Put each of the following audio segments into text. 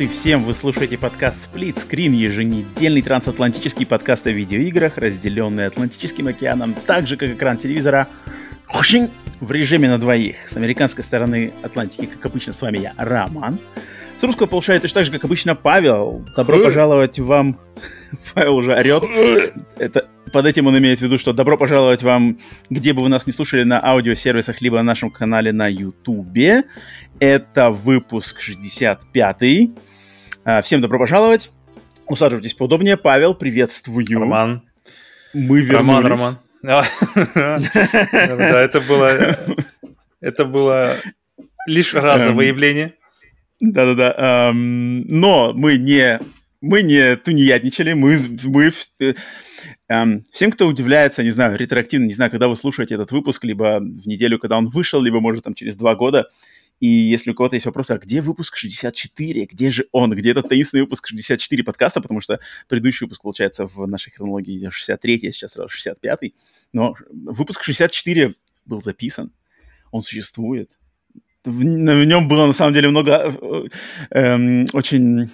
Привет и всем! Вы слушаете подкаст Split Screen, еженедельный трансатлантический подкаст о видеоиграх, разделенный Атлантическим океаном, так же, как экран телевизора, очень в режиме на двоих. С американской стороны Атлантики, как обычно, с вами я, Роман. С русского получает точно так же, как обычно, Павел. Добро пожаловать вам... Павел уже орет. Это под этим он имеет в виду, что добро пожаловать вам, где бы вы нас не слушали, на аудиосервисах, либо на нашем канале на Ютубе. Это выпуск 65-й. А, всем добро пожаловать. Усаживайтесь поудобнее. Павел, приветствую. Роман. Мы вернулись. Роман, Роман. Да, это было... Это было лишь разовое эм. явление. Да-да-да. Эм, но мы не мы не тунеядничали, мы, мы э, эм, всем, кто удивляется, не знаю, ретроактивно, не знаю, когда вы слушаете этот выпуск, либо в неделю, когда он вышел, либо, может, там через два года, и если у кого-то есть вопросы, а где выпуск 64, где же он, где этот таинственный выпуск 64 подкаста, потому что предыдущий выпуск, получается, в нашей хронологии 63, а сейчас сразу 65, но выпуск 64 был записан, он существует, в, в нем было на самом деле много э, э, очень э,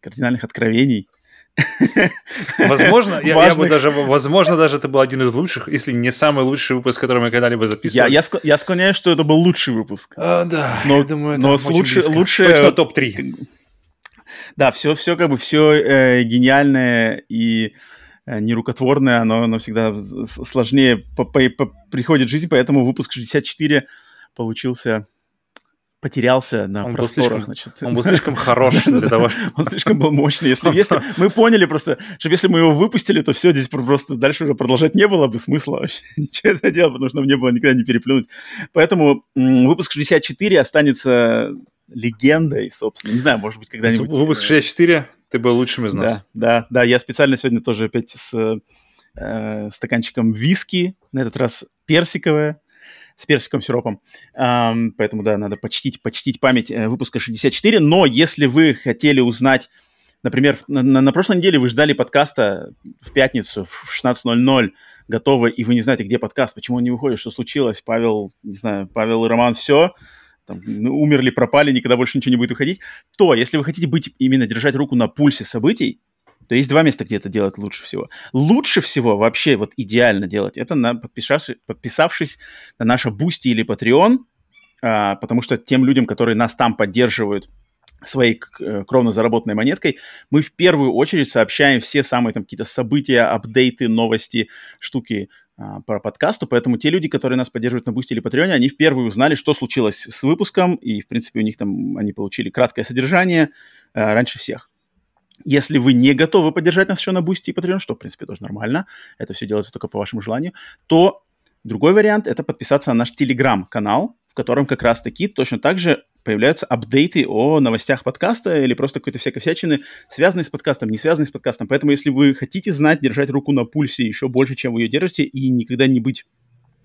кардинальных откровений. Возможно, я, я бы даже, возможно, даже это был один из лучших, если не самый лучший выпуск, который мы когда-либо записывали. Я, я, я склоняюсь, что это был лучший выпуск. А, да, но, я думаю, это но лучше, лучше... Точно топ-3. Да, все, все как бы, все э, гениальное и э, нерукотворное, оно, оно всегда сложнее по, по, по, приходит в жизнь, поэтому выпуск 64 получился потерялся на он просторах. Был слишком, значит. Он был слишком хорош для того, Он слишком был мощный. Если, если мы поняли просто, что если мы его выпустили, то все, здесь просто дальше уже продолжать не было бы смысла вообще ничего это делать, потому что нам не было никогда не переплюнуть. Поэтому выпуск 64 останется легендой, собственно. Не знаю, может быть, когда-нибудь... Выпуск 64 ты был лучшим из нас. Да, да, да. Я специально сегодня тоже опять с э, стаканчиком виски, на этот раз персиковое, с персиковым сиропом. Поэтому, да, надо почтить, почтить память э, выпуска 64. Но если вы хотели узнать, например, на, на, на прошлой неделе вы ждали подкаста в пятницу в 16.00, готовы, и вы не знаете, где подкаст, почему он не выходит, что случилось, Павел, не знаю, Павел и Роман, все, там, ну, умерли, пропали, никогда больше ничего не будет выходить, то если вы хотите быть, именно держать руку на пульсе событий, то есть два места, где это делать лучше всего. Лучше всего вообще вот идеально делать это на подписавшись, подписавшись на наше Boosty или Patreon, а, потому что тем людям, которые нас там поддерживают своей э, кровно заработанной монеткой, мы в первую очередь сообщаем все самые там какие-то события, апдейты, новости, штуки а, про подкасту, поэтому те люди, которые нас поддерживают на Boosty или Патреоне, они в первую узнали, что случилось с выпуском, и, в принципе, у них там, они получили краткое содержание а, раньше всех. Если вы не готовы поддержать нас еще на Boosty и Patreon, что, в принципе, тоже нормально, это все делается только по вашему желанию, то другой вариант – это подписаться на наш Telegram-канал, в котором как раз-таки точно так же появляются апдейты о новостях подкаста или просто какой-то всякой всячины, связанной с подкастом, не связанной с подкастом. Поэтому, если вы хотите знать, держать руку на пульсе еще больше, чем вы ее держите, и никогда не быть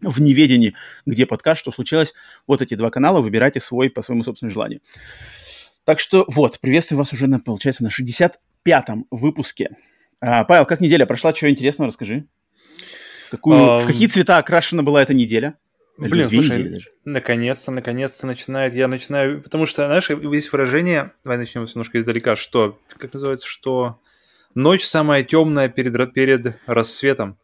в неведении, где подкаст, что случилось, вот эти два канала, выбирайте свой по своему собственному желанию. Так что вот, приветствую вас уже, на, получается, на 65-м выпуске. А, Павел, как неделя прошла? Чего интересного расскажи. Какую, um... В какие цвета окрашена была эта неделя? Блин, слушай, наконец-то, наконец-то начинает, я начинаю, потому что, знаешь, есть выражение, давай начнем немножко издалека, что, как называется, что ночь самая темная перед, перед рассветом.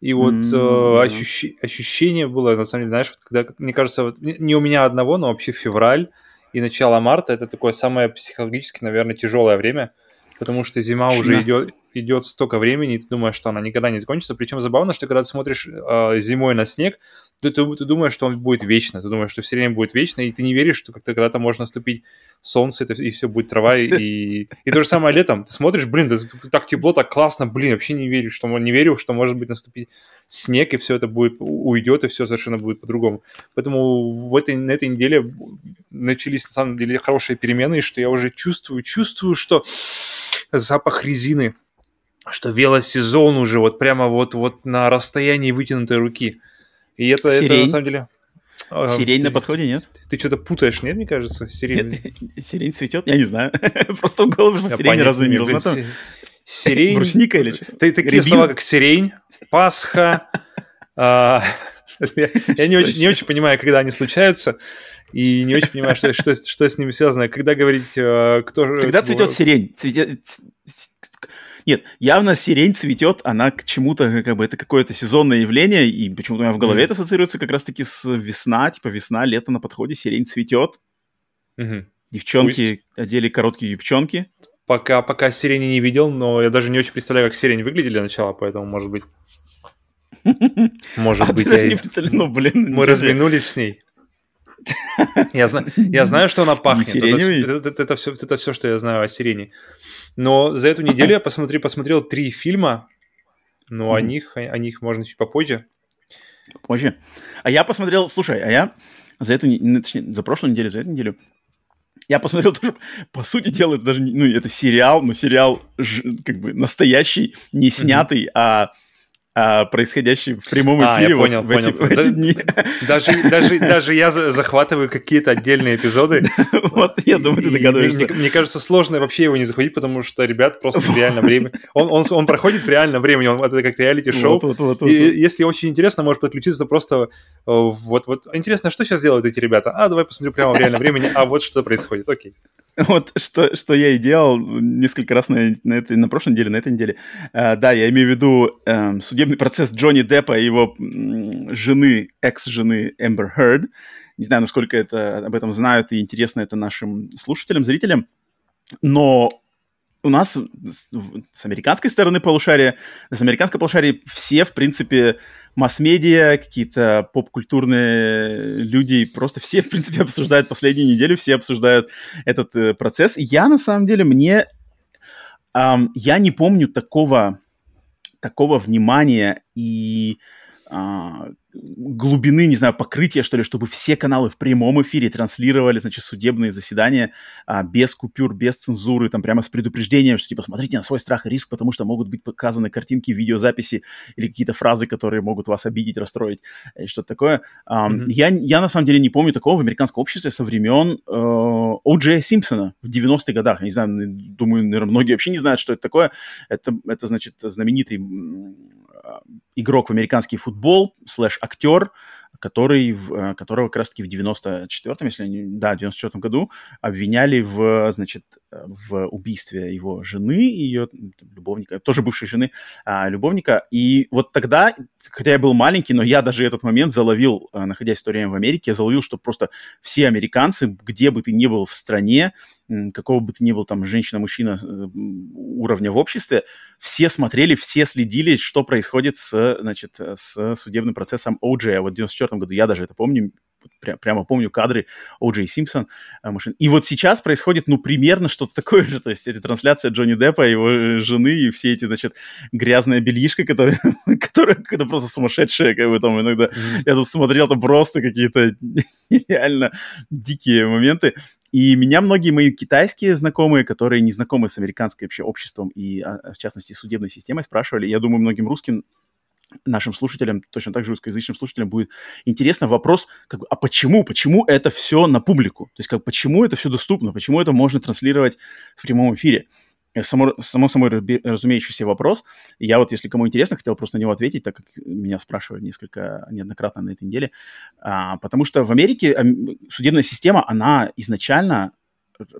И вот mm-hmm. э, ощущ, ощущение было, на самом деле, знаешь, вот когда, мне кажется, вот, не у меня одного, но вообще февраль, и начало марта это такое самое психологически, наверное, тяжелое время, потому что зима Шина. уже идет, идет столько времени, и ты думаешь, что она никогда не закончится. Причем забавно, что когда ты смотришь э, зимой на снег, ты, ты, ты думаешь, что он будет вечно, ты думаешь, что все время будет вечно, и ты не веришь, что как-то когда-то может наступить солнце, это, и все будет трава, и, и то же самое летом. Ты смотришь, блин, так тепло, так классно, блин, вообще не верю, что не верю, что может быть наступить снег, и все это будет уйдет, и все совершенно будет по-другому. Поэтому в этой, на этой неделе начались, на самом деле, хорошие перемены, и что я уже чувствую, чувствую, что запах резины что велосезон уже вот прямо вот, вот на расстоянии вытянутой руки. И это, это на самом деле... А, сирень на подходе, нет? Ты, ты что-то путаешь, нет, мне кажется? Сирень. Сирень цветет? Я не знаю. Просто в голову, что сирень разве не Сирень. Брусника или что? Такие слова, как сирень, Пасха. А, я не очень, понимаю, когда они случаются, и не очень понимаю, что, что, что с ними связано. Когда говорить, э, кто... Когда цветет сирень? Цветет... Нет, явно сирень цветет, она к чему-то, как бы это какое-то сезонное явление, и почему-то у меня в голове mm. это ассоциируется как раз-таки с весна, типа весна, лето на подходе, сирень цветет. Mm-hmm. Девчонки Пусть. одели короткие юбчонки. Пока, пока сирени не видел, но я даже не очень представляю, как сирени выглядели для начала, поэтому, может быть... Может а быть, я... не ну, блин. Мы разминулись с ней. Я, знаю, я знаю, что она пахнет. Это, это, это, это, все, это все, что я знаю о сирене. Но за эту неделю я посмотри, посмотрел три фильма, но о них, о них можно чуть попозже. Позже. А я посмотрел, слушай, а я за эту, точнее, за прошлую неделю, за эту неделю я посмотрел тоже, по сути дела, это даже, ну, это сериал, но сериал как бы настоящий, не снятый, mm-hmm. а а, происходящий в прямом эфире а, я понял, вот понял. В, эти, в эти дни. Даже, даже, даже я захватываю какие-то отдельные эпизоды. Вот, я думаю, ты догадываешься. Мне, мне кажется, сложно вообще его не заходить, потому что ребят просто в реальном времени... Он, он, он проходит в реальном времени, он, это как реалити-шоу. Вот, вот, вот, вот, и вот. если очень интересно, может подключиться просто... Э, вот, вот. Интересно, что сейчас делают эти ребята? А, давай посмотрю прямо в реальном времени. А вот что происходит. Окей. Вот что, что я и делал несколько раз на, на, этой, на прошлой неделе, на этой неделе. Uh, да, я имею в виду uh, судебный процесс Джонни Деппа и его жены, экс-жены Эмбер Херд. Не знаю, насколько это, об этом знают и интересно это нашим слушателям, зрителям. Но у нас с, американской стороны полушария, с американской полушария все, в принципе, масс-медиа, какие-то поп-культурные люди, просто все, в принципе, обсуждают последнюю неделю, все обсуждают этот э, процесс. Я, на самом деле, мне... Эм, я не помню такого, такого внимания и э, глубины, не знаю, покрытия, что ли, чтобы все каналы в прямом эфире транслировали, значит, судебные заседания а, без купюр, без цензуры, там прямо с предупреждением, что, типа, смотрите на свой страх и риск, потому что могут быть показаны картинки, видеозаписи или какие-то фразы, которые могут вас обидеть, расстроить, и что-то такое. А, mm-hmm. я, я, на самом деле, не помню такого в американском обществе со времен э, О.Джея Симпсона в 90-х годах. Я не знаю, думаю, наверное, многие вообще не знают, что это такое. Это, это значит, знаменитый игрок в американский футбол, слэш актер, который, э, которого как раз-таки в 94-м, если не, да, в 94-м году обвиняли в, значит, в убийстве его жены, ее любовника, тоже бывшей жены, а, любовника. И вот тогда, хотя я был маленький, но я даже этот момент заловил, э, находясь в то время в Америке, я заловил, что просто все американцы, где бы ты ни был в стране, какого бы ты ни был там женщина-мужчина э, уровня в обществе, все смотрели, все следили, что происходит с, значит, с судебным процессом OJ. А вот в 94 году я даже это помню, пря- прямо помню кадры О.Джей Симпсон машин. И вот сейчас происходит, ну, примерно что-то такое же, то есть эта трансляция Джонни Деппа, его э, жены и все эти, значит, грязная бельишка, которая, которая это просто сумасшедшая, как бы там иногда, mm-hmm. я тут смотрел, это просто какие-то реально дикие моменты. И меня многие мои китайские знакомые, которые не знакомы с американским вообще обществом и, а, в частности, судебной системой, спрашивали, я думаю, многим русским нашим слушателям, точно так же русскоязычным слушателям будет интересно вопрос, как бы, а почему, почему это все на публику? То есть, как, почему это все доступно, почему это можно транслировать в прямом эфире? Э, само, само собой разумеющийся вопрос. Я вот, если кому интересно, хотел просто на него ответить, так как меня спрашивали несколько неоднократно на этой неделе. А, потому что в Америке судебная система, она изначально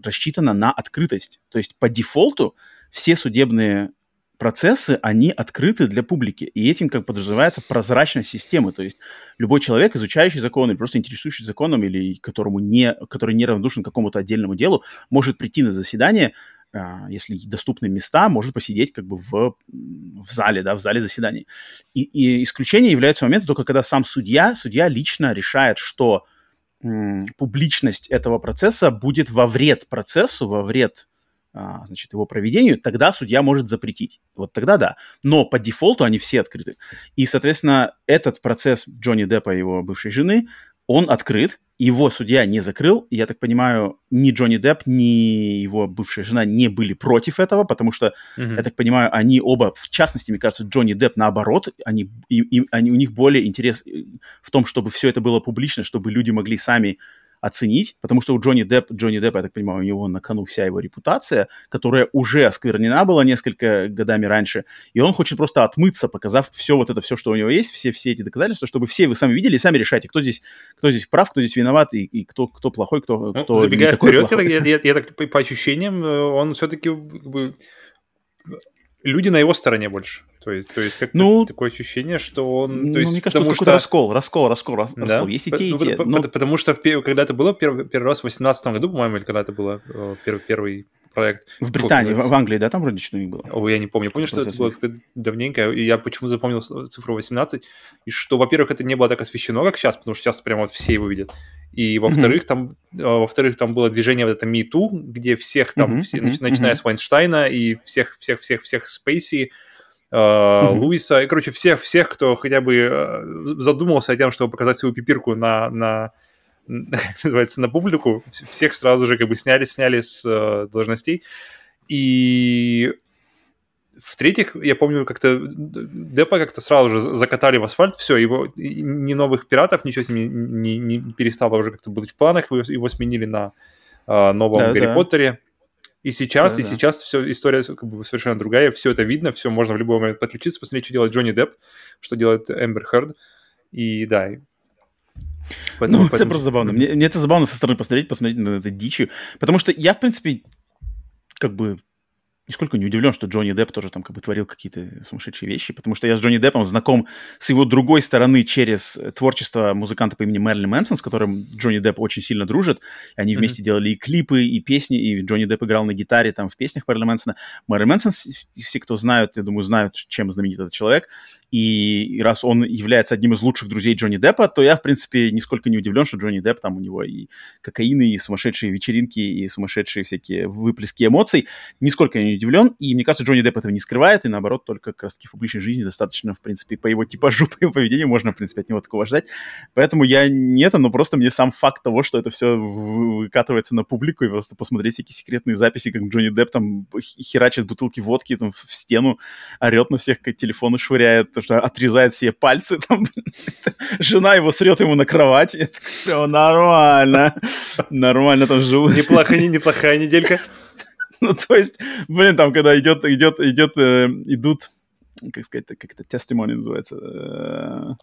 рассчитана на открытость. То есть по дефолту все судебные процессы, они открыты для публики. И этим как подразумевается прозрачность системы. То есть любой человек, изучающий закон или просто интересующий законом, или которому не, который не равнодушен какому-то отдельному делу, может прийти на заседание, а, если доступны места, может посидеть как бы в, в зале, да, в зале заседаний. И, и исключение является момент только когда сам судья, судья лично решает, что м, публичность этого процесса будет во вред процессу, во вред значит, его проведению, тогда судья может запретить. Вот тогда да. Но по дефолту они все открыты. И, соответственно, этот процесс Джонни Деппа и его бывшей жены, он открыт, его судья не закрыл. Я так понимаю, ни Джонни Депп, ни его бывшая жена не были против этого, потому что, mm-hmm. я так понимаю, они оба, в частности, мне кажется, Джонни Депп наоборот, они, и, и, они, у них более интерес в том, чтобы все это было публично, чтобы люди могли сами оценить, потому что у Джонни Депп, Джонни Депп, я так понимаю, у него на кону вся его репутация, которая уже осквернена была несколько годами раньше, и он хочет просто отмыться, показав все вот это, все, что у него есть, все, все эти доказательства, чтобы все вы сами видели и сами решайте, кто здесь, кто здесь прав, кто здесь виноват, и, и кто, кто плохой, кто, ну, кто Забегая вперед, я, я, я, я так по, по ощущениям, э, он все-таки как бы, люди на его стороне больше. То есть, то есть как ну, такое ощущение, что он... То ну, есть, мне кажется, потому что... раскол, раскол, раскол, раскол. Да? Есть и те, и те. Но... потому что когда это было первый, первый раз в 2018 году, по-моему, или когда это было э, первый, первый проект. В Британии, в, в Англии, да, там вроде что было? О, я не помню. Помню, что это было давненько, и я почему запомнил цифру 18, и что, во-первых, это не было так освещено, как сейчас, потому что сейчас прямо вот все его видят. И во-вторых, mm-hmm. там, э, во-вторых, там было движение вот это Me Too, где всех там, mm-hmm. все, mm-hmm. начиная mm-hmm. с Вайнштейна и всех, всех, всех, всех Mm-hmm. Луиса, и, короче, всех, всех, кто хотя бы э, задумался о том, чтобы показать свою пипирку на, на, называется, на публику, всех сразу же как бы сняли, сняли с uh, должностей. И в-третьих, я помню, как-то Депа как-то сразу же закатали в асфальт, все, его ни новых пиратов, ничего с ним не, не, не перестало уже как-то быть в планах, его, его сменили на uh, новом да, Гарри да. Поттере. И сейчас, да, и да. сейчас все история как бы совершенно другая, все это видно, все можно в любой момент подключиться, посмотреть, что делает Джонни Депп, что делает Эмбер Херд. И да, Поэтому, ну, поэтому... это просто забавно. Мне, мне это забавно со стороны посмотреть, посмотреть на это дичью. Потому что я, в принципе, как бы нисколько не удивлен, что Джонни Депп тоже там как бы творил какие-то сумасшедшие вещи, потому что я с Джонни Деппом знаком с его другой стороны через творчество музыканта по имени Мэрилин Мэнсон, с которым Джонни Депп очень сильно дружит. Они mm-hmm. вместе делали и клипы, и песни, и Джонни Депп играл на гитаре там в песнях Мэрилина Мэнсона. Мэрилин Мэнсон, все, кто знают, я думаю, знают, чем знаменит этот человек. И раз он является одним из лучших друзей Джонни Деппа, то я, в принципе, нисколько не удивлен, что Джонни Депп, там у него и кокаины, и сумасшедшие вечеринки, и сумасшедшие всякие выплески эмоций. Нисколько не удивлен. И мне кажется, Джонни Депп этого не скрывает, и наоборот, только как раз в публичной жизни достаточно, в принципе, по его типажу, по его поведению можно, в принципе, от него такого ждать. Поэтому я не это, но просто мне сам факт того, что это все выкатывается на публику, и просто посмотреть всякие секретные записи, как Джонни Депп там херачит бутылки водки там в стену, орет на всех, как телефоны швыряет, то, что отрезает себе пальцы, там, жена его срет ему на кровать, все нормально, нормально там живут. Неплохая, неплохая неделька. Ну, то есть, блин, там, когда идет, идет, идет, э, идут, как сказать, как это, testimony называется, э,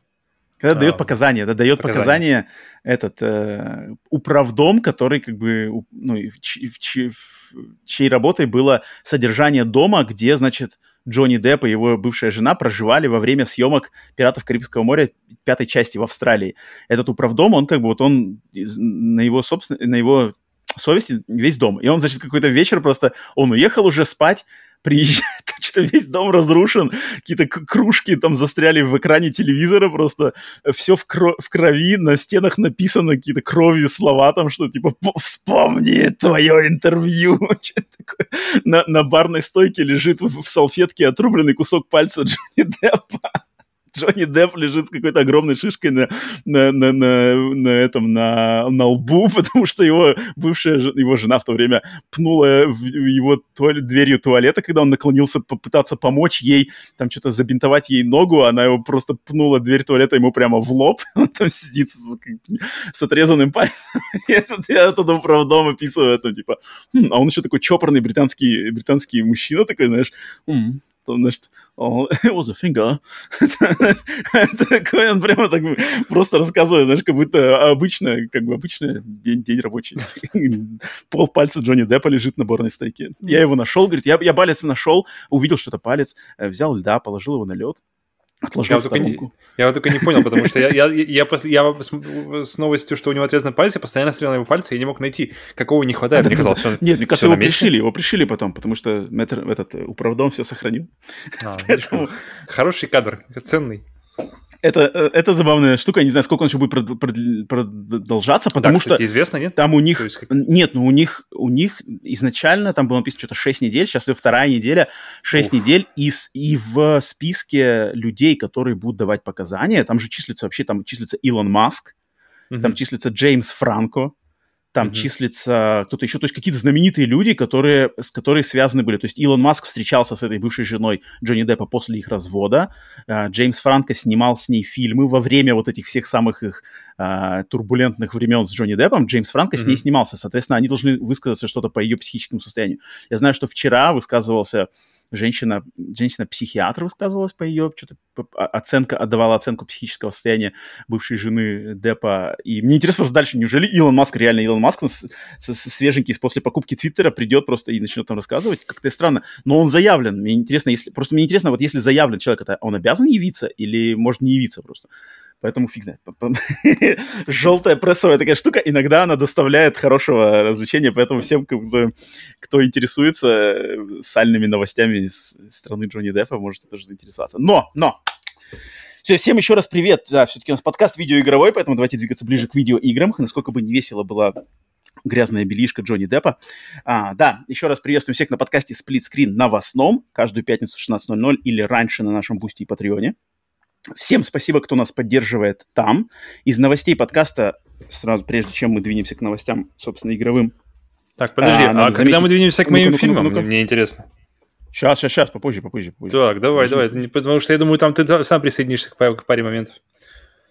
когда а, дает показания, да, дает показания, показания этот э, управдом, который как бы, ну, в, в, в, в чьей работой было содержание дома, где, значит, Джонни Депп и его бывшая жена проживали во время съемок «Пиратов Карибского моря» пятой части в Австралии. Этот управдом, он как бы вот он на его собственно, на его совести весь дом. И он, значит, какой-то вечер просто, он уехал уже спать, приезжает, что весь дом разрушен, какие-то кружки там застряли в экране телевизора, просто все в, кро- в крови, на стенах написано какие-то кровью слова там, что типа «Вспомни твое интервью!» на, на барной стойке лежит в, в салфетке отрубленный кусок пальца Джонни Деппа. Джонни Депп лежит с какой-то огромной шишкой на, на, на, на, на этом, на, на лбу, потому что его бывшая, его жена в то время пнула в его туалет, дверью туалета, когда он наклонился попытаться помочь ей, там что-то забинтовать ей ногу, она его просто пнула дверь туалета ему прямо в лоб, он там сидит с, с отрезанным пальцем, я оттуда управдом описываю, это, типа, хм, а он еще такой чопорный британский, британский мужчина такой, знаешь, хм, то, значит, oh, it was a finger. Такой он прямо так просто рассказывает, знаешь, как будто обычно, как бы обычный день, день рабочий. Пол пальца Джонни Деппа лежит на борной стойке. Я его нашел, говорит, я, я палец нашел, увидел, что это палец, э, взял льда, положил его на лед, Отложил я, вот только не, я вот только не понял, потому что я, я, я, я, я с новостью, что у него отрезаны пальцы, постоянно стрелял на его пальцы, и не мог найти, какого не хватает. А, мне казалось, что Нет, мне кажется, его пришили, его пришили потом, потому что метр, этот э, управдом все сохранил. А, Поэтому... Хороший кадр, ценный это, э, это забавная штука, я не знаю, сколько он еще будет продолжаться, потому да, кстати, что... известно, нет? Там у них... Есть... Нет, ну у них, у них изначально там было написано что-то 6 недель, сейчас вторая неделя, 6 Уф. недель, и, и в списке людей, которые будут давать показания, там же числится вообще, там числится Илон Маск, mm-hmm. там числится Джеймс Франко, там mm-hmm. числится кто-то еще, то есть какие-то знаменитые люди, которые, с которые связаны были. То есть Илон Маск встречался с этой бывшей женой Джонни Деппа после их развода. Uh, Джеймс Франко снимал с ней фильмы во время вот этих всех самых их uh, турбулентных времен с Джонни Деппом. Джеймс Франко mm-hmm. с ней снимался. Соответственно, они должны высказаться что-то по ее психическому состоянию. Я знаю, что вчера высказывался женщина, женщина-психиатр высказывалась по ее, что-то оценка, отдавала оценку психического состояния бывшей жены Деппа. И мне интересно просто дальше, неужели Илон Маск, реально Илон Маск, с, с, свеженький после покупки Твиттера придет просто и начнет там рассказывать? Как-то странно. Но он заявлен. Мне интересно, если... Просто мне интересно, вот если заявлен человек, это он обязан явиться или может не явиться просто? Поэтому фиг знает. Желтая прессовая такая штука, иногда она доставляет хорошего развлечения, поэтому всем, кто интересуется э, сальными новостями из страны Джонни Деппа, может тоже заинтересоваться. Но, но, все, всем еще раз привет. Да, все-таки у нас подкаст видеоигровой, поэтому давайте двигаться ближе к видеоиграм. Насколько бы не весело была грязное бельишко Джонни Деппа. А, да, еще раз приветствуем всех на подкасте Screen новостном, каждую пятницу в 16.00 или раньше на нашем Boosty и Патреоне. Всем спасибо, кто нас поддерживает там. Из новостей подкаста, сразу прежде чем мы двинемся к новостям, собственно, игровым. Так, подожди, а, а когда заметить... мы двинемся к моим ну фильмам, ну мне интересно. Сейчас, сейчас, сейчас, попозже, попозже. попозже. Так, давай, Подожди. давай, потому что я думаю, там ты сам присоединишься к, к паре моментов.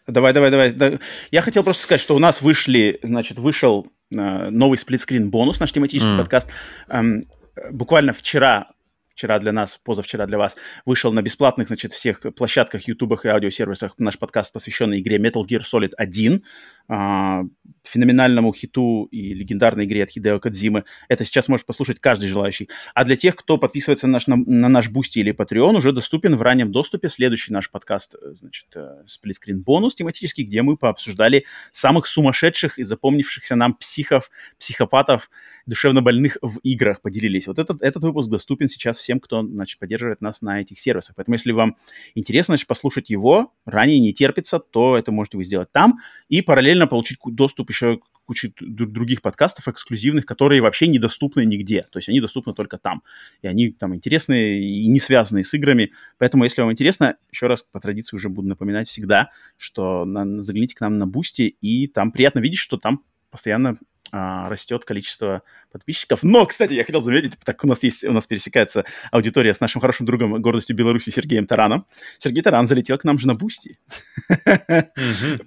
Давай, давай, давай. Я хотел просто сказать, что у нас вышли, значит, вышел э, новый сплитскрин бонус, наш тематический mm. подкаст. Эм, буквально вчера вчера для нас, позавчера для вас, вышел на бесплатных, значит, всех площадках, ютубах и аудиосервисах наш подкаст, посвященный игре Metal Gear Solid 1, а, феноменальному хиту и легендарной игре от Хидео Кадзимы. Это сейчас может послушать каждый желающий. А для тех, кто подписывается на наш, на, на наш Boosty или Patreon, уже доступен в раннем доступе следующий наш подкаст, э, значит, Split Screen э, бонус тематический, где мы пообсуждали самых сумасшедших и запомнившихся нам психов, психопатов, душевно больных в играх, поделились. Вот этот, этот выпуск доступен сейчас всем, кто, значит, поддерживает нас на этих сервисах. Поэтому, если вам интересно, значит, послушать его, ранее не терпится, то это можете вы сделать там и параллельно получить доступ еще к куче других подкастов эксклюзивных, которые вообще недоступны нигде. То есть они доступны только там. И они там интересные и не связанные с играми. Поэтому, если вам интересно, еще раз по традиции уже буду напоминать всегда, что на, загляните к нам на Boosty, и там приятно видеть, что там постоянно а, растет количество подписчиков. Но, кстати, я хотел заметить, так у нас есть, у нас пересекается аудитория с нашим хорошим другом гордостью Беларуси Сергеем Тараном. Сергей Таран залетел к нам же на Boosty.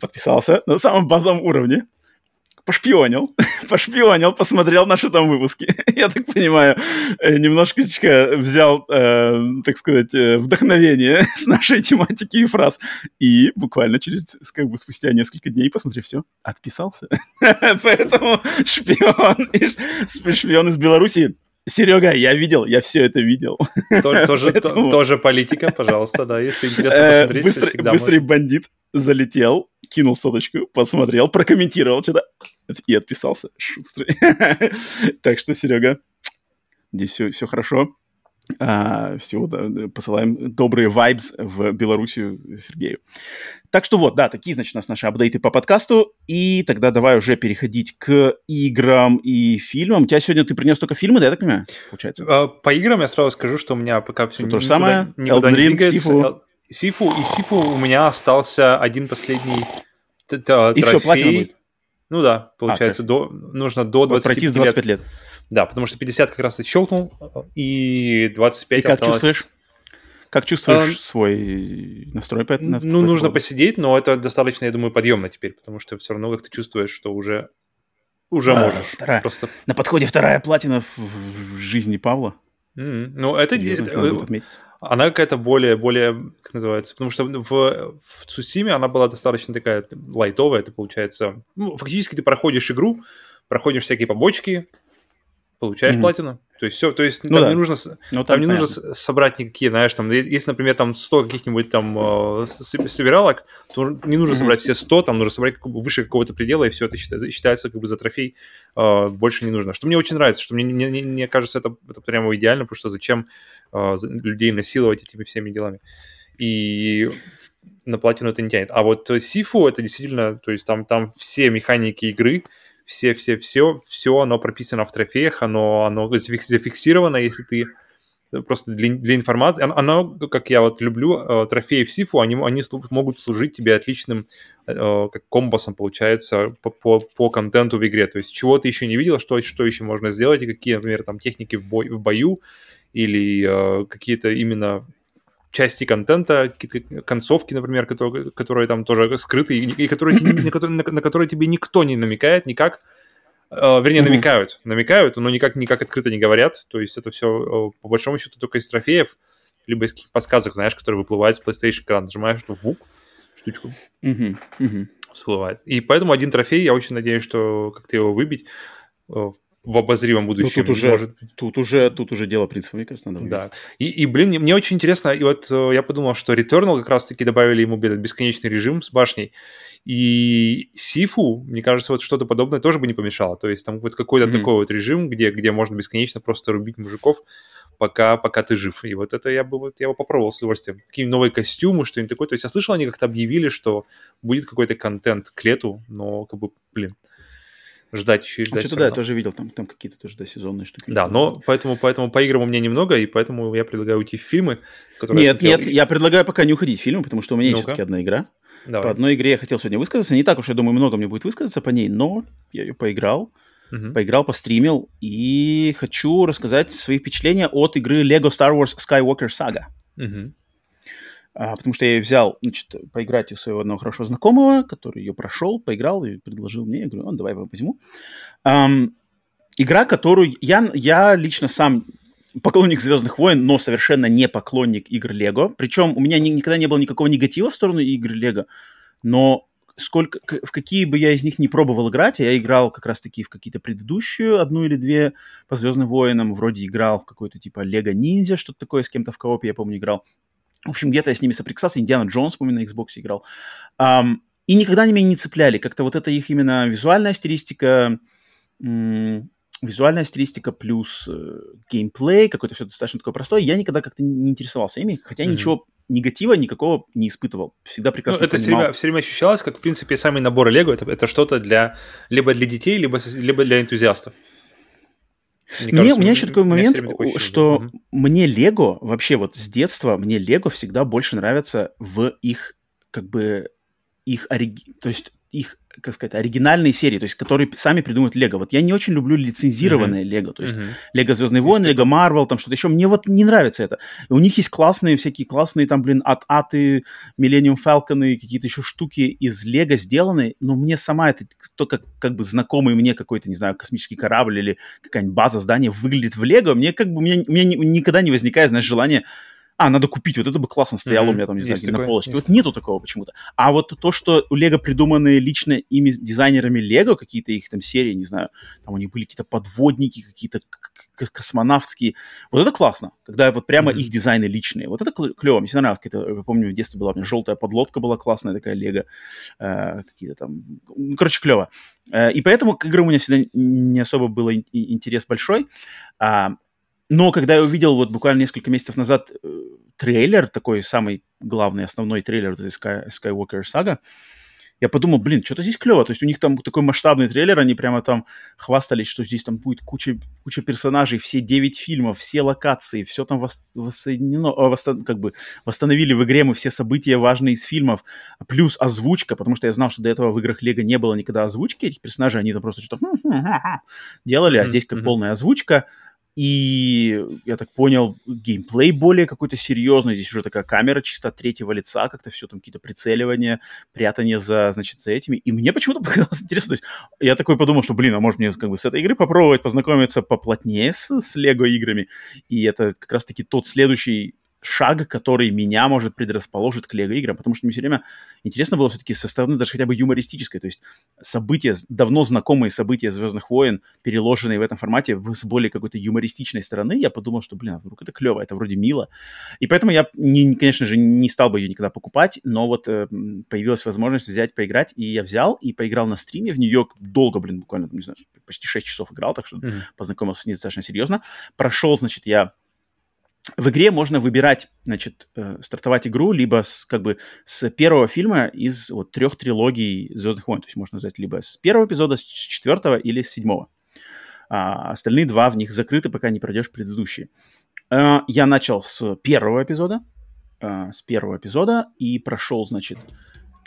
Подписался на самом базовом уровне пошпионил, пошпионил, посмотрел наши там выпуски. Я так понимаю, э, немножечко взял, э, так сказать, э, вдохновение с нашей тематики и фраз. И буквально через, как бы, спустя несколько дней, посмотрев все, отписался. Поэтому шпион, шпион из Беларуси Серега, я видел, я все это видел. Тоже, Поэтому... тоже политика, пожалуйста, да, если интересно посмотреть. Быстрый, быстрый бандит залетел, кинул соточку, посмотрел, прокомментировал что-то и отписался. Шустрый. так что, Серега, здесь все, все хорошо. А, да, посылаем добрые вайбс в Белоруссию Сергею. Так что вот, да, такие, значит, у нас наши апдейты по подкасту. И тогда давай уже переходить к играм и фильмам. У тебя сегодня ты принес только фильмы, да, я так понимаю, получается? А, по играм я сразу скажу, что у меня пока все, все то же самое. Никуда Elden Ring, Сифу. Сифу. И Сифу у меня остался один последний трофей. И все, платина будет. Ну да, получается, а, до, нужно до 25 лет. 25 лет. Да, потому что 50 как раз ты щелкнул, и 25 и как осталось... чувствуешь? Как чувствуешь а, свой настрой по этому? Ну, нужно посидеть, но это достаточно, я думаю, подъемно теперь, потому что все равно как ты чувствуешь, что уже, уже а, можешь. Вторая, Просто... На подходе вторая платина в, в жизни Павла. Mm-hmm. Ну, это... это, это она какая-то более, более, как называется, потому что в, в Цусиме она была достаточно такая лайтовая, это получается, ну, фактически ты проходишь игру, проходишь всякие побочки, получаешь mm-hmm. платину. То есть все, то есть ну, там да. не нужно, ну, там не понятно. нужно собрать никакие, знаешь, там, если, например, там 100 каких-нибудь там э, собиралок, то не нужно mm-hmm. собрать все 100, там нужно собрать выше какого-то предела, и все это считается, считается как бы за трофей, э, больше не нужно. Что мне очень нравится, что мне, мне, мне кажется, это, это прямо идеально, потому что зачем э, людей насиловать этими всеми делами. И на платину это не тянет. А вот Сифу это действительно, то есть там, там все механики игры, все-все-все, все оно прописано в трофеях, оно, оно зафиксировано, если ты просто для, для информации. Оно, как я вот люблю, э, трофеи в Сифу, они, они могут служить тебе отличным э, как компасом, получается, по, по, по контенту в игре. То есть чего ты еще не видел, что, что еще можно сделать, и какие, например, там техники в, бой, в бою, или э, какие-то именно части контента, какие-то концовки, например, которые, которые там тоже скрыты, и, и которые, на, которые, на, на которые тебе никто не намекает никак, Uh, вернее, mm-hmm. намекают, намекают, но никак, никак открыто не говорят. То есть это все, по большому счету, только из трофеев, либо из каких-то подсказок, знаешь, которые выплывают с PlayStation экрана. Нажимаешь эту вук, штучку, mm-hmm. Mm-hmm. всплывает. И поэтому один трофей, я очень надеюсь, что как-то его выбить в обозримом будущем. Ну, тут, уже, может... тут, уже, тут уже дело принципа, кажется, надо Да. И, и блин, мне, мне очень интересно, и вот э, я подумал, что Returnal как раз-таки добавили ему этот бесконечный режим с башней, и Сифу, мне кажется, вот что-то подобное тоже бы не помешало. То есть там вот какой-то mm-hmm. такой вот режим, где, где можно бесконечно просто рубить мужиков, пока, пока ты жив. И вот это я бы, вот, я бы попробовал с удовольствием. Какие новые костюмы, что-нибудь такое. То есть я слышал, они как-то объявили, что будет какой-то контент к лету, но как бы, блин, ждать еще и ждать. А что-то да, я тоже видел, там, там какие-то тоже да, сезонные штуки. Да, но поэтому, поэтому по играм у меня немного, и поэтому я предлагаю уйти в фильмы. Которые нет, я нет, я предлагаю пока не уходить в фильмы, потому что у меня ну есть все-таки одна игра. Давай. По одной игре я хотел сегодня высказаться. Не так уж, я думаю, много мне будет высказаться по ней, но я ее поиграл. Uh-huh. Поиграл, постримил. И хочу рассказать свои впечатления от игры Lego Star Wars Skywalker Saga. Uh-huh. А, потому что я ее взял, значит, поиграть у своего одного хорошего знакомого, который ее прошел, поиграл и предложил мне. Я говорю, ну, давай я возьму. Um, игра, которую я, я лично сам поклонник Звездных войн, но совершенно не поклонник игр Лего. Причем у меня ни, никогда не было никакого негатива в сторону игр Лего, но сколько, в какие бы я из них не пробовал играть, а я играл как раз-таки в какие-то предыдущие, одну или две по Звездным войнам, вроде играл в какой-то типа Лего Ниндзя, что-то такое, с кем-то в коопе, я помню, играл. В общем, где-то я с ними соприкасался. Индиана Джонс, помню, на Xbox играл. Um, и никогда они меня не цепляли. Как-то вот это их именно визуальная стилистика, визуальная стилистика плюс э, геймплей, какой-то все достаточно такое простое. Я никогда как-то не интересовался ими, хотя mm-hmm. ничего негатива никакого не испытывал. Всегда прекрасно ну, это все время, все время ощущалось, как, в принципе, самый набор Лего это, это что-то для либо для детей, либо, либо для энтузиастов. Мне, мне у меня еще такой момент, что угу. мне Лего, вообще вот с детства, мне Лего всегда больше нравится в их, как бы, их, ориги... то есть их как сказать, оригинальные серии, то есть которые сами придумывают Лего. Вот я не очень люблю лицензированные Лего, mm-hmm. то есть Лего Звездные войны, Лего Марвел, там что-то еще. Мне вот не нравится это. И у них есть классные всякие классные там, блин, от Аты, Millennium Falcon и какие-то еще штуки из Лего сделаны, но мне сама это только как бы знакомый мне какой-то, не знаю, космический корабль или какая-нибудь база здания выглядит в Лего, мне как бы, мне, мне никогда не возникает, знаешь, желание а, надо купить, вот это бы классно стояло mm-hmm. у меня там, не знаю, такое, на полочке. Есть. Вот нету такого почему-то. А вот то, что у Лего придуманы лично ими, дизайнерами Лего, какие-то их там серии, не знаю, там у них были какие-то подводники, какие-то космонавтские, вот это классно, когда вот прямо mm-hmm. их дизайны личные. Вот это клево, мне всегда нравилось. Какие-то, я помню, в детстве была у меня желтая подлодка была классная такая Лего, э, какие-то там, ну, короче, клево. Э, и поэтому к играм у меня всегда не особо был интерес большой. А, но когда я увидел вот буквально несколько месяцев назад э, трейлер, такой самый главный, основной трейлер этой Sky, Skywalker сага, я подумал, блин, что-то здесь клево. То есть у них там такой масштабный трейлер, они прямо там хвастались, что здесь там будет куча, куча персонажей, все 9 фильмов, все локации, все там вос, воссоединено, а, восстан, как бы восстановили в игре мы все события важные из фильмов, плюс озвучка, потому что я знал, что до этого в играх Лего не было никогда озвучки этих персонажей, они там просто что-то делали, а здесь как полная озвучка, и, я так понял, геймплей более какой-то серьезный. Здесь уже такая камера чисто третьего лица, как-то все там какие-то прицеливания, прятание за, значит, за этими. И мне почему-то показалось интересно. То есть я такой подумал, что, блин, а может мне как бы с этой игры попробовать познакомиться поплотнее с, с Лего-играми. И это как раз-таки тот следующий шаг, который меня, может, предрасположит к лего-играм, потому что мне все время интересно было все-таки со стороны даже хотя бы юмористической, то есть события, давно знакомые события «Звездных войн», переложенные в этом формате с более какой-то юмористичной стороны, я подумал, что, блин, вдруг это клево, это вроде мило. И поэтому я, не, конечно же, не стал бы ее никогда покупать, но вот э, появилась возможность взять, поиграть, и я взял и поиграл на стриме в Нью-Йорк долго, блин, буквально, не знаю, почти 6 часов играл, так что mm-hmm. познакомился с ней достаточно серьезно. Прошел, значит, я в игре можно выбирать, значит, э, стартовать игру либо с, как бы, с первого фильма из вот трех трилогий Звездных войн. То есть можно взять либо с первого эпизода, с четвертого или с седьмого. А остальные два в них закрыты, пока не пройдешь предыдущие. Э, я начал с первого эпизода, э, с первого эпизода и прошел, значит,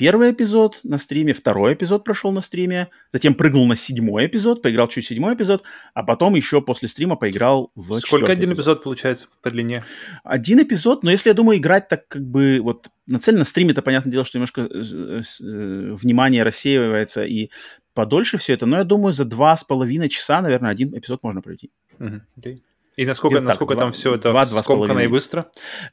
первый эпизод на стриме, второй эпизод прошел на стриме, затем прыгнул на седьмой эпизод, поиграл чуть седьмой эпизод, а потом еще после стрима поиграл в Сколько один эпизод. эпизод получается по длине? Один эпизод, но если, я думаю, играть так как бы вот нацеленно на стриме, то понятное дело, что немножко э, э, внимание рассеивается и подольше все это, но я думаю, за два с половиной часа, наверное, один эпизод можно пройти. Okay. И насколько, и насколько так, там два, все это два, скомкано и быстро?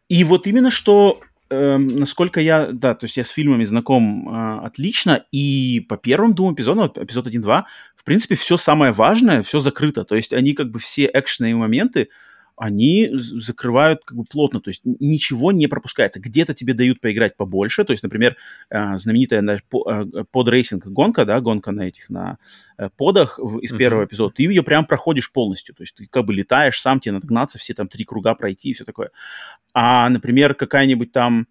И вот именно что Эм, насколько я, да, то есть я с фильмами знаком э, отлично, и по первым двум эпизодам, эпизод 1-2, в принципе, все самое важное, все закрыто, то есть они как бы все экшенные моменты, они закрывают как бы плотно, то есть ничего не пропускается. Где-то тебе дают поиграть побольше, то есть, например, э, знаменитая э, подрейсинг гонка, да, гонка на этих, на э, подах из первого uh-huh. эпизода, ты ее прям проходишь полностью, то есть ты как бы летаешь сам, тебе надо гнаться, все там три круга пройти и все такое. А, например, какая-нибудь там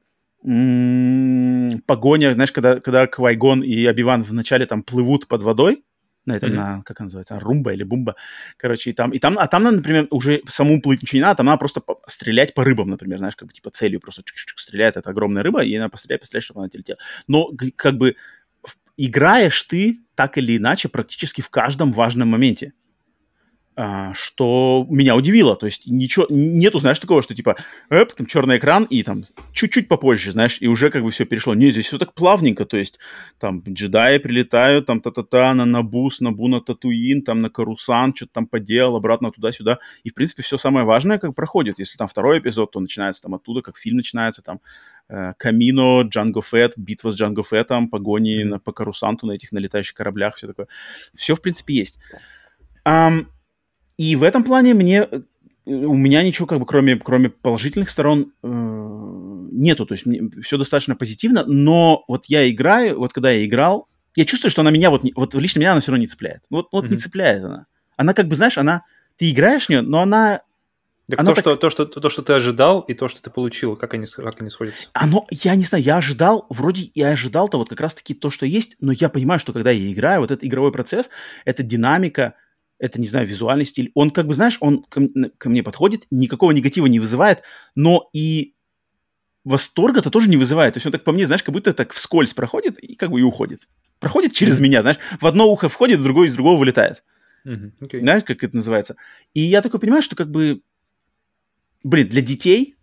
погоня, знаешь, когда, когда Квайгон и Обиван вначале там плывут под водой, на этом, mm-hmm. на, как она называется, румба или бумба, короче, и там, и там, а там, например, уже саму плыть ничего не надо, там надо просто стрелять по рыбам, например, знаешь, как бы, типа, целью просто чук-чук стреляет эта огромная рыба, и она пострелять, пострелять, чтобы она летела. Но, как бы, играешь ты так или иначе практически в каждом важном моменте. А, что меня удивило. То есть ничего, нету, знаешь, такого, что типа, эп, там черный экран, и там чуть-чуть попозже, знаешь, и уже как бы все перешло. Не, здесь все так плавненько, то есть там джедаи прилетают, там та-та-та, на Набус, Набу на Татуин, там на Карусан, что-то там поделал, обратно туда-сюда. И, в принципе, все самое важное как проходит. Если там второй эпизод, то начинается там оттуда, как фильм начинается, там э, Камино, Джанго Фетт, битва с Джанго Феттом, погони на, по Карусанту на этих налетающих кораблях, все такое. Все, в принципе, есть. Um, и в этом плане мне э, у меня ничего, как бы, кроме, кроме положительных сторон, э, нету. То есть мне все достаточно позитивно, но вот я играю, вот когда я играл, я чувствую, что она меня вот, вот лично меня она все равно не цепляет. Вот, вот mm-hmm. не цепляет она. Она как бы, знаешь, она, ты играешь в нее, но она так оно то, так... что, то, что, то, что ты ожидал, и то, что ты получил, как они, как они сходятся? Оно, я не знаю, я ожидал, вроде я ожидал-то вот как раз-таки то, что есть, но я понимаю, что когда я играю, вот этот игровой процесс, эта динамика, это, не знаю, визуальный стиль. Он, как бы, знаешь, он ко, ко мне подходит, никакого негатива не вызывает, но и восторга-то тоже не вызывает. То есть он так по мне, знаешь, как будто так вскользь проходит и как бы и уходит. Проходит через меня, знаешь, в одно ухо входит, в другое из другого вылетает. Mm-hmm. Okay. Знаешь, как это называется? И я такой понимаю, что как бы, блин, для детей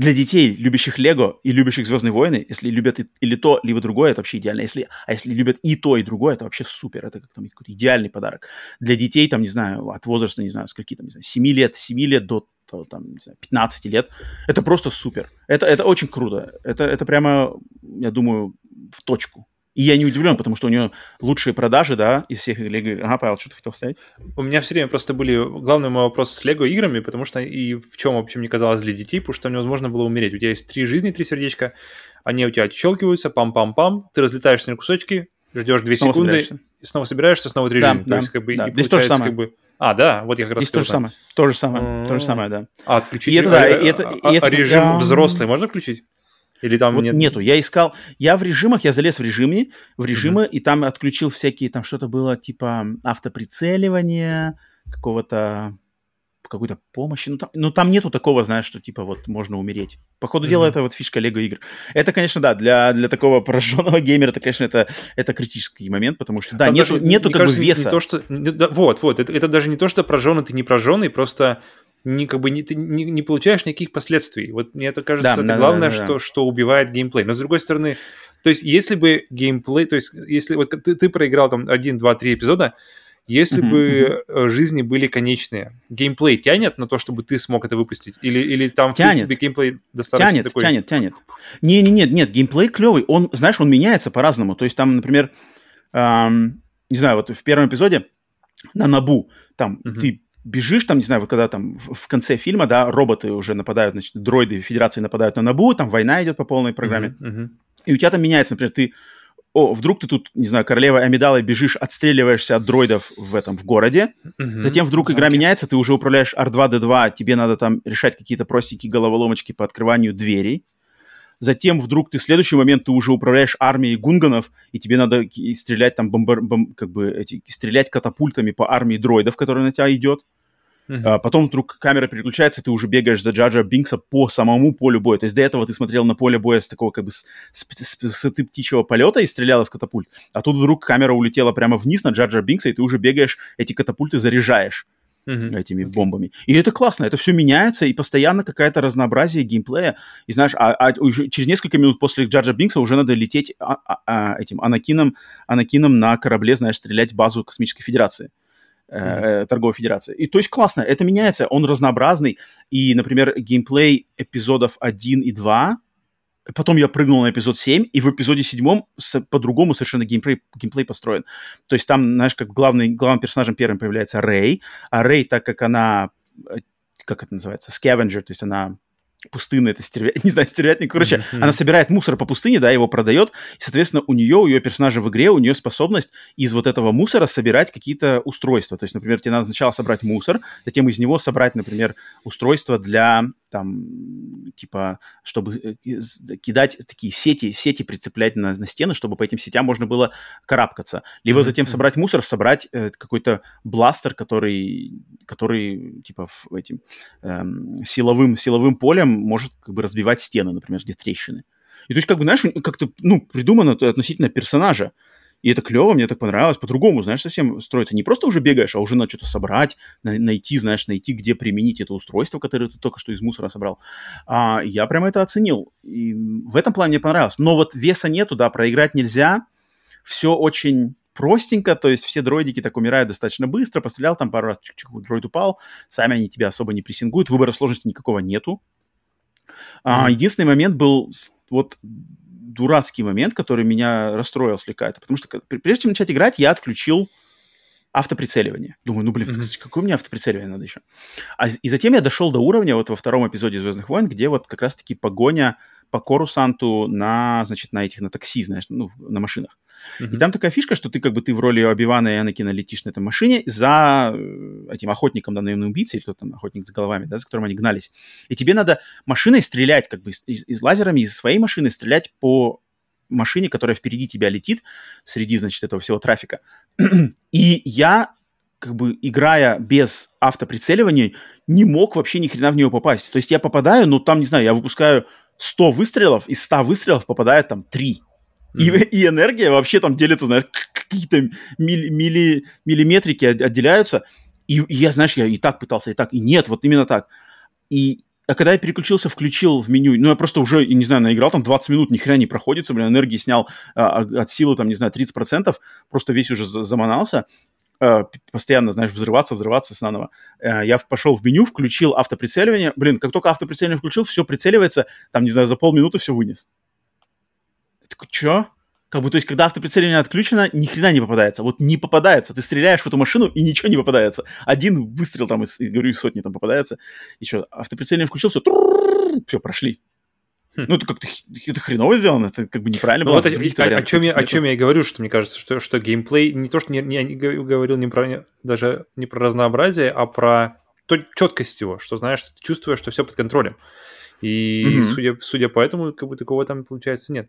для детей, любящих Лего и любящих Звездные войны, если любят или то, либо другое, это вообще идеально. Если, а если любят и то, и другое, это вообще супер. Это как там какой-то идеальный подарок. Для детей, там, не знаю, от возраста, не знаю, скольки там, не знаю, 7 лет, 7 лет до там, не знаю, 15 лет, это просто супер. Это, это очень круто. Это, это прямо, я думаю, в точку. И я не удивлен, потому что у нее лучшие продажи, да, из всех Лего. Ага, Павел, что ты хотел сказать? У меня все время просто были главный мой вопрос с Лего играми, потому что и в чем вообще мне казалось для детей, потому что невозможно было умереть. У тебя есть три жизни, три сердечка, они у тебя отщелкиваются, пам-пам-пам, ты разлетаешься на кусочки, ждешь две снова секунды, собираешься. и снова собираешься, снова три да, жизни. Да, то есть, как бы, да. и Здесь то же самое. как бы... А, да, вот я как раз Здесь то же самое. То же самое, то же самое, да. А отключить и это, да, и это, и это, режим взрослый можно включить? Или там вот нет? Нету. Я искал. Я в режимах, я залез в режимы, в режимы, mm-hmm. и там отключил всякие, там что-то было типа автоприцеливания, какого-то какой-то помощи. Ну там, ну, там нету такого, знаешь, что типа вот можно умереть. По ходу mm-hmm. дела, это вот фишка Лего игр. Это, конечно, да, для, для такого пораженного геймера, это, конечно, это, это критический момент, потому что, да, там нету, даже, нету как кажется, бы веса. Не то, что, да, вот, вот, это, это даже не то, что прожженный, ты не прожженный, просто не, как бы, не, ты не, не получаешь никаких последствий. Вот мне это кажется, да, это да, главное, да, да, что, да. что убивает геймплей. Но с другой стороны, то есть если бы геймплей, то есть если вот ты, ты проиграл там один, два, три эпизода, если mm-hmm. бы mm-hmm. жизни были конечные, геймплей тянет на то, чтобы ты смог это выпустить? Или, или там, тянет. в принципе, геймплей достаточно тянет, такой... Тянет, тянет, Не, не, нет, нет, геймплей клевый. Он, знаешь, он меняется по-разному. То есть там, например, эм, не знаю, вот в первом эпизоде на Набу, там mm-hmm. ты бежишь, там, не знаю, вот когда там в конце фильма, да, роботы уже нападают, значит, дроиды Федерации нападают на Набу, там война идет по полной программе, uh-huh, uh-huh. и у тебя там меняется, например, ты, о, вдруг ты тут, не знаю, королева Амидалы бежишь, отстреливаешься от дроидов в этом, в городе, uh-huh. затем вдруг игра okay. меняется, ты уже управляешь R2-D2, тебе надо там решать какие-то простенькие головоломочки по открыванию дверей, затем вдруг ты в следующий момент ты уже управляешь армией гунганов, и тебе надо стрелять там бомбар, бом, как бы эти, стрелять катапультами по армии дроидов, которая на тебя идет. Uh-huh. А, потом вдруг камера переключается, ты уже бегаешь за Джаджа Бинкса по самому полю боя. То есть до этого ты смотрел на поле боя с такого как бы с, с, с, с птичьего полета и стрелял из катапульт. А тут вдруг камера улетела прямо вниз на Джаджа Бинкса, и ты уже бегаешь, эти катапульты заряжаешь uh-huh. этими okay. бомбами. И это классно, это все меняется, и постоянно какое-то разнообразие геймплея. И знаешь, а, а уже через несколько минут после Джаджа Бинкса уже надо лететь а, а, а, этим Анакином, Анакином на корабле, знаешь, стрелять в базу Космической Федерации. Mm-hmm. торговой федерации. И то есть классно, это меняется, он разнообразный. И, например, геймплей эпизодов 1 и 2 Потом я прыгнул на эпизод 7, и в эпизоде 7 по-другому совершенно геймплей, геймплей построен. То есть там, знаешь, как главный, главным персонажем первым появляется Рэй, а Рэй, так как она, э, как это называется, скавенджер, то есть она пустынная, это стервятник, не знаю, стервятник, короче, mm-hmm. она собирает мусор по пустыне, да, его продает, и, соответственно, у нее, у ее персонажа в игре, у нее способность из вот этого мусора собирать какие-то устройства, то есть, например, тебе надо сначала собрать мусор, затем из него собрать, например, устройство для там, типа, чтобы э, кидать такие сети, сети прицеплять на, на стены, чтобы по этим сетям можно было карабкаться. Либо mm-hmm. затем собрать мусор, собрать э, какой-то бластер, который, который типа, в, этим эм, силовым, силовым полем может как бы разбивать стены, например, где трещины. И то есть, как бы, знаешь, как-то, ну, придумано относительно персонажа. И это клево, мне так понравилось. По-другому, знаешь, совсем строится. Не просто уже бегаешь, а уже надо что-то собрать, найти, знаешь, найти, где применить это устройство, которое ты только что из мусора собрал. А, я прямо это оценил. И в этом плане мне понравилось. Но вот веса нету, да, проиграть нельзя. Все очень простенько, то есть все дроидики так умирают достаточно быстро, пострелял там пару раз, чик-чик, дроид упал, сами они тебя особо не прессингуют, выбора сложности никакого нету. А, единственный момент был вот дурацкий момент, который меня расстроил слегка. Это потому что прежде чем начать играть, я отключил автоприцеливание. Думаю, ну, блин, mm-hmm. какое мне автоприцеливание надо еще? А, и затем я дошел до уровня вот во втором эпизоде «Звездных войн», где вот как раз-таки погоня по Корусанту на, значит, на этих, на такси, знаешь, ну, на машинах. Mm-hmm. И там такая фишка, что ты как бы ты в роли Оби-Вана и Анакина летишь на этой машине за э, этим охотником, да, наемным убийцей, кто там, охотник с головами, да, за которым они гнались. И тебе надо машиной стрелять, как бы из, из, из лазерами из своей машины стрелять по машине, которая впереди тебя летит, среди, значит, этого всего трафика. И я как бы играя без автоприцеливания, не мог вообще ни хрена в нее попасть. То есть я попадаю, но там, не знаю, я выпускаю 100 выстрелов, из 100 выстрелов попадает там 3. И, и энергия вообще там делится, знаешь, какие-то милли, милли, миллиметрики отделяются. И, и я, знаешь, я и так пытался, и так, и нет, вот именно так. И а когда я переключился, включил в меню, ну, я просто уже, не знаю, наиграл там 20 минут, ни хрена не проходится, блин, энергии снял а, а от силы, там, не знаю, 30%, просто весь уже заманался, а, постоянно, знаешь, взрываться, взрываться снова. А, я пошел в меню, включил автоприцеливание, блин, как только автоприцеливание включил, все прицеливается, там, не знаю, за полминуты все вынес такой, чё? Как бы, то есть, когда автоприцеливание отключено, ни хрена не попадается. Вот не попадается. Ты стреляешь в эту машину, и ничего не попадается. Один выстрел там из, говорю, из сотни там попадается. И что, автоприцеливание включил, все, все, прошли. Ну, это как-то это хреново сделано, это как бы неправильно было. Вот, о, о, чем я, о чем я и говорю, что мне кажется, что, что геймплей, не то, что не, не, не говорил не про, даже не про разнообразие, а про то, четкость его, что, знаешь, ты чувствуешь, что все под контролем. И mm-hmm. судя, судя по этому, как бы такого там, получается, нет.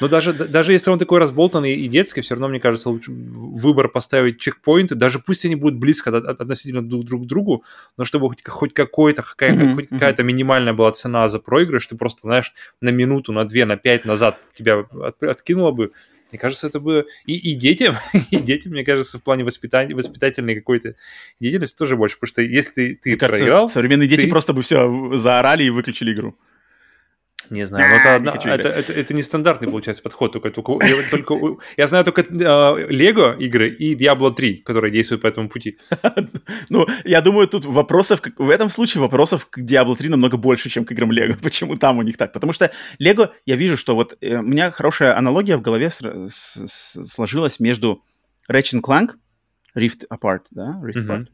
Но даже, даже если он такой разболтанный и детский, все равно, мне кажется, лучше выбор поставить чекпоинты, даже пусть они будут близко от, от, относительно друг, друг к другу, но чтобы хоть, хоть какой-то, какая, mm-hmm. хоть какая-то минимальная была цена за проигрыш, ты просто, знаешь, на минуту, на две, на пять назад тебя от, откинуло бы, мне кажется, это бы и, и детям, и детям, мне кажется, в плане воспитания, воспитательной какой-то деятельности тоже больше, потому что если ты, ты кажется, проиграл... Современные дети ты... просто бы все заорали и выключили игру. Не знаю, но это, одна, это, это, это нестандартный, получается, подход. Только, только, я, только, я знаю только Лего э, игры и Diablo 3, которые действуют по этому пути. ну, я думаю, тут вопросов, в этом случае вопросов к Diablo 3 намного больше, чем к играм Лего. Почему там у них так? Потому что Лего, я вижу, что вот э, у меня хорошая аналогия в голове сложилась между Ratchet Clank Rift Apart, да, Rift. Apart,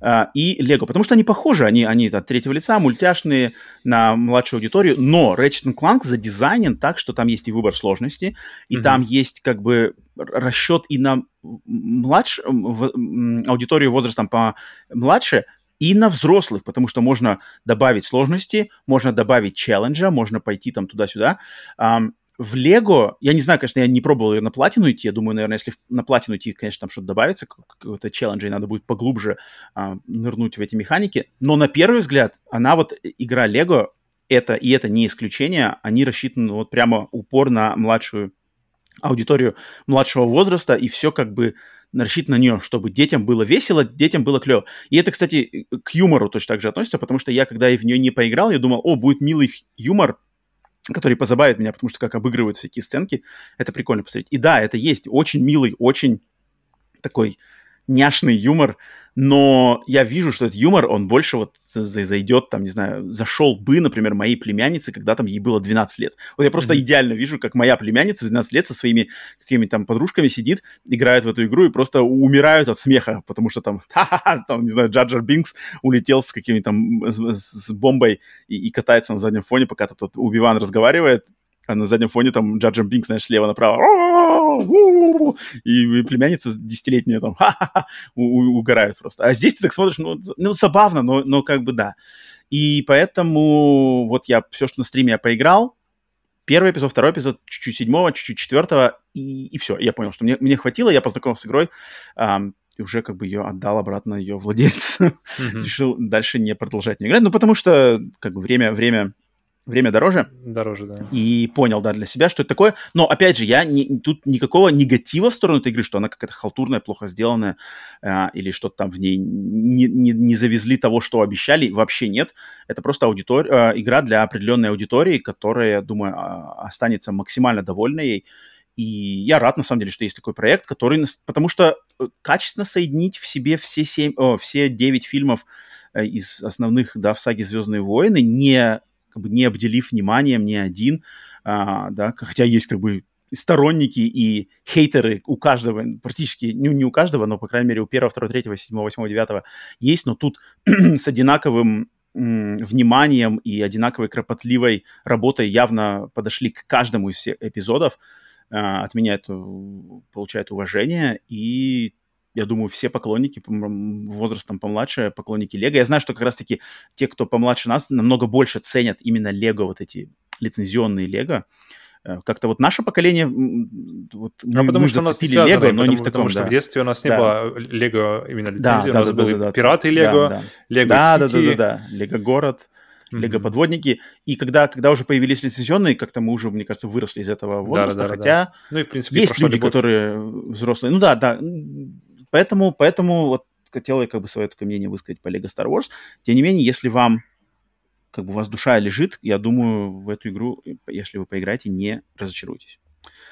а, и Lego, потому что они похожи, они, они от третьего лица, мультяшные, на младшую аудиторию, но Ratchet Clank задизайнен так, что там есть и выбор сложности, и mm-hmm. там есть как бы расчет и на младш... аудиторию возрастом по младше, и на взрослых, потому что можно добавить сложности, можно добавить челленджа, можно пойти там туда-сюда. Um, в Лего, я не знаю, конечно, я не пробовал ее на платину идти, я думаю, наверное, если на платину идти, конечно, там что-то добавится, какой-то челлендж, и надо будет поглубже а, нырнуть в эти механики, но на первый взгляд, она вот, игра Лего, это, и это не исключение, они рассчитаны вот прямо упор на младшую аудиторию младшего возраста, и все как бы рассчитано на нее, чтобы детям было весело, детям было клево. И это, кстати, к юмору точно так же относится, потому что я, когда я в нее не поиграл, я думал, о, будет милый юмор, который позабавит меня, потому что как обыгрывают всякие сценки, это прикольно посмотреть. И да, это есть очень милый, очень такой няшный юмор, но я вижу, что этот юмор, он больше вот зайдет, там, не знаю, зашел бы, например, моей племяннице, когда там ей было 12 лет. Вот я просто mm-hmm. идеально вижу, как моя племянница в 12 лет со своими какими-то там подружками сидит, играет в эту игру и просто умирают от смеха, потому что там, там, не знаю, Джаджар Бинкс улетел с какими-то там, с, с бомбой и, и катается на заднем фоне, пока тут Убиван разговаривает, а на заднем фоне там Джаджем Бинк, знаешь, слева направо. И племянница десятилетняя там угорают просто. А здесь ты так смотришь, ну, ну забавно, но, но как бы да. И поэтому вот я все, что на стриме я поиграл, первый эпизод, второй эпизод, чуть-чуть седьмого, чуть-чуть четвертого, и, и все. Я понял, что мне, мне хватило, я познакомился с игрой, эм, и уже как бы ее отдал обратно ее владельцу. Mm-hmm. Решил дальше не продолжать не играть, ну потому что как бы время, время время дороже. Дороже, да. И понял, да, для себя, что это такое. Но, опять же, я не, тут никакого негатива в сторону этой игры, что она какая-то халтурная, плохо сделанная, э, или что-то там в ней не, не, не завезли того, что обещали, вообще нет. Это просто аудитор... э, игра для определенной аудитории, которая, я думаю, э, останется максимально довольной ей. И я рад, на самом деле, что есть такой проект, который... Потому что э, качественно соединить в себе все, семь, о, все девять фильмов э, из основных, да, в саге «Звездные войны», не как бы не обделив вниманием ни один, а, да, хотя есть как бы сторонники и хейтеры у каждого, практически, ну, не у каждого, но, по крайней мере, у первого, второго, третьего, седьмого, восьмого, девятого есть, но тут с одинаковым вниманием и одинаковой кропотливой работой явно подошли к каждому из всех эпизодов. А, от меня это получает уважение, и я думаю, все поклонники возрастом помладше, поклонники Лего. Я знаю, что как раз-таки те, кто помладше нас, намного больше ценят именно Лего, вот эти лицензионные Лего. Э, как-то вот наше поколение, вот мы, а потому мы что нас не связано, Лего, но потому, не в таком, потому что да. в детстве у нас не да. было Лего именно лицензии, да, у нас да, были да, Пираты Лего, да, Лего да, да, да, да, да, Лего Город, Лего подводники. И когда, когда уже появились лицензионные, как-то мы уже, мне кажется, выросли из этого возраста. Да, да, да, хотя да. Ну, и, в принципе, есть люди, любовь. которые взрослые. Ну да, да. Поэтому, поэтому вот хотел я как бы свое такое мнение высказать по Lego Star Wars. Тем не менее, если вам как бы у вас душа лежит, я думаю, в эту игру, если вы поиграете, не разочаруетесь.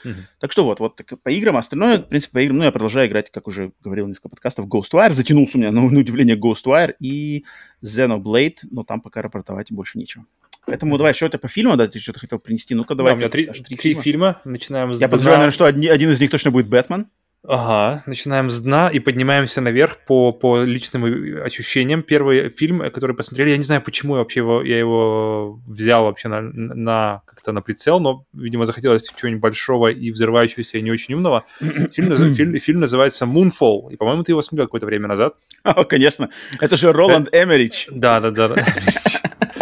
Uh-huh. Так что вот, вот так, по играм, остальное, в принципе, по играм, ну, я продолжаю играть, как уже говорил несколько подкастов, Ghostwire, затянулся у меня, на, на удивление, Ghostwire и Xenoblade, но там пока рапортовать больше нечего. Поэтому давай, что это по фильму, да, ты что-то хотел принести? Ну-ка, давай. Да, у меня три, три, три фильма. фильма. Начинаем с... Я подозреваю, наверное, что один, один из них точно будет «Бэтмен». Ага, начинаем с дна и поднимаемся наверх по, по личным ощущениям. Первый фильм, который посмотрели, я не знаю, почему я вообще его, я его взял вообще на, на как-то на прицел, но, видимо, захотелось чего-нибудь большого и взрывающегося, и не очень умного. Фильм, фильм, фильм называется Moonfall, и, по-моему, ты его смотрел какое-то время назад. О, конечно, это же Роланд Эмерич. Да, да, да.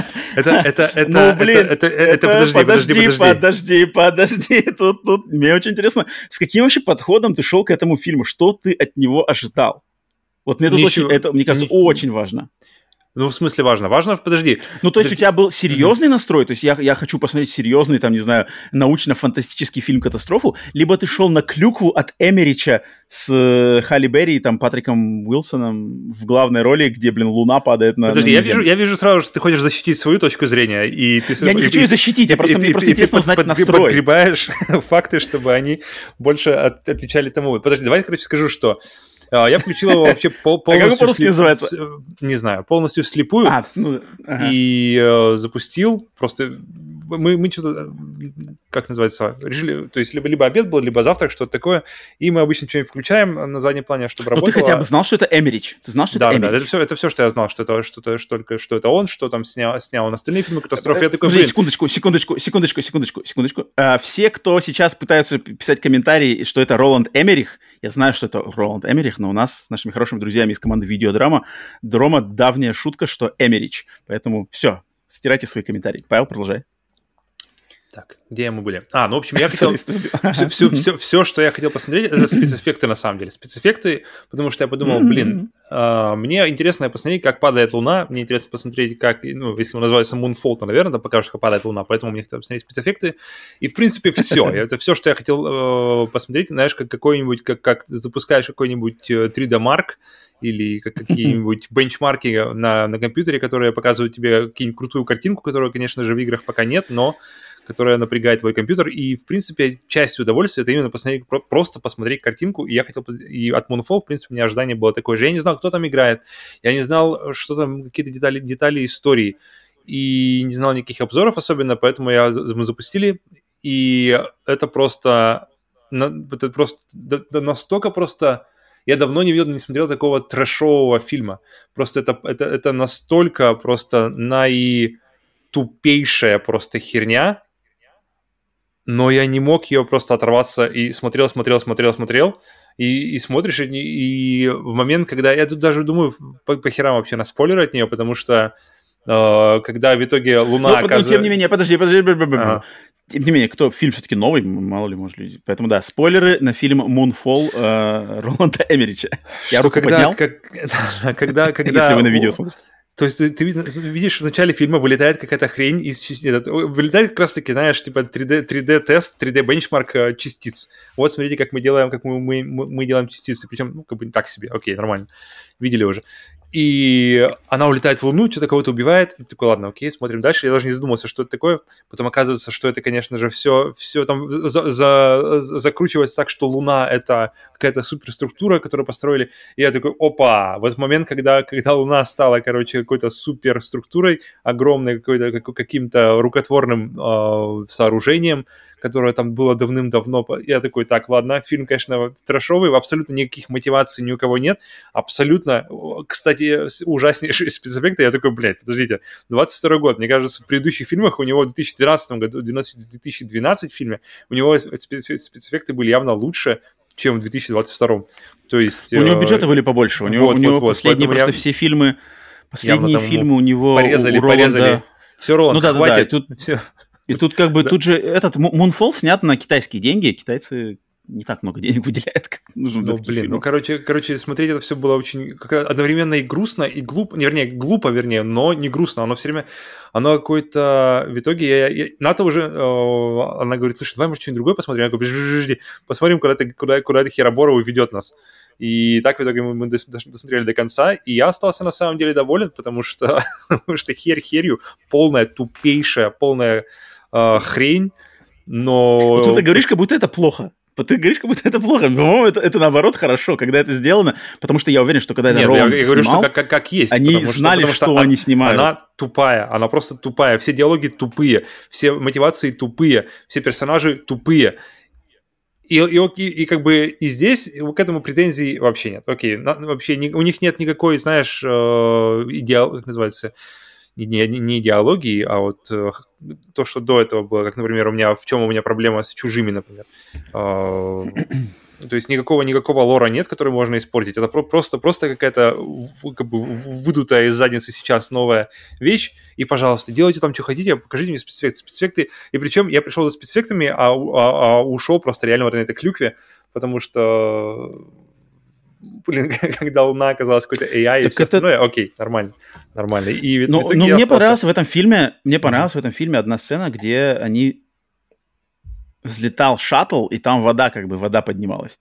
Это, это, это, ну, блин, это, это, это, подожди, подожди, подожди, подожди, подожди, тут, тут, мне очень интересно, с каким вообще подходом ты шел к этому фильму, что ты от него ожидал? Вот мне тут Ничего, очень, это, мне кажется, ни... очень важно. Ну, в смысле важно? Важно, подожди. Ну, то есть у тебя был серьезный mm-hmm. настрой, то есть я, я хочу посмотреть серьезный, там, не знаю, научно-фантастический фильм-катастрофу, либо ты шел на клюкву от Эмерича с э, Халли Берри и там Патриком Уилсоном в главной роли, где, блин, луна падает на Подожди, на я, вижу, я вижу сразу, что ты хочешь защитить свою точку зрения, и ты... Я не хочу ее защитить, я просто, мне просто интересно узнать под, настрой. Подгребаешь факты, чтобы они больше от, отвечали тому. Подожди, давай, короче, скажу, что я включил его вообще пол, полностью... А как по-русски называется? Не знаю, полностью вслепую. А, ну. И э, запустил, просто мы, мы что-то, как называется, решили, то есть либо, либо обед был, либо завтрак, что-то такое, и мы обычно что-нибудь включаем на заднем плане, чтобы работало. Но ты хотя бы знал, что это Эмерич? Ты знал, что да, это Эмерич? Да, это все, это все, что я знал, что это, что, -то, что, только, что это он, что там снял, снял он остальные фильмы катастрофы. Я такой, блин... секундочку, секундочку, секундочку, секундочку, секундочку. А, все, кто сейчас пытаются писать комментарии, что это Роланд Эмерих, я знаю, что это Роланд Эмерих, но у нас с нашими хорошими друзьями из команды Видеодрама Дрома давняя шутка, что Эмерич. Поэтому все, стирайте свои комментарии. Павел, продолжай. Так, где мы были? А, ну, в общем, я хотел... все, все, все, все, что я хотел посмотреть, это спецэффекты на самом деле. Спецэффекты, потому что я подумал, блин, э, мне интересно посмотреть, как падает Луна, мне интересно посмотреть, как, ну, если он называется Moonfall, то, наверное, там покажешь, как падает Луна, поэтому мне хотелось посмотреть спецэффекты. И, в принципе, все. Это все, что я хотел э, посмотреть. Знаешь, как какой-нибудь, как, как запускаешь какой-нибудь 3D-марк, э, или как какие-нибудь бенчмарки на, на компьютере, которые показывают тебе какую-нибудь крутую картинку, которую, конечно же, в играх пока нет, но которая напрягает твой компьютер. И, в принципе, часть удовольствия это именно посмотреть, просто посмотреть картинку. И я хотел... И от Moonfall, в принципе, у меня ожидание было такое же. Я не знал, кто там играет. Я не знал, что там, какие-то детали, детали истории. И не знал никаких обзоров особенно, поэтому я, мы запустили. И это просто... Это просто настолько просто... Я давно не видел, не смотрел такого трэшового фильма. Просто это, это, это настолько просто наитупейшая просто херня, но я не мог ее просто оторваться и смотрел, смотрел, смотрел, смотрел, и, и смотришь, и, и в момент, когда я тут даже думаю, по, по херам вообще на спойлеры от нее, потому что э, когда в итоге Луна ну, оказывается... тем не менее, подожди, подожди, ага. Тем не менее, кто фильм все-таки новый, мало ли, может, люди. Поэтому да, спойлеры на фильм Moonfall э, Роланда Эмерича. Я что, руку когда, поднял. Как, когда, когда, Если вы на видео смотрите. То есть ты, ты видишь, в начале фильма вылетает какая-то хрень из частиц. Вылетает как раз-таки, знаешь, типа 3D, 3D-тест, 3D-бенчмарк э, частиц. Вот смотрите, как мы делаем, как мы, мы, мы делаем частицы. Причем, ну, как бы так себе. Окей, нормально. Видели уже. И она улетает в Луну, что-то кого-то убивает. И такой, ладно, окей, смотрим дальше. Я даже не задумался, что это такое. Потом оказывается, что это, конечно же, все, все там за, за, закручивается так, что Луна — это какая-то суперструктура, которую построили. И я такой, опа! Вот в момент, когда, когда Луна стала, короче, какой-то суперструктурой, огромной какой-то каким-то рукотворным э, сооружением, которое там было давным-давно. Я такой, так, ладно, фильм, конечно, трэшовый, абсолютно никаких мотиваций ни у кого нет, абсолютно, кстати, ужаснейшие спецэффекты. Я такой, блядь, подождите, 22 год, мне кажется, в предыдущих фильмах у него в 2012 году, в 2012 фильме, у него спецэффекты были явно лучше, чем в 2022. То есть... У него э, бюджеты были побольше, у него, вот, у него вот, последние вот, просто я... все фильмы, последние фильмы у него... Порезали, у Роланда... порезали. Все, Роланд, ну, да, хватит. Да, да, тут... Все. И тут как бы тут же этот Moonfall снят на китайские деньги, китайцы не так много денег выделяют, как нужно Ну, блин, фильмов. ну, короче, короче, смотреть это все было очень одновременно и грустно, и глупо, не, вернее, глупо, вернее, но не грустно, оно все время, оно какое-то, в итоге, я, я, Ната уже, э, она говорит, слушай, давай, может, что-нибудь другое посмотрим, я говорю, подожди, посмотрим, куда, ты, куда, куда эта Херобора уведет нас. И так в итоге мы, мы досмотрели до конца, и я остался на самом деле доволен, потому что, потому что херь херью, полная, тупейшая, полная э, хрень, но... Вот ты говоришь, как будто это плохо. Ты говоришь, как будто это плохо. По-моему, это, это наоборот хорошо, когда это сделано, потому что я уверен, что когда это Нет, я, я говорю, снимал, что как, как, как есть. Они потому знали, что, потому что, что они снимают. Она тупая, она просто тупая. Все диалоги тупые, все мотивации тупые, все персонажи тупые. И, и, и, и как бы и здесь к этому претензий вообще нет. Окей, на, вообще не, у них нет никакой, знаешь, э, идеал, как называется, не, не, не идеологии, а вот э, то, что до этого было, как, например, у меня в чем у меня проблема с чужими, например. Э, то есть никакого никакого лора нет, который можно испортить. Это про- просто просто какая-то как бы выдутая из задницы сейчас новая вещь. И, пожалуйста, делайте там, что хотите, покажите мне спецэффекты. спецэффекты. И причем я пришел за спецэффектами, а, а, а ушел просто реально вот на этой клюкве, потому что блин, когда Луна оказалась какой-то AI так и все это... остальное, окей, нормально, нормально. И но, но мне остался... понравилось в этом фильме, мне понравилась mm-hmm. в этом фильме одна сцена, где они взлетал шаттл, и там вода, как бы вода поднималась.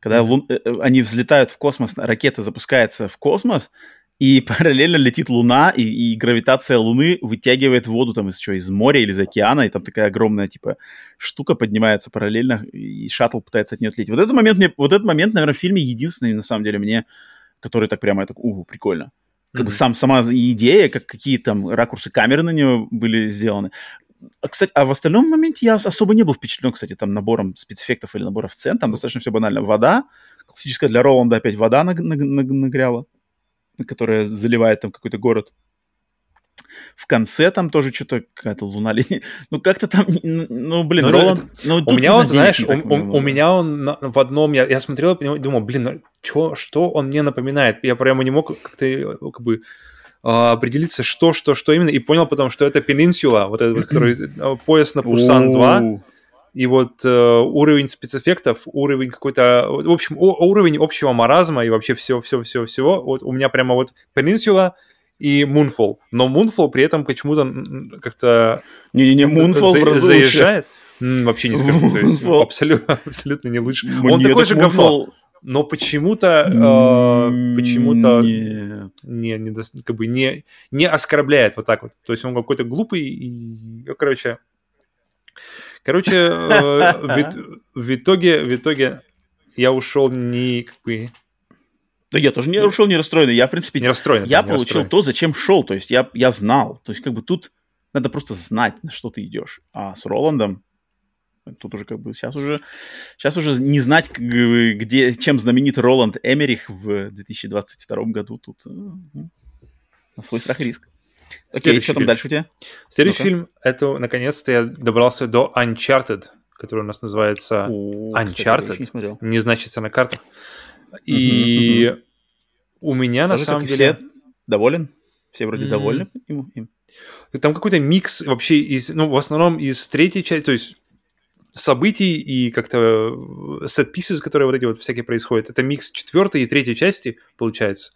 Когда mm-hmm. лун... Э, э, они взлетают в космос, ракета запускается в космос, и параллельно летит Луна, и, и гравитация Луны вытягивает воду там из что, из моря или из океана, и там такая огромная, типа, штука поднимается параллельно, и шаттл пытается от нее отлететь. Вот этот момент, мне, вот этот момент, наверное, в фильме единственный, на самом деле, мне, который так прямо, я так, угу, прикольно. Как mm-hmm. бы сам, сама идея, как какие там ракурсы камеры на нее были сделаны. А, кстати, а в остальном моменте я особо не был впечатлен, кстати, там набором спецэффектов или наборов сцен. Там достаточно все банально. Вода, классическая для Роланда опять вода наг- наг- наг- нагряла которая заливает там какой-то город. В конце там тоже что-то какая-то луна линия. Ну, как-то там, ну, блин, ну, Роланд... Ну, у меня он, знаешь, у, у, у меня он в одном... Я, я смотрел и думал, блин, чё, что он мне напоминает? Я прямо не мог как-то как бы а, определиться, что, что, что именно, и понял потом, что это Peninsula, вот этот, который э, пояс на Пусан 2, и вот э, уровень спецэффектов, уровень какой-то, в общем, о, уровень общего маразма и вообще все, все, все, всего. Вот у меня прямо вот Peninsula и Moonfall, но Moonfall при этом почему-то как-то не-не-не, Moonfall за, заезжает. М, вообще не скажу, то есть абсолютно, абсолютно не лучше. Он Мне такой так же говно, Moonfall- но почему-то э, почему-то не, не, дос- как бы не, не оскорбляет вот так вот. То есть он какой-то глупый и, ну, короче, короче, э, в, ит- в итоге, в итоге я ушел не как бы Да я тоже не ушел не расстроенный. Я, в принципе, не расстроен. я не получил расстроен. то, зачем шел. То есть я, я знал. То есть как бы тут надо просто знать, на что ты идешь. А с Роландом тут уже как бы сейчас уже сейчас уже не знать, где, чем знаменит Роланд Эмерих в 2022 году. Тут э, ну, на свой страх и риск. Окей, Следующий что там фильм. дальше у тебя? Следующий Ну-ка. фильм, это наконец-то я добрался до Uncharted, который у нас называется О, кстати, Uncharted. еще не значится на картах. И у меня на Даже самом как и деле... все доволен? Все вроде довольны им- им. Там какой-то микс вообще из, ну, в основном из третьей части, то есть событий и как-то сет pieces, которые вот эти вот всякие происходят. Это микс четвертой и третьей части, получается.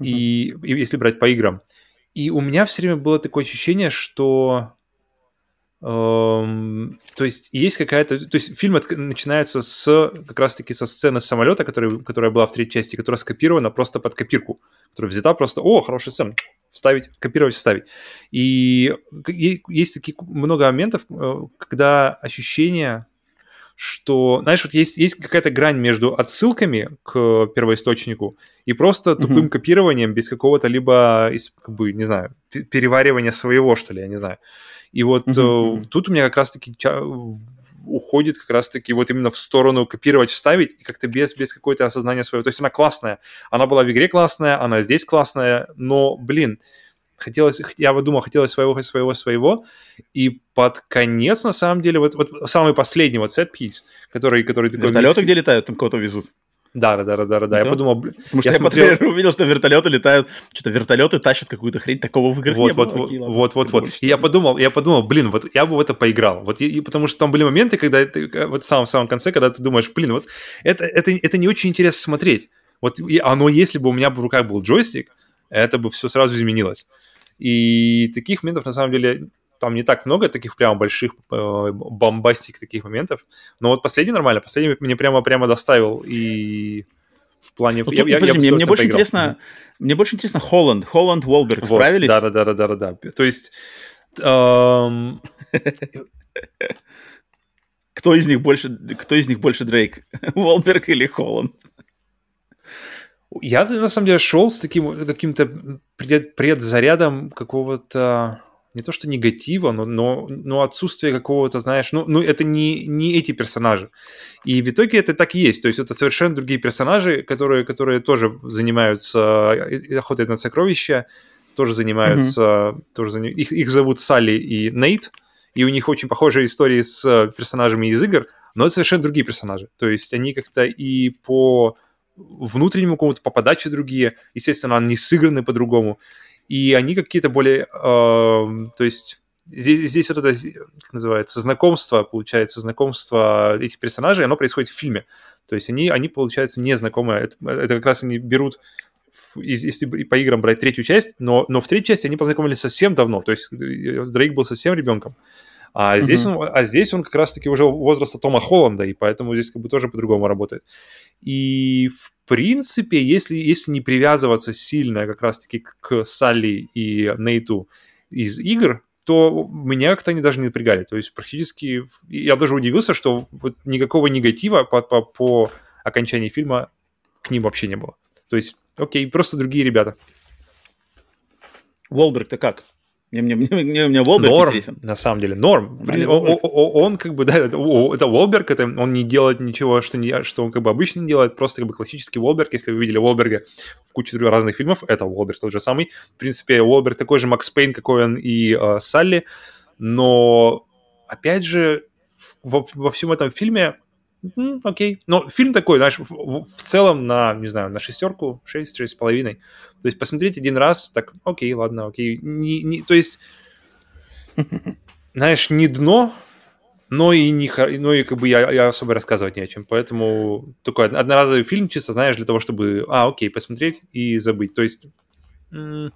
И, и если брать по играм. И у меня все время было такое ощущение, что... эм, то есть есть какая-то... То есть фильм отк- начинается с как раз-таки со сцены самолета, который, которая была в третьей части, которая скопирована просто под копирку. Которая взята просто... О, хорошая сцена. Вставить, копировать, вставить. И есть такие много моментов, э, когда ощущение, что, знаешь, вот есть, есть какая-то грань между отсылками к первоисточнику и просто тупым Мгм. копированием без какого-то либо, как бы, не знаю, пе- переваривания своего, что ли, я не знаю. И вот Мгм, э, тут у меня как раз-таки ча- уходит как раз-таки вот именно в сторону копировать, вставить, и как-то без, без какой-то осознания своего. То есть она классная, она была в игре классная, она здесь классная, но, блин, хотелось, я вот думал, хотелось своего, своего, своего, и под конец, на самом деле, вот, вот самый последний вот сет-пис, который, который такой... Вертолеты где летают, там кого-то везут. Да, да, да, да, да, да. Я подумал, блин, Потому что Я я, смотрел- увидел, что вертолеты летают, что-то вертолеты тащат какую-то хрень, такого в играх вот, не было. вот, вот, Окей, ладно, вот, вот, вот. больше И я подумал, я подумал, блин, вот я бы в это поиграл. Вот, и, и потому что там были моменты, когда ты, вот в самом, самом конце, когда ты думаешь, блин, вот это, это, это не очень интересно смотреть. Вот и оно, если бы у меня в руках был джойстик, это бы все сразу изменилось. И таких моментов, на самом деле, там не так много таких прямо больших э, бомбастик таких моментов. Но вот последний нормально, последний мне прямо прямо доставил и в плане... Ну, я- я- я подожди, бы мне, мне больше поиграл. интересно, мне больше интересно Холланд, Холланд, Уолберг, Вот, справились? Да, да, да, да, да, да. То есть эм, Кто из них больше, кто из них больше Дрейк, Уолберг или Холланд? Я на самом деле шел с таким каким-то пред- предзарядом какого-то не то что негатива, но, но, но отсутствие какого-то, знаешь, ну, ну это не, не эти персонажи. И в итоге это так и есть. То есть это совершенно другие персонажи, которые, которые тоже занимаются э, охотой на сокровища, тоже занимаются, тоже заним- их, их зовут Салли и Нейт, и у них очень похожие истории с э, персонажами из игр, но это совершенно другие персонажи. То есть они как-то и по внутреннему какому-то, по подаче другие, естественно, они сыграны по-другому, и они какие-то более, э, то есть здесь, здесь вот это, как называется, знакомство, получается, знакомство этих персонажей, оно происходит в фильме. То есть они, они получается, незнакомые. Это, это как раз они берут, если по играм брать третью часть, но, но в третьей части они познакомились совсем давно. То есть э, Дрейк был совсем ребенком. А здесь, Мгм. он, а здесь он как раз-таки уже возраста Тома Холланда, и поэтому здесь как бы тоже по-другому работает. И в принципе, если, если не привязываться сильно как раз-таки к- к Салли и Нейту из игр, то меня как-то они даже не напрягали. То есть практически я даже удивился, что вот никакого негатива по, по, по окончании фильма к ним вообще не было. То есть, окей, просто другие ребята. Уолберг-то как? Мне, мне, мне, мне, мне Уолберг норм, интересен. на самом деле, норм. Блин, он, он- он как бы, да, это, это Уолберг, это он не делает ничего, что, не, что он как бы обычно не делает, просто как бы классический Уолберг. Если вы видели Уолберга в куче разных фильмов, это Уолберг тот же самый. В принципе, Уолберг такой же Макс Пейн, какой он и э, Салли, но, опять же, во, во всем этом фильме окей. Но фильм такой, знаешь, в, целом на, не знаю, на шестерку, шесть, шесть с половиной. То есть посмотреть один раз, так, окей, ладно, окей. Не, не, то есть, знаешь, не дно, но и не, но и как бы я, я особо рассказывать не о чем. Поэтому такой одноразовый фильм чисто, знаешь, для того, чтобы, а, окей, посмотреть и забыть. То есть, не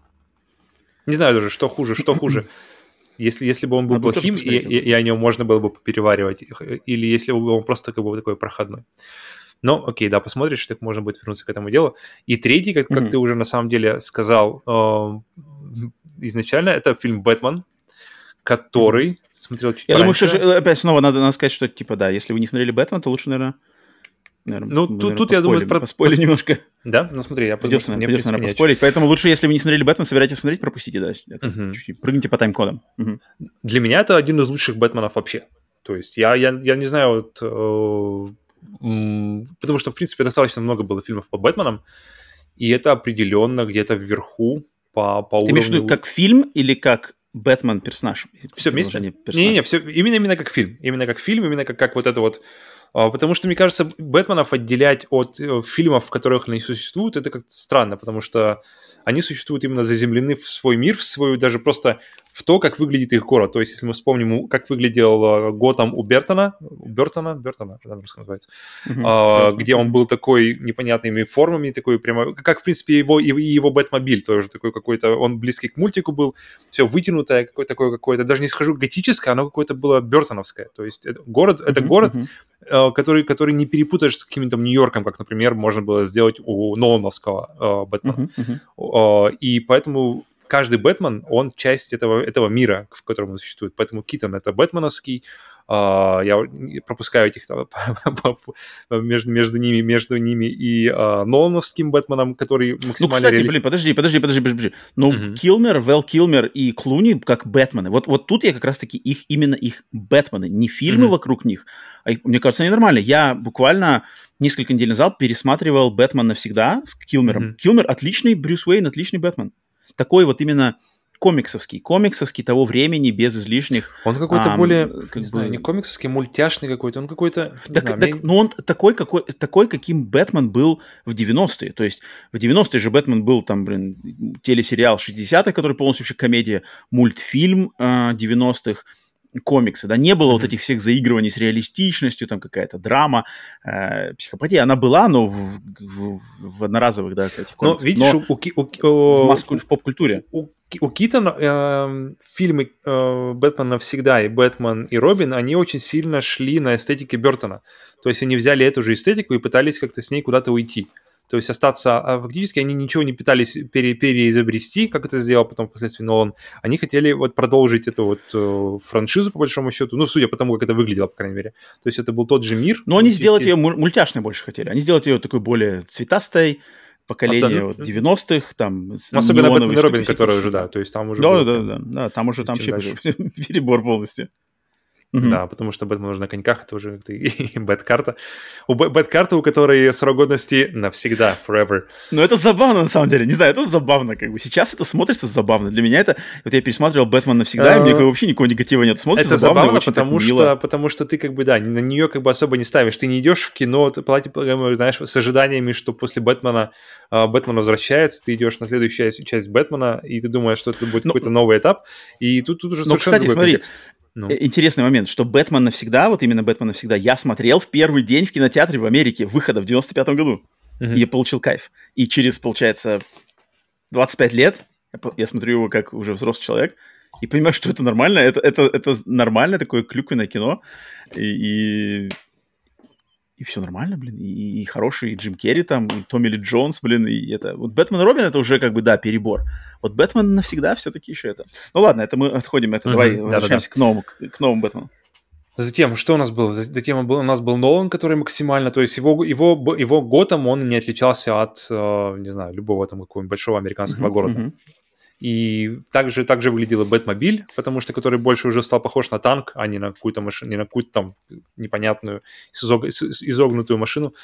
знаю даже, что хуже, что хуже. Если, если бы он был плохим, и, и, и о нем можно было бы переваривать, или если бы он просто как бы такой проходной. Но, окей, да, посмотришь, так можно будет вернуться к этому делу. И третий, как, mm-hmm. как ты уже на самом деле сказал э, изначально, это фильм «Бэтмен», который смотрел чуть Я пораньше. думаю, что опять снова надо, надо сказать, что типа да, если вы не смотрели Бэтмен, то лучше, наверное, наверное ну, тут, наверное, тут я думаю, про... немножко. Да? Ну смотри, я придется, подумал, придется наверное, поспорить. Поэтому лучше, если вы не смотрели Бэтмен, собирайтесь смотреть, пропустите, да. Угу. Чуть-чуть прыгните по тайм-кодам. Угу. Для меня это один из лучших Бэтменов вообще. То есть я, я, я не знаю, вот, э, потому что, в принципе, достаточно много было фильмов по Бэтменам, и это определенно где-то вверху по, по Ты уровню... имеешь в виду как фильм или как Бэтмен персонаж. Все вместе? Не-не, все именно, именно как фильм. Именно как фильм, именно как, как вот это вот потому что, мне кажется, Бэтменов отделять от э, фильмов, в которых они существуют, это как-то странно, потому что они существуют именно заземлены в свой мир, в свою даже просто в то, как выглядит их город. То есть, если мы вспомним, как выглядел э, Готэм у Бертона, у Бертона, Бертона, как русском называется, mm-hmm. а, где он был такой непонятными формами, такой прямо, как, в принципе, его, и его Бэтмобиль тоже такой какой-то, он близкий к мультику был, все вытянутое, какое-то такое какое-то, даже не скажу готическое, оно какое-то было бертоновское. То есть, это город, mm-hmm. это город, mm-hmm. который, который не перепутаешь с каким-то Нью-Йорком, как, например, можно было сделать у Нолановского э, Бэтмена. Mm-hmm. Э, и поэтому каждый Бэтмен, он часть этого, этого мира, в котором он существует. Поэтому Китон — это бэтменовский, Uh, я пропускаю этих там, между, между ними, между ними и uh, Нолановским Бэтменом, который максимально Ну, кстати, реалист... блин, подожди, подожди, подожди, подожди. Ну, uh-huh. Килмер, Вэл Килмер и Клуни как Бэтмены. Вот, вот тут я как раз-таки их, именно их Бэтмены, не фильмы uh-huh. вокруг них. А их, мне кажется, они нормальные. Я буквально несколько недель назад пересматривал «Бэтмен навсегда» с Килмером. Uh-huh. Килмер отличный Брюс Уэйн, отличный Бэтмен такой вот именно комиксовский, комиксовский того времени без излишних. Он какой-то а, более, как не знаю, не комиксовский, мультяшный какой-то, он какой-то. Так, знаю, так, мне... Ну он такой, какой, такой, каким Бэтмен был в 90-е. То есть в 90-е же Бэтмен был там, блин, телесериал 60-х, который полностью вообще комедия, мультфильм э, 90-х комиксы, да, не было mm-hmm. вот этих всех заигрываний с реалистичностью, там какая-то драма, э, психопатия, она была, но в, в, в одноразовых, да, этих комиксах. Но видишь, но у, у, у, в, маску, в поп-культуре. У, у Китона э, фильмы э, «Бэтмен навсегда» и «Бэтмен и Робин», они очень сильно шли на эстетике Бертона. То есть они взяли эту же эстетику и пытались как-то с ней куда-то уйти то есть остаться, а фактически они ничего не пытались пере, переизобрести, как это сделал потом впоследствии Нолан, они хотели вот продолжить эту вот э, франшизу, по большому счету, ну, судя по тому, как это выглядело, по крайней мере. То есть это был тот же мир. Но они сделать ее мультяшной больше хотели, они сделать ее такой более цветастой, поколение вот, 90-х, там... Особенно Бэтмен Робин, который уже, да, то есть там уже... Да, да, да, да, там уже там вообще перебор полностью. Mm-hmm. Да, потому что Бэтмен уже на коньках, это уже и бэт-карта. У бэт-карты, у которой срок годности навсегда, forever. Ну, это забавно, на самом деле. Не знаю, это забавно. Как бы сейчас это смотрится забавно. Для меня это... Вот я пересматривал Бэтмен навсегда, и мне а, вообще никакого негатива нет. Смотрится это забавно, забавно потому, что, потому что ты как бы, да, на нее как бы особо не ставишь. Ты не идешь в кино, ты платишь, знаешь, с ожиданиями, что после Бэтмена а, Бэтмен возвращается, ты идешь на следующую часть, часть Бэтмена, и ты думаешь, что это будет ну, какой-то новый этап, и тут, тут уже ну, совершенно кстати, смотри. Ну. Э, интересный момент, что «Бэтмен навсегда», вот именно «Бэтмен навсегда», я смотрел в первый день в кинотеатре в Америке, выхода в 95-м году. Uh-huh. И я получил кайф. И через, получается, 25 лет я смотрю его как уже взрослый человек и понимаю, что это нормально, это, это, это нормальное такое клюквенное кино. И, и и все нормально, блин, и, и хороший Джим Керри там, и Томми Ли Джонс, блин, и это... Вот Бэтмен и Робин это уже как бы, да, перебор. Вот Бэтмен навсегда все-таки еще это... Ну ладно, это мы отходим, это mm-hmm. давай да, возвращаемся да, да. К, новому, к, к новому Бэтмену. Затем, что у нас было? Затем был, у нас был Нолан, который максимально, то есть его, его, его Готэм, он не отличался от, э, не знаю, любого там какого-нибудь большого американского mm-hmm, города. Mm-hmm. И также, также выглядел и Бэтмобиль, потому что который больше уже стал похож на танк, а не на какую-то машину, не на какую-то там непонятную изог... изогнутую машину.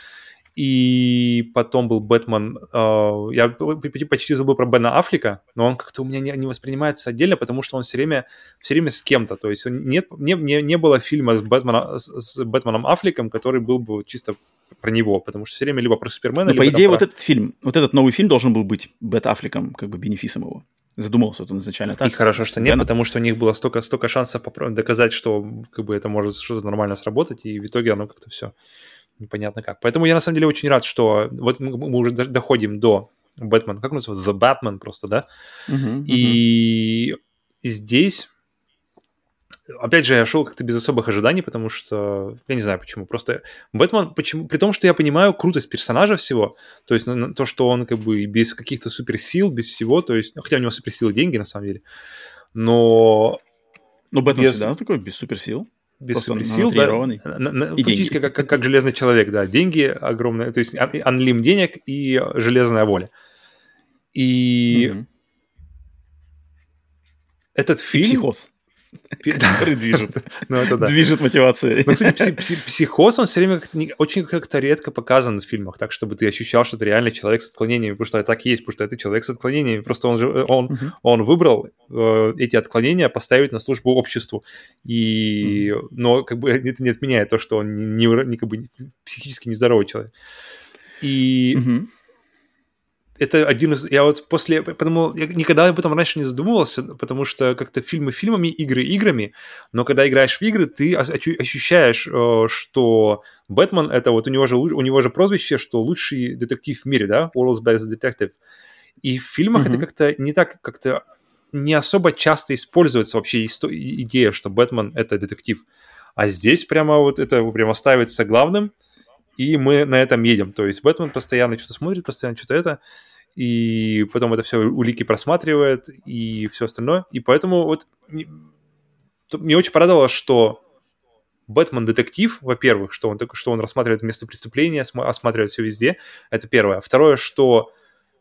И потом был Бэтмен. Э, я почти забыл про Бена Аффлека, но он как-то у меня не, не воспринимается отдельно, потому что он все время, все время с кем-то. То есть нет, не, не, не было фильма с, Бэтмена, с, с Бэтменом Аффлеком, который был бы чисто про него, потому что все время либо про Супермена, но, либо по идее, про... вот этот фильм, вот этот новый фильм должен был быть Бэт Аффлеком, как бы бенефисом его. Задумался вот он изначально так. И хорошо, что нет, потому что у них было столько, столько шансов доказать, что как бы это может что-то нормально сработать, и в итоге оно как-то все непонятно как. Поэтому я на самом деле очень рад, что вот мы уже доходим до Бэтмен, как он называется, The Batman просто, да? Uh-huh, и uh-huh. здесь, опять же, я шел как-то без особых ожиданий, потому что, я не знаю почему, просто Бэтмен, почему, при том, что я понимаю крутость персонажа всего, то есть ну, то, что он как бы без каких-то суперсил, без всего, то есть, хотя у него суперсилы деньги на самом деле, но... Но Бэтмен без... всегда такой, без суперсил без суперсил, да, на, на, практически как, как, как железный человек, да, деньги огромные, то есть анлим денег и железная воля. И mm-hmm. этот фильм... Психоз. Который движет. ну, это да. Движет мотивацией. Ну, кстати, психоз, он все время как-то не, очень как-то редко показан в фильмах, так, чтобы ты ощущал, что ты реально человек с отклонениями, потому что это так и есть, потому что это человек с отклонениями. Просто он же, он, uh-huh. он выбрал э, эти отклонения поставить на службу обществу. И, uh-huh. но как бы это не отменяет то, что он не, не, как бы психически нездоровый человек. И... Uh-huh это один из... Я вот после... Подумал, я никогда об этом раньше не задумывался, потому что как-то фильмы фильмами, игры играми, но когда играешь в игры, ты ощущаешь, э, что Бэтмен — это вот у него же, у него же прозвище, что лучший детектив в мире, да? World's Best Detective. И в фильмах mm-hmm. это как-то не так как-то не особо часто используется вообще идея, что Бэтмен — это детектив. А здесь прямо вот это прямо ставится главным, и мы на этом едем. То есть Бэтмен постоянно что-то смотрит, постоянно что-то это и потом это все улики просматривает и все остальное. И поэтому вот мне очень порадовало, что Бэтмен детектив, во-первых, что он, что он рассматривает место преступления, осматривает все везде, это первое. Второе, что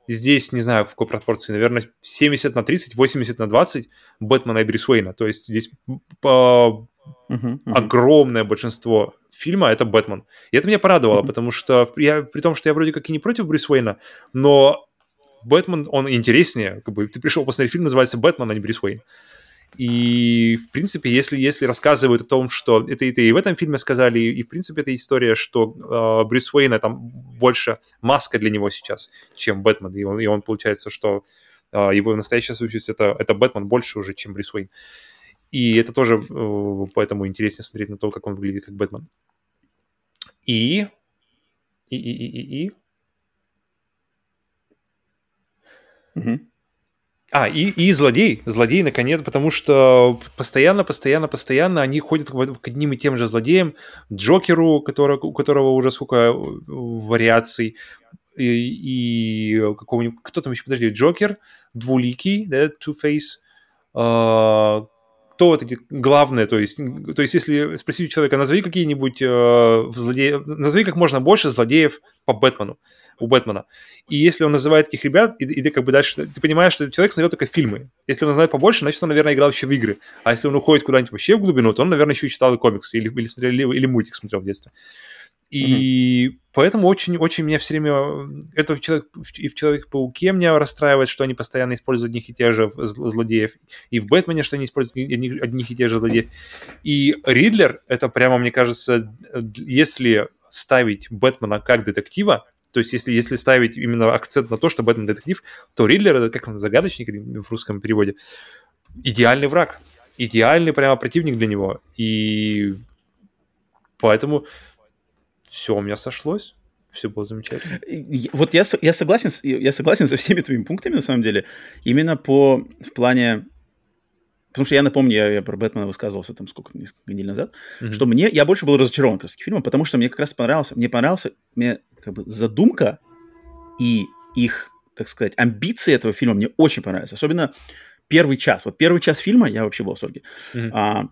здесь, не знаю, в какой пропорции, наверное, 70 на 30, 80 на 20 Бэтмена и Брюс Уэйна. То есть здесь uh-huh, uh-huh. огромное большинство фильма это Бэтмен. И это меня порадовало, uh-huh. потому что я, при том, что я вроде как и не против Брюс Уэйна, но Бэтмен, он интереснее. Как бы ты пришел посмотреть фильм, называется «Бэтмен», а не «Брюс Уэйн». И, в принципе, если, если рассказывают о том, что это, это и в этом фильме сказали, и, в принципе, это история, что э, Брюс Уэйн там больше маска для него сейчас, чем Бэтмен. И он, и он получается, что э, его настоящая сущность это, это Бэтмен больше уже, чем Брюс Уэйн. И это тоже э, поэтому интереснее смотреть на то, как он выглядит как Бэтмен. И... И, и, и, и, и... Угу. А, и, и злодей, злодей, наконец, потому что постоянно, постоянно, постоянно они ходят к одним и тем же злодеям, Джокеру, который, у которого уже сколько э, вариаций, и, и какого-нибудь, кто там еще, подожди, Джокер, Двуликий, да, Two-Face, э, кто вот эти главные, то есть, то есть если спросить у человека, назови какие-нибудь э, злодеев, назови как можно больше злодеев по Бэтмену, у Бэтмена. И если он называет таких ребят, и, и ты как бы дальше, ты понимаешь, что человек смотрел только фильмы. Если он знает побольше, значит, он, наверное, играл еще в игры. А если он уходит куда-нибудь вообще в глубину, то он, наверное, еще и читал комиксы, или, или, смотрел, или, или мультик смотрел в детстве. И mm-hmm. поэтому очень-очень меня все время... Это в человек, и в Человеке-пауке меня расстраивает, что они постоянно используют одних и тех же злодеев. И в Бэтмене, что они используют одних, одних и тех же злодеев. И Ридлер, это прямо, мне кажется, если ставить Бэтмена как детектива, то есть, если, если ставить именно акцент на то, что Бэтмен детектив, то Ридлер, это как он, загадочник в русском переводе, идеальный враг. Идеальный прямо противник для него. И поэтому все у меня сошлось. Все было замечательно. Вот я, я, согласен, я согласен со всеми твоими пунктами, на самом деле. Именно по, в плане Потому что я напомню, я, я про Бэтмена высказывался там сколько, несколько недель назад, mm-hmm. что мне, я больше был разочарован как раз фильмом, потому что мне как раз понравился, мне понравился, мне как бы задумка и их, так сказать, амбиции этого фильма мне очень понравились. Особенно первый час. Вот первый час фильма я вообще был в восторге. Mm-hmm. А,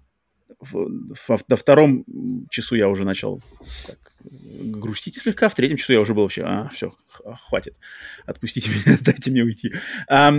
до втором часу я уже начал так, грустить слегка, в третьем часу я уже был вообще, а, все, хватит, отпустите меня, дайте мне уйти. А,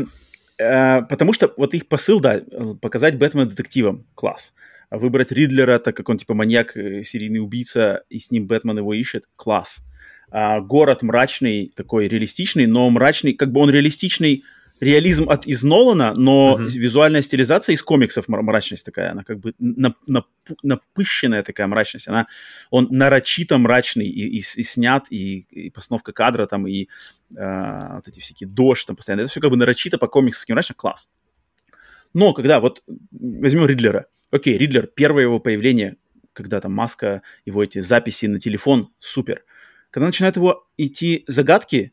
э, потому что вот их посыл, да, показать Бэтмена детективом, класс. А выбрать Ридлера, так как он типа маньяк, э, серийный убийца, и с ним Бэтмен его ищет, класс. А, город мрачный, такой реалистичный, но мрачный, как бы он реалистичный, реализм от из Нолана, но uh-huh. визуальная стилизация из комиксов мрачность такая, она как бы нап, нап, напыщенная такая мрачность, она он нарочито мрачный и, и, и снят и, и постановка кадра там и э, вот эти всякие дождь там постоянно, это все как бы нарочито по комиксовски мрачно, класс. Но когда вот возьмем Ридлера, окей, Ридлер первое его появление, когда там маска, его эти записи на телефон, супер. Когда начинают его идти загадки,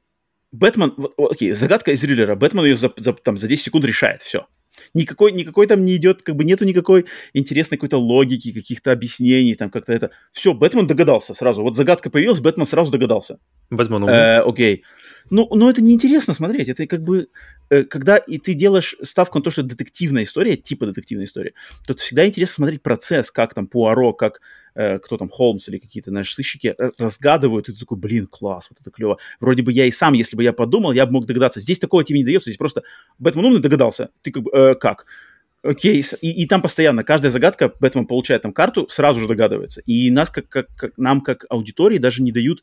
Бэтмен, окей, загадка из Риллера, Бэтмен ее за, за, там, за 10 секунд решает, все. Никакой, никакой там не идет, как бы нету никакой интересной какой-то логики, каких-то объяснений, там как-то это. Все, Бэтмен догадался сразу. Вот загадка появилась, Бэтмен сразу догадался. Бэтмен умный. Э, окей. Ну, но это неинтересно смотреть. Это как бы, э, когда и ты делаешь ставку на то, что детективная история, типа детективная история, то это всегда интересно смотреть процесс, как там Пуаро, как э, кто там, Холмс или какие-то, знаешь, сыщики э, разгадывают, и ты такой, блин, класс, вот это клево. Вроде бы я и сам, если бы я подумал, я бы мог догадаться. Здесь такого тебе не дается, здесь просто Бэтмен умный догадался. Ты как бы, э, как? Окей, и, и там постоянно каждая загадка, Бэтмен получает там карту, сразу же догадывается. И нас, как, как, как нам, как аудитории, даже не дают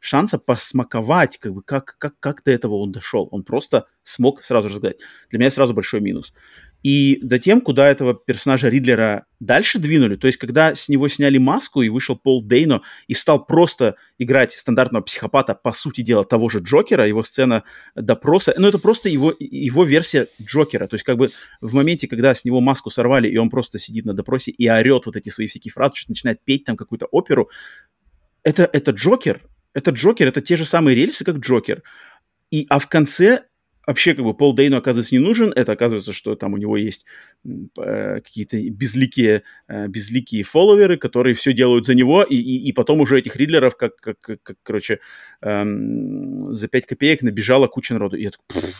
шанса посмаковать, как бы, как, как, как до этого он дошел. Он просто смог сразу же сказать. Для меня сразу большой минус. И до тем, куда этого персонажа Ридлера дальше двинули, то есть когда с него сняли маску и вышел Пол Дейно и стал просто играть стандартного психопата, по сути дела, того же Джокера, его сцена допроса, ну это просто его, его версия Джокера, то есть как бы в моменте, когда с него маску сорвали, и он просто сидит на допросе и орет вот эти свои всякие фразы, что начинает петь там какую-то оперу, это, это Джокер, это Джокер, это те же самые рельсы, как Джокер. И, а в конце вообще как бы Пол Дейну оказывается не нужен. Это оказывается, что там у него есть э, какие-то безликие, э, безликие фолловеры, которые все делают за него, и, и, и потом уже этих ридлеров, как, как, как, короче, эм, за 5 копеек набежала куча народу. И я такой,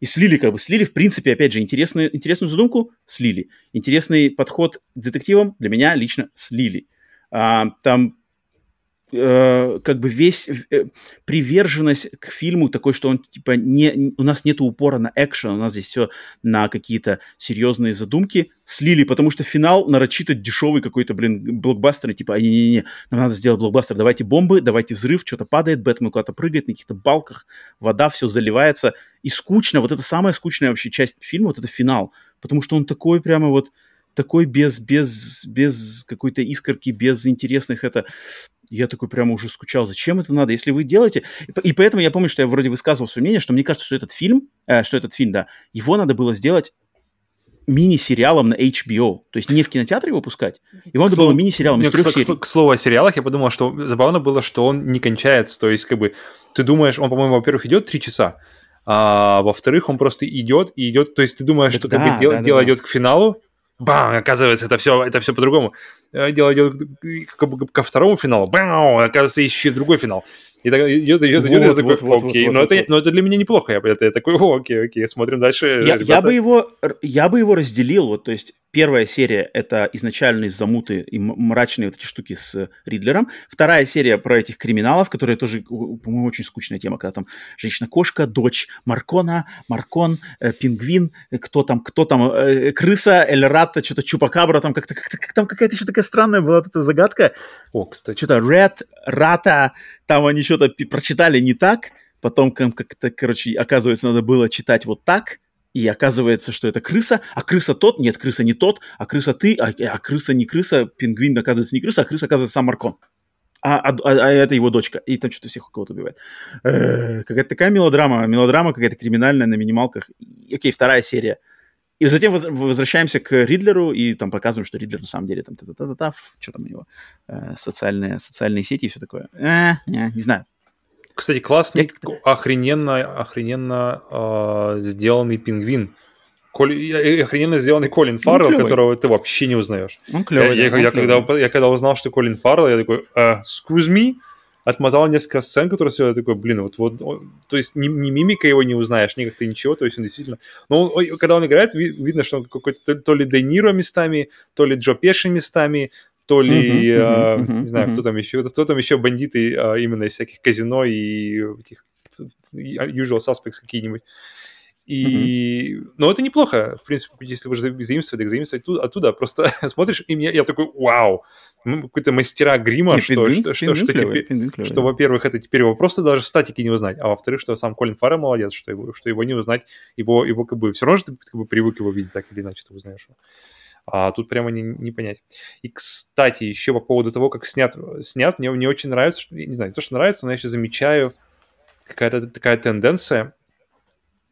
и слили, как бы, слили, в принципе, опять же, интересную, интересную задумку слили. Интересный подход к детективам для меня лично слили. А, там э, как бы весь э, приверженность к фильму такой, что он типа не у нас нет упора на экшен, у нас здесь все на какие-то серьезные задумки слили, потому что финал нарочито дешевый какой-то, блин, блокбастер, типа, не-не-не, нам надо сделать блокбастер, давайте бомбы, давайте взрыв, что-то падает, Бэтмен куда-то прыгает на каких-то балках, вода, все заливается, и скучно, вот это самая скучная вообще часть фильма, вот это финал, потому что он такой прямо вот, такой без, без, без какой-то искорки, без интересных это я такой прямо уже скучал, зачем это надо, если вы делаете... И поэтому я помню, что я вроде высказывал свое мнение, что мне кажется, что этот фильм, э, что этот фильм, да, его надо было сделать мини-сериалом на HBO. То есть не в кинотеатре его пускать. Его надо было мини-сериалом из трех к, серий. К, к слову о сериалах, я подумал, что забавно было, что он не кончается. То есть, как бы, ты думаешь, он, по-моему, во-первых, идет три часа, а во-вторых, он просто идет и идет. То есть, ты думаешь, да, что да, как бы, дело, да, дело да. идет к финалу, бам, оказывается, это все, это все по-другому. Э, дело идет ко второму финалу, бам, оказывается, еще другой финал. И так идет, идет, идет, вот, такой, вот, окей, вот, но, вот, это, вот. но это для меня неплохо, я, это, я такой, о, окей, окей, смотрим дальше. Я, я, бы его, я бы его разделил, вот, то есть Первая серия — это изначальные замуты и мрачные вот эти штуки с Ридлером. Вторая серия про этих криминалов, которые тоже, по-моему, очень скучная тема, когда там женщина-кошка, дочь Маркона, Маркон, э, пингвин, э, кто там, кто там, э, крыса, Эльрата, что-то Чупакабра, там как-то, как-то как там какая-то еще такая странная была вот эта загадка. О, кстати. Что-то Ред, Рата, там они что-то прочитали не так, потом как-то, короче, оказывается, надо было читать вот так, и оказывается, что это крыса, а крыса тот, нет, крыса не тот, а крыса ты, а, а крыса не крыса, пингвин оказывается не крыса, а крыса оказывается сам Маркон. А, а, а, а это его дочка. И там что-то всех кого-то убивает. Э, какая-то такая мелодрама, мелодрама какая-то криминальная на минималках. Окей, вторая серия. И затем возвращаемся к Ридлеру и там показываем, что Ридлер на самом деле там та-та-та-та, что там у него, э, социальные, социальные сети и все такое. Э, не знаю. Кстати, классный, Я... охрененно, охрененно э, сделанный пингвин. Коли... Охрененно сделанный Колин Фаррелл, которого ты вообще не узнаешь. Он клевый, я, да, я, он я, когда, я когда узнал, что Колин Фаррелл, я такой, uh, excuse me? Отмотал несколько сцен, которые все, я такой, блин, вот, вот, то есть ни, ни мимика его не узнаешь, ни как-то ничего, то есть он действительно... Но он, когда он играет, видно, что он какой-то то, то ли Де Ниро местами, то ли Джо Пеши местами, то ли, uh-huh, uh-huh, uh-huh, не знаю, кто там еще, кто там еще бандиты а, именно из всяких казино и этих usual suspects какие-нибудь. И... Mm-hmm. Но это неплохо, в принципе, если вы же заимствовали, заимствовать оттуда, оттуда просто смотришь, и мне, я такой, вау, какой-то мастера грима, что, что, что, что, теперь, что, во-первых, это теперь его просто даже в статике не узнать, а во-вторых, что сам Колин Фаррелл молодец, что его, что его не узнать, его, его как бы все равно же ты как бы привык его видеть так или иначе, ты узнаешь его. А тут прямо не, не понять. И, кстати, еще по поводу того, как снят, снят мне, мне очень нравится, что, не знаю, то, что нравится, но я еще замечаю какая-то такая тенденция,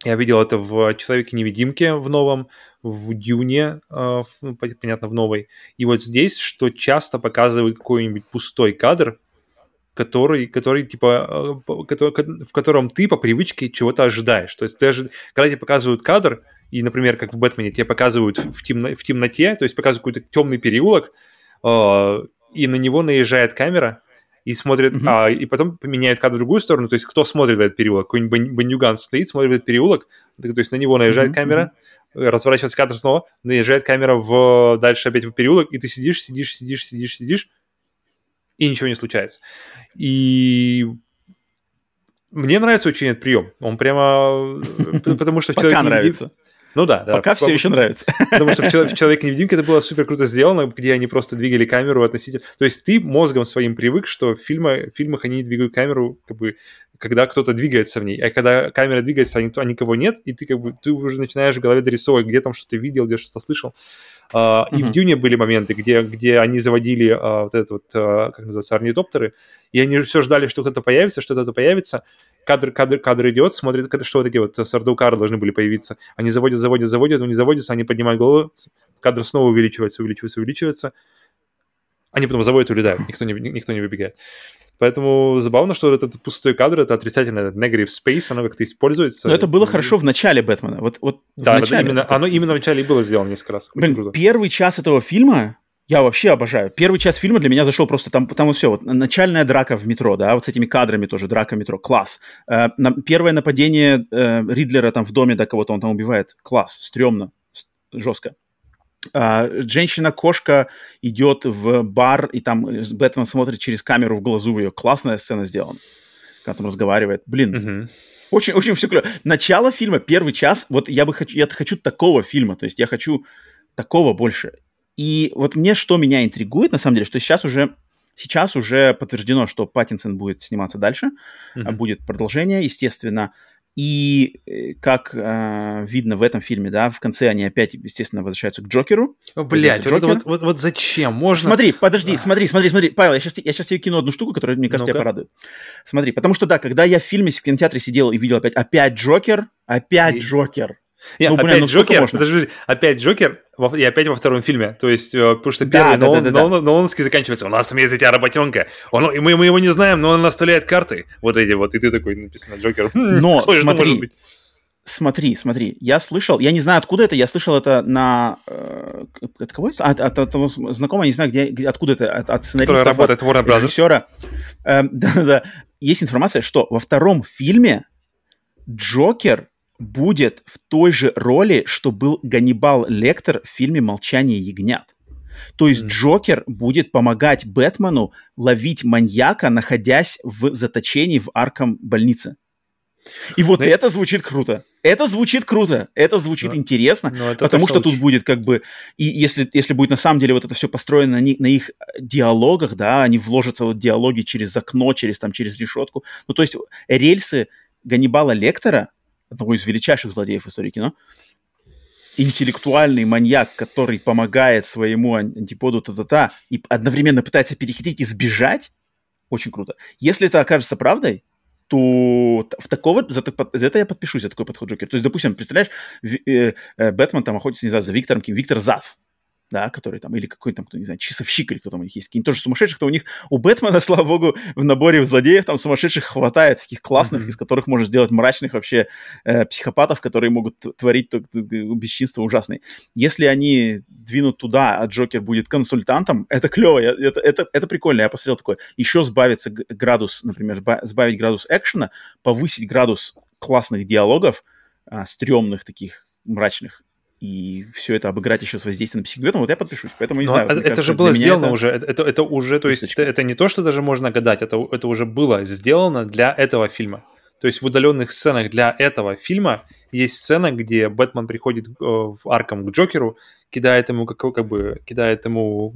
я видел это в «Человеке-невидимке» в новом, в «Дюне», э, ну, понятно, в новой. И вот здесь, что часто показывают какой-нибудь пустой кадр, который, который типа, э, который, в котором ты по привычке чего-то ожидаешь. То есть ожи... когда тебе показывают кадр, и, например, как в «Бэтмене», тебе показывают в, темно... в темноте, то есть показывают какой-то темный переулок, э, и на него наезжает камера, и смотрит, mm-hmm. а, и потом поменяет кадр в другую сторону, то есть кто смотрит в этот переулок, какой-нибудь бандюган стоит, смотрит в этот переулок, то есть на него наезжает mm-hmm. камера, разворачивается кадр снова, наезжает камера в дальше опять в переулок, и ты сидишь, сидишь, сидишь, сидишь, сидишь, и ничего не случается. И мне нравится очень этот прием. Он прямо... Потому что... Пока нравится. Ну да, да. Пока все еще нравится. Потому что в «Человеке-невидимке» это было супер круто сделано, где они просто двигали камеру относительно... То есть ты мозгом своим привык, что в, фильме, в фильмах они двигают камеру, как бы, когда кто-то двигается в ней. А когда камера двигается, а, никто, а никого нет, и ты как бы ты уже начинаешь в голове дорисовывать, где там что-то видел, где что-то слышал. Uh, mm-hmm. И в Дюне были моменты, где, где они заводили uh, вот этот вот, uh, как называется, орнитоптеры, и они все ждали, что кто-то появится, что кто-то появится, кадр, кадр, кадр идет, смотрит, что вот эти вот сардукары должны были появиться. Они заводят, заводят, заводят, но не заводятся, они поднимают голову, кадр снова увеличивается, увеличивается, увеличивается. Они потом заводят и улетают, никто не, никто не выбегает. Поэтому забавно, что этот пустой кадр, это отрицательно, этот negative space, оно как-то используется. Но это было хорошо в начале Бэтмена. Вот, вот да, в начале. именно, оно именно в начале и было сделано несколько раз. Блин, первый час этого фильма я вообще обожаю. Первый час фильма для меня зашел просто там, там вот все, вот начальная драка в метро, да, вот с этими кадрами тоже, драка в метро, класс. Э, на, первое нападение э, Ридлера там в доме, да, кого-то он там убивает, класс, стрёмно, жестко. Э, женщина-кошка идет в бар, и там э, Бэтмен смотрит через камеру в глазу ее. Классная сцена сделана. Когда там разговаривает. Блин, uh-huh. очень, очень все клево. Начало фильма, первый час, вот я бы хочу, я хочу такого фильма, то есть я хочу такого больше. И вот мне что меня интригует, на самом деле, что сейчас уже сейчас уже подтверждено, что Паттинсон будет сниматься дальше, mm-hmm. будет продолжение, естественно. И э, как э, видно в этом фильме, да, в конце они опять, естественно, возвращаются к Джокеру. Блять, вот, вот, вот, вот зачем? Можно... Смотри, подожди, а. смотри, смотри, смотри. Павел, я сейчас, я сейчас тебе кину одну штуку, которая, мне кажется, ну тебя порадует. Смотри, потому что, да, когда я в фильме в кинотеатре сидел и видел опять, опять Джокер, опять и... Джокер. Нет, ну, блин, опять ну Джокер, подожди, опять Джокер, и опять во втором фильме. То есть, э, потому что первый да, Нолан, да, да, да. Нолановский заканчивается. У нас там есть эти работенка. Он, мы, мы его не знаем, но он наставляет карты. Вот эти вот. И ты такой, написано Джокер. «Хм, но смотри, смотри, смотри. Я слышал, я не знаю, откуда это, я слышал это на... Э, от кого это? От, от, от того знакомого, не знаю, где, откуда это, от, от сценариста. Который работает в Warner Brothers. Режиссера. Эм, да-да-да. Есть информация, что во втором фильме Джокер будет в той же роли, что был Ганнибал Лектор в фильме «Молчание ягнят». То есть mm. Джокер будет помогать Бэтмену ловить маньяка, находясь в заточении в Арком больнице. И вот Но ну это звучит круто. Это звучит круто, это звучит Но... Ну, интересно, Но это потому что лучше. тут будет как бы, и если, если будет на самом деле вот это все построено на, на их диалогах, да, они вложатся в диалоги через окно, через там, через решетку. Ну, то есть рельсы Ганнибала Лектора одного из величайших злодеев истории кино, интеллектуальный маньяк, который помогает своему антиподу та-та-та и одновременно пытается перехитрить и сбежать, очень круто. Если это окажется правдой, то в такого, за, за это я подпишусь, за такой подход Джокер. То есть, допустим, представляешь, э, э, Бэтмен там охотится, не знаю, за Виктором, кем Виктор Зас, да, который там, или какой там, кто, не знаю, часовщик или кто там у них есть, какие-нибудь тоже сумасшедших, то у них, у Бэтмена, слава богу, в наборе злодеев там сумасшедших хватает, таких классных, mm-hmm. из которых можно сделать мрачных вообще э, психопатов, которые могут творить то, бесчинство ужасные. Если они двинут туда, а Джокер будет консультантом, это клево, это, это, это прикольно, я посмотрел такое. Еще сбавиться градус, например, сбавить градус экшена, повысить градус классных диалогов, а, стрёмных таких мрачных, и все это обыграть еще с воздействием на психогветом, вот я подпишусь. Поэтому не Но знаю. Это, это же было сделано это... уже. Это, это уже, то есть это, это не то, что даже можно гадать, это, это уже было сделано для этого фильма. То есть в удаленных сценах для этого фильма есть сцена, где Бэтмен приходит э, в Арком к Джокеру, кидает ему, как, как бы, кидает ему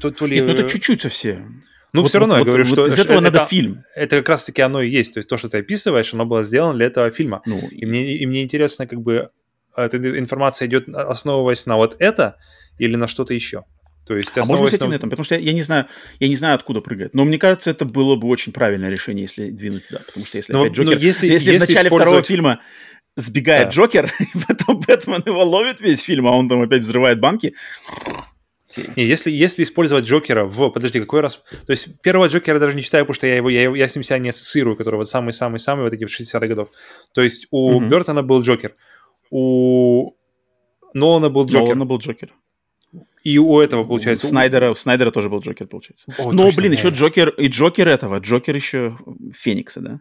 то, то ли... Нет, ну это чуть-чуть совсем. Ну, вот, все равно вот, я говорю, вот, что... Из этого это, надо фильм. Это как раз-таки оно и есть. То есть то, что ты описываешь, оно было сделано для этого фильма. Ну, и, мне, и мне интересно, как бы, эта информация идет, основываясь на вот это или на что-то еще. То есть, а можно с этим на этом? Потому что я, я не знаю, я не знаю, откуда прыгать. Но мне кажется, это было бы очень правильное решение, если двинуть туда. Потому что если но, опять Джокер... если, если, если в начале использовать... второго фильма сбегает да. Джокер, и потом Бэтмен его ловит весь фильм, а он там опять взрывает банки. Не, если, если использовать Джокера в... Подожди, какой раз... То есть первого Джокера я даже не считаю, потому что я, его, я, я с ним себя не ассоциирую, который вот самый-самый-самый вот эти в 60-х годов. То есть у mm-hmm. Бертона был Джокер, у Нолана был Джокер. Нолана был Джокер. И у этого, получается... У Снайдера, у Снайдера тоже был Джокер, получается. О, Но, блин, еще Джокер, и Джокер этого, Джокер еще Феникса, да?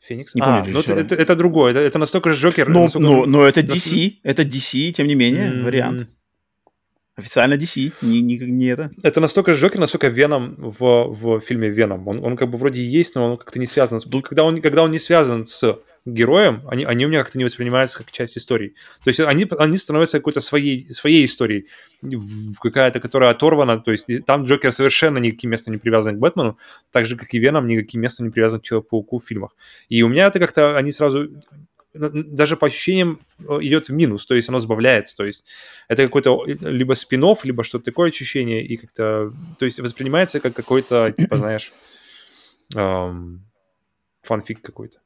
Феникс? Не помню, а, ну это, это, это другое, это, это настолько же Джокер. Но, настолько... но, но это DC, это DC, тем не менее, mm-hmm. вариант. Официально DC, не, не, не это. Это настолько же Джокер, насколько Веном в, в фильме Веном. Он, он как бы вроде есть, но он как-то не связан. С... Когда он, когда он не связан с героям, они, они у меня как-то не воспринимаются как часть истории. То есть они, они становятся какой-то своей, своей историей, какая-то, которая оторвана, то есть там Джокер совершенно никаким местом не привязан к Бэтмену, так же, как и Веном никаким местом не привязан к Человеку-пауку в фильмах. И у меня это как-то, они сразу даже по ощущениям э, идет в минус, то есть оно сбавляется, то есть это какой-то либо спин либо что-то такое ощущение, и как-то, то есть воспринимается как какой-то, типа, знаешь, эм, фанфик какой-то.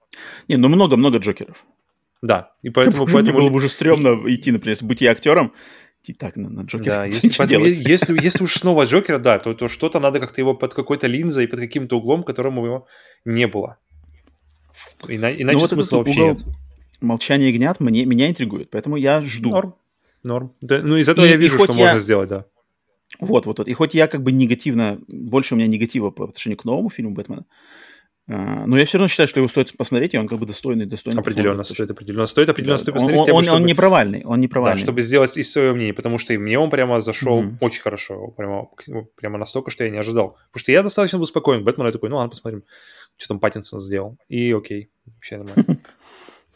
Не, ну много-много Джокеров. Да, и поэтому... поэтому... было бы уже стрёмно идти, например, быть я актером, идти так на, на Джокера. Да, если, поэтому, если, если уж снова Джокера, да, то, то что-то надо как-то его под какой-то линзой, под каким-то углом, которому его не было. Ина, иначе ну, вот смысла вообще угол нет. Молчание ягнят мне, меня интригует, поэтому я жду. Норм, норм. Да, ну, из этого и, я вижу, что я... можно сделать, да. Вот, вот, вот. И хоть я как бы негативно, больше у меня негатива по отношению к новому фильму Бэтмена, но я все равно считаю, что его стоит посмотреть, и он как бы достойный, достойный. Определенно стоит, определенно стоит, определенно да. стоит посмотреть. Он, он, чтобы... он не провальный, он не провальный. Да, чтобы сделать из своего мнения, потому что и мне он прямо зашел mm-hmm. очень хорошо, прямо, прямо настолько, что я не ожидал. Потому что я достаточно был спокоен, Бэтмен, я такой, ну ладно, посмотрим, что там Паттинсон сделал. И окей, вообще нормально.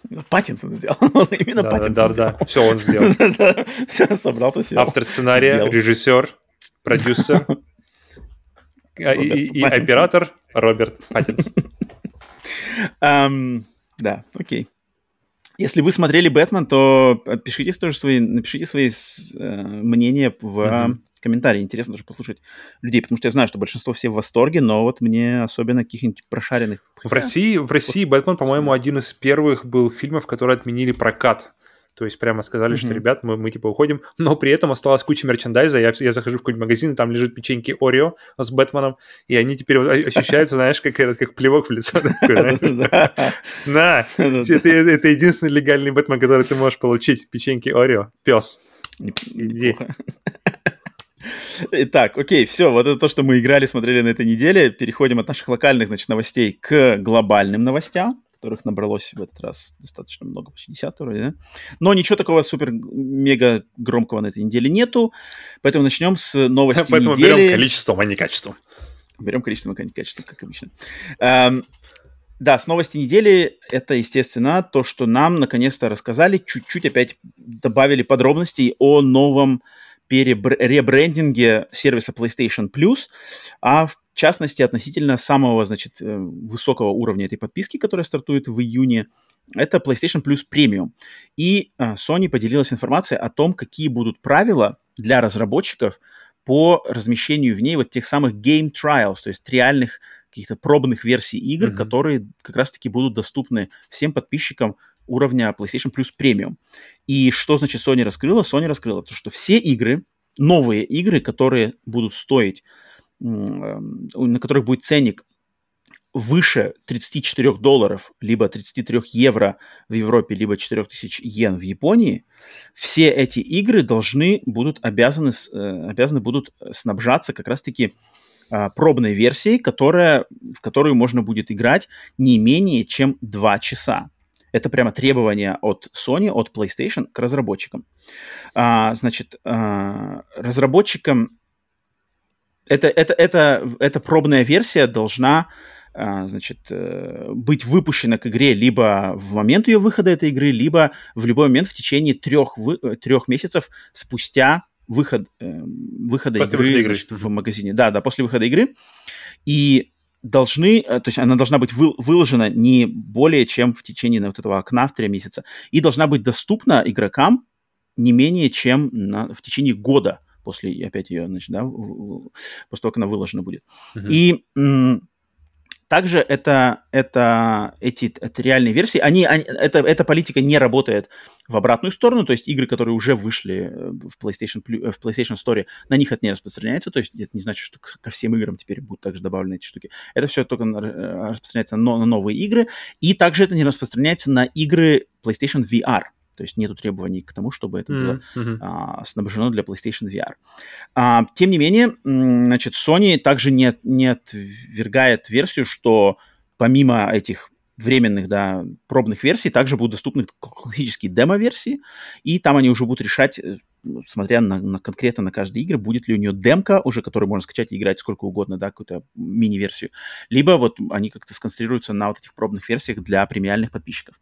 Паттинсон сделал. Именно да, Паттинсон да, да, да, все он сделал. Все, собрался, сел. Автор сценария, режиссер, продюсер и оператор Роберт Паттинсон. Um, да, окей. Если вы смотрели Бэтмен, то пишите тоже свои, напишите свои э, мнения в mm-hmm. комментарии. Интересно тоже послушать людей, потому что я знаю, что большинство все в восторге, но вот мне особенно каких-нибудь прошаренных... В России, в России Бэтмен, по-моему, один из первых был фильмов, которые отменили прокат то есть прямо сказали, mm-hmm. что, ребят, мы, мы типа уходим, но при этом осталась куча мерчендайза. Я, я захожу в какой-нибудь магазин, и там лежит печеньки Орео с Бэтменом, и они теперь вот ощущаются, знаешь, как, этот, как плевок в лицо. На! Это единственный легальный Бэтмен, который ты можешь получить. Печеньки Орео. Пес. Иди. Итак, окей, все, вот это то, что мы играли, смотрели на этой неделе. Переходим от наших локальных, значит, новостей к глобальным новостям которых набралось в этот раз достаточно много, почти десятка вроде, да? Но ничего такого супер-мега громкого на этой неделе нету, поэтому начнем с новости Поэтому недели. берем количеством, а не качеством. Берем количеством, а не качеством, как обычно. Эм, да, с новости недели это, естественно, то, что нам наконец-то рассказали, чуть-чуть опять добавили подробностей о новом перебрендинге сервиса PlayStation Plus, а в частности, относительно самого, значит, э, высокого уровня этой подписки, которая стартует в июне, это PlayStation Plus Premium. И э, Sony поделилась информацией о том, какие будут правила для разработчиков по размещению в ней вот тех самых game trials, то есть реальных каких-то пробных версий игр, mm-hmm. которые как раз-таки будут доступны всем подписчикам уровня PlayStation Plus Premium. И что значит Sony раскрыла? Sony раскрыла то, что все игры, новые игры, которые будут стоить на которых будет ценник выше 34 долларов, либо 33 евро в Европе, либо 4000 йен в Японии, все эти игры должны будут обязаны, э, обязаны будут снабжаться как раз-таки а, пробной версией, которая, в которую можно будет играть не менее чем 2 часа. Это прямо требование от Sony, от PlayStation к разработчикам. А, значит, а, разработчикам это, это, это, эта пробная версия должна а, значит, э, быть выпущена к игре либо в момент ее выхода этой игры, либо в любой момент в течение трех, вы, э, трех месяцев спустя выход, э, выхода после игры, игры. Значит, в магазине. Да, да, после выхода игры. И должны, то есть она должна быть вы, выложена не более чем в течение вот этого окна в три месяца. И должна быть доступна игрокам не менее чем на, в течение года после опять ее, значит, да, после того, как она выложена будет. Uh-huh. И также это, это, эти это реальные версии, они, они, это, эта политика не работает в обратную сторону, то есть игры, которые уже вышли э, в PlayStation, э, в PlayStation Store, на них это не распространяется, то есть это не значит, что ко всем играм теперь будут также добавлены эти штуки. Это все только э, распространяется на, на новые игры, и также это не распространяется на игры PlayStation VR. То есть нет требований к тому, чтобы это было mm-hmm. а, снабжено для PlayStation VR. А, тем не менее, значит, Sony также не, не отвергает версию, что помимо этих временных, да, пробных версий, также будут доступны классические демо-версии, и там они уже будут решать, э, смотря на, на конкретно на каждой игре, будет ли у нее демка уже, которую можно скачать и играть сколько угодно, да, какую-то мини-версию, либо вот они как-то сконцентрируются на вот этих пробных версиях для премиальных подписчиков.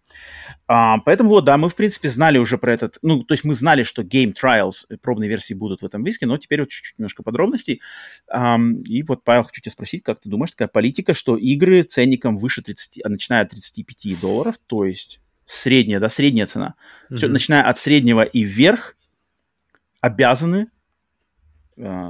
А, поэтому вот, да, мы, в принципе, знали уже про этот, ну, то есть мы знали, что Game Trials, э, пробные версии будут в этом диске, но теперь вот чуть-чуть немножко подробностей. А, и вот, Павел, хочу тебя спросить, как ты думаешь, такая политика, что игры ценником выше 30, начиная от 35 долларов, то есть средняя, да, средняя цена, mm-hmm. Все, начиная от среднего и вверх, обязаны э,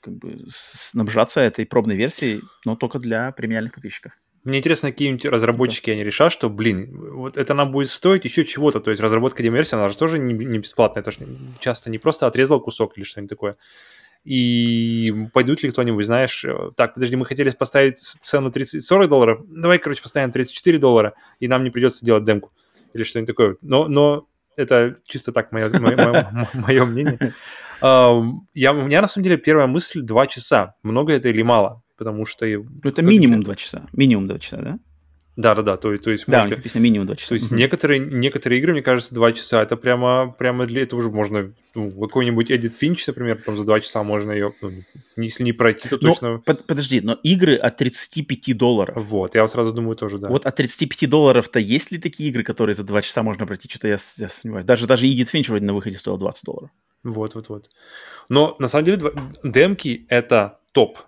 как бы снабжаться этой пробной версией, но только для премиальных подписчиков. Мне интересно, какие-нибудь разработчики они решат, что, блин, вот это нам будет стоить еще чего-то. То есть разработка демерсии, она же тоже не, не бесплатная. Это же часто не просто отрезал кусок или что-нибудь такое. И пойдут ли кто-нибудь, знаешь, э, так, подожди, мы хотели поставить цену 30-40 долларов, давай, короче, поставим 34 доллара, и нам не придется делать демку или что-нибудь такое. Но, но это чисто так мое, мое, мое, мое мнение. Я, у меня, на самом деле, первая мысль – два часа. Много это или мало? Потому что... Ну, это минимум два часа. Минимум два часа, да? Да, да, да. То, то есть, да, можете... написано минимум 2 часа. То есть угу. некоторые, некоторые игры, мне кажется, 2 часа это прямо, прямо для этого уже можно. Ну, какой-нибудь Edit Finch, например, там за 2 часа можно ее. Ну, если не пройти, то точно. Но, под, подожди, но игры от 35 долларов. Вот, я сразу думаю тоже, да. Вот от 35 долларов-то есть ли такие игры, которые за 2 часа можно пройти? Что-то я, я сомневаюсь. Даже, даже Edit Finch вроде на выходе стоил 20 долларов. Вот, вот, вот. Но на самом деле демки это топ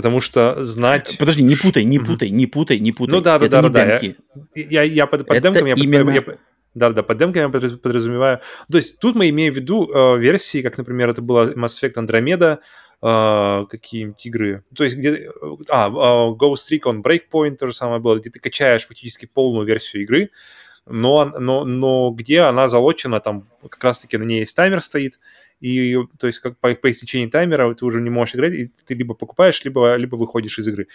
потому что знать... Подожди, не путай, не путай, не путай, не путай. Ну да, да, да, да. Я, я, я под, под демками... Я, именно... я, да, да, под демками я подразумеваю. То есть тут мы имеем в виду э, версии, как, например, это была Mass Effect Andromeda, э, какие-нибудь игры. То есть где... А, э, Ghost Recon Breakpoint то же самое было, где ты качаешь фактически полную версию игры, но, но, но где она залочена, там как раз-таки на ней есть таймер стоит, и то есть как по, по истечении таймера ты уже не можешь играть, и ты либо покупаешь, либо, либо выходишь из игры.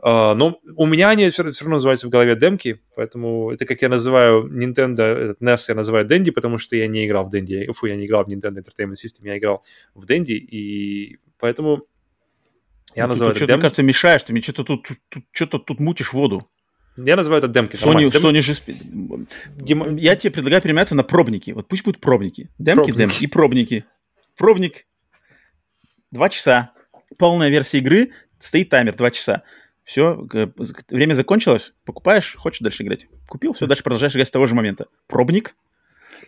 Uh, но у меня они все, все равно называются в голове демки, поэтому это как я называю Nintendo, этот NES я называю Dendy, потому что я не играл в Dendy, фу, я не играл в Nintendo Entertainment System, я играл в Dendy, и поэтому я ну, называю это что-то, дем... кажется, мешаешь, ты мне что-то тут, тут, что-то тут мутишь воду. Я называю это демки. Sony, Sony же... Дем... Я тебе предлагаю переменяться на пробники. Вот пусть будут пробники. Демки, пробники. демки и пробники. Пробник. Два часа. Полная версия игры. Стоит таймер два часа. Все, время закончилось. Покупаешь, хочешь дальше играть. Купил, все, дальше продолжаешь играть с того же момента. Пробник.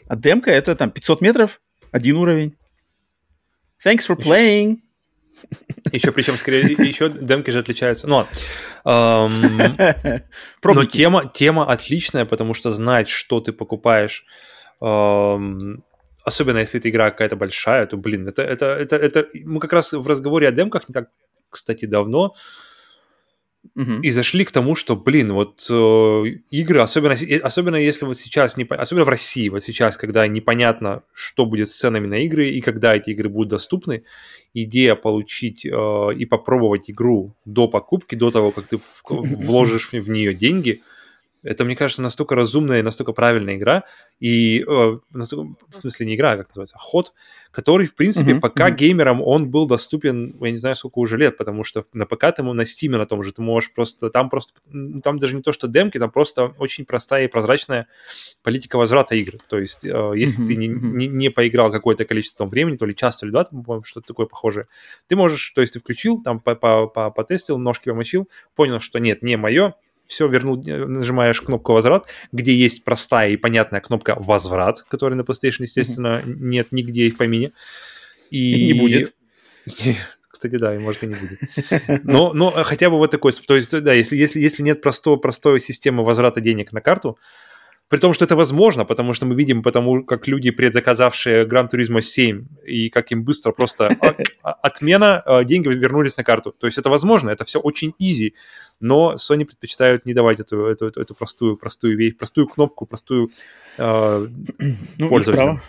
А демка это там 500 метров, один уровень. Thanks for playing. Еще, причем, скорее, еще демки же отличаются. Ну, эм, но тема, тема отличная, потому что знать, что ты покупаешь, эм, особенно если эта игра какая-то большая, то, блин, это, это, это, это... Мы как раз в разговоре о демках не так, кстати, давно Uh-huh. И зашли к тому, что, блин, вот э, игры, особенно, особенно если вот сейчас, не, особенно в России, вот сейчас, когда непонятно, что будет с ценами на игры и когда эти игры будут доступны, идея получить э, и попробовать игру до покупки, до того, как ты в, вложишь в нее деньги, Это, мне кажется, настолько разумная и настолько правильная игра, и э, настолько, в смысле не игра, а как называется, ход, который, в принципе, mm-hmm. пока mm-hmm. геймерам он был доступен, я не знаю, сколько уже лет, потому что на ПК ты на Steam на том же, ты можешь просто, там просто, там даже не то, что демки, там просто очень простая и прозрачная политика возврата игр. То есть, э, если mm-hmm. ты не, не, не поиграл какое-то количество времени, то ли час, то ли два, по-моему, что-то такое похожее, ты можешь, то есть ты включил, там потестил, ножки помочил, понял, что нет, не мое, все вернул, э, нажимаешь кнопку возврат, где есть простая и понятная кнопка возврат, которой на PlayStation, естественно, нет нигде и в помине. И... и не будет. Кстати, да, и может и не будет. Но, но хотя бы вот такой, то есть, да, если, если, если нет простой, простой системы возврата денег на карту, при том, что это возможно, потому что мы видим, потому как люди, предзаказавшие Gran Turismo 7, и как им быстро просто отмена, а, деньги вернулись на карту. То есть это возможно, это все очень easy, но Sony предпочитают не давать эту, эту, эту, эту простую, простую вещь, простую кнопку, простую э, ну, пользователям.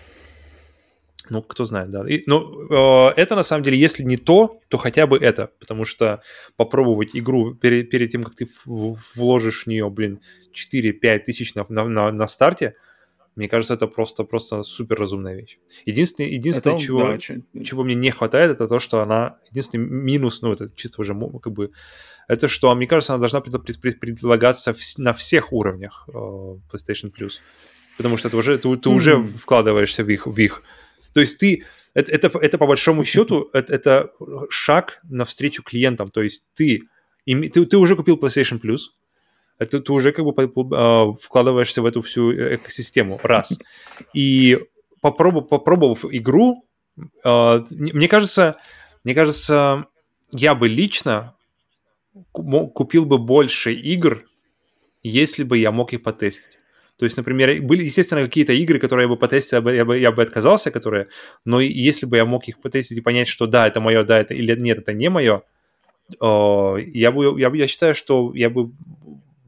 Ну, кто знает, да. И, ну, э, это на самом деле, если не то, то хотя бы это, потому что попробовать игру перед, перед тем, как ты вложишь в нее, блин, 4-5 тысяч на, на, на старте, мне кажется, это просто, просто супер разумная вещь. Единственное, единственное это, чего, да, чего мне не хватает, это то, что она... Единственный минус, ну, это чисто уже как бы... Это что, мне кажется, она должна предлагаться на всех уровнях э, PlayStation Plus. Потому что это уже, ты, ты mm-hmm. уже вкладываешься в их, в их... То есть ты... Это, это, это по большому счету, это, это шаг навстречу клиентам. То есть ты, ты, ты уже купил PlayStation Plus, это ты уже как бы а, вкладываешься в эту всю экосистему, раз. И попробовав, попробовав игру, а, мне кажется, мне кажется, я бы лично купил бы больше игр, если бы я мог их потестить. То есть, например, были, естественно, какие-то игры, которые я бы потестил, я бы, я бы, я бы отказался, которые, но если бы я мог их потестить и понять, что да, это мое, да, это или нет, это не мое, я бы, я, я считаю, что я бы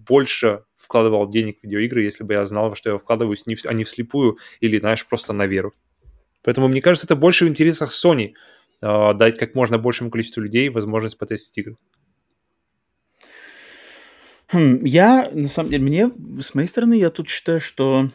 больше вкладывал денег в видеоигры, если бы я знал, что я вкладываюсь, не в, а не вслепую или, знаешь, просто на веру. Поэтому, мне кажется, это больше в интересах Sony э, дать как можно большему количеству людей возможность потестить игры. Хм, я, на самом деле, мне, с моей стороны, я тут считаю, что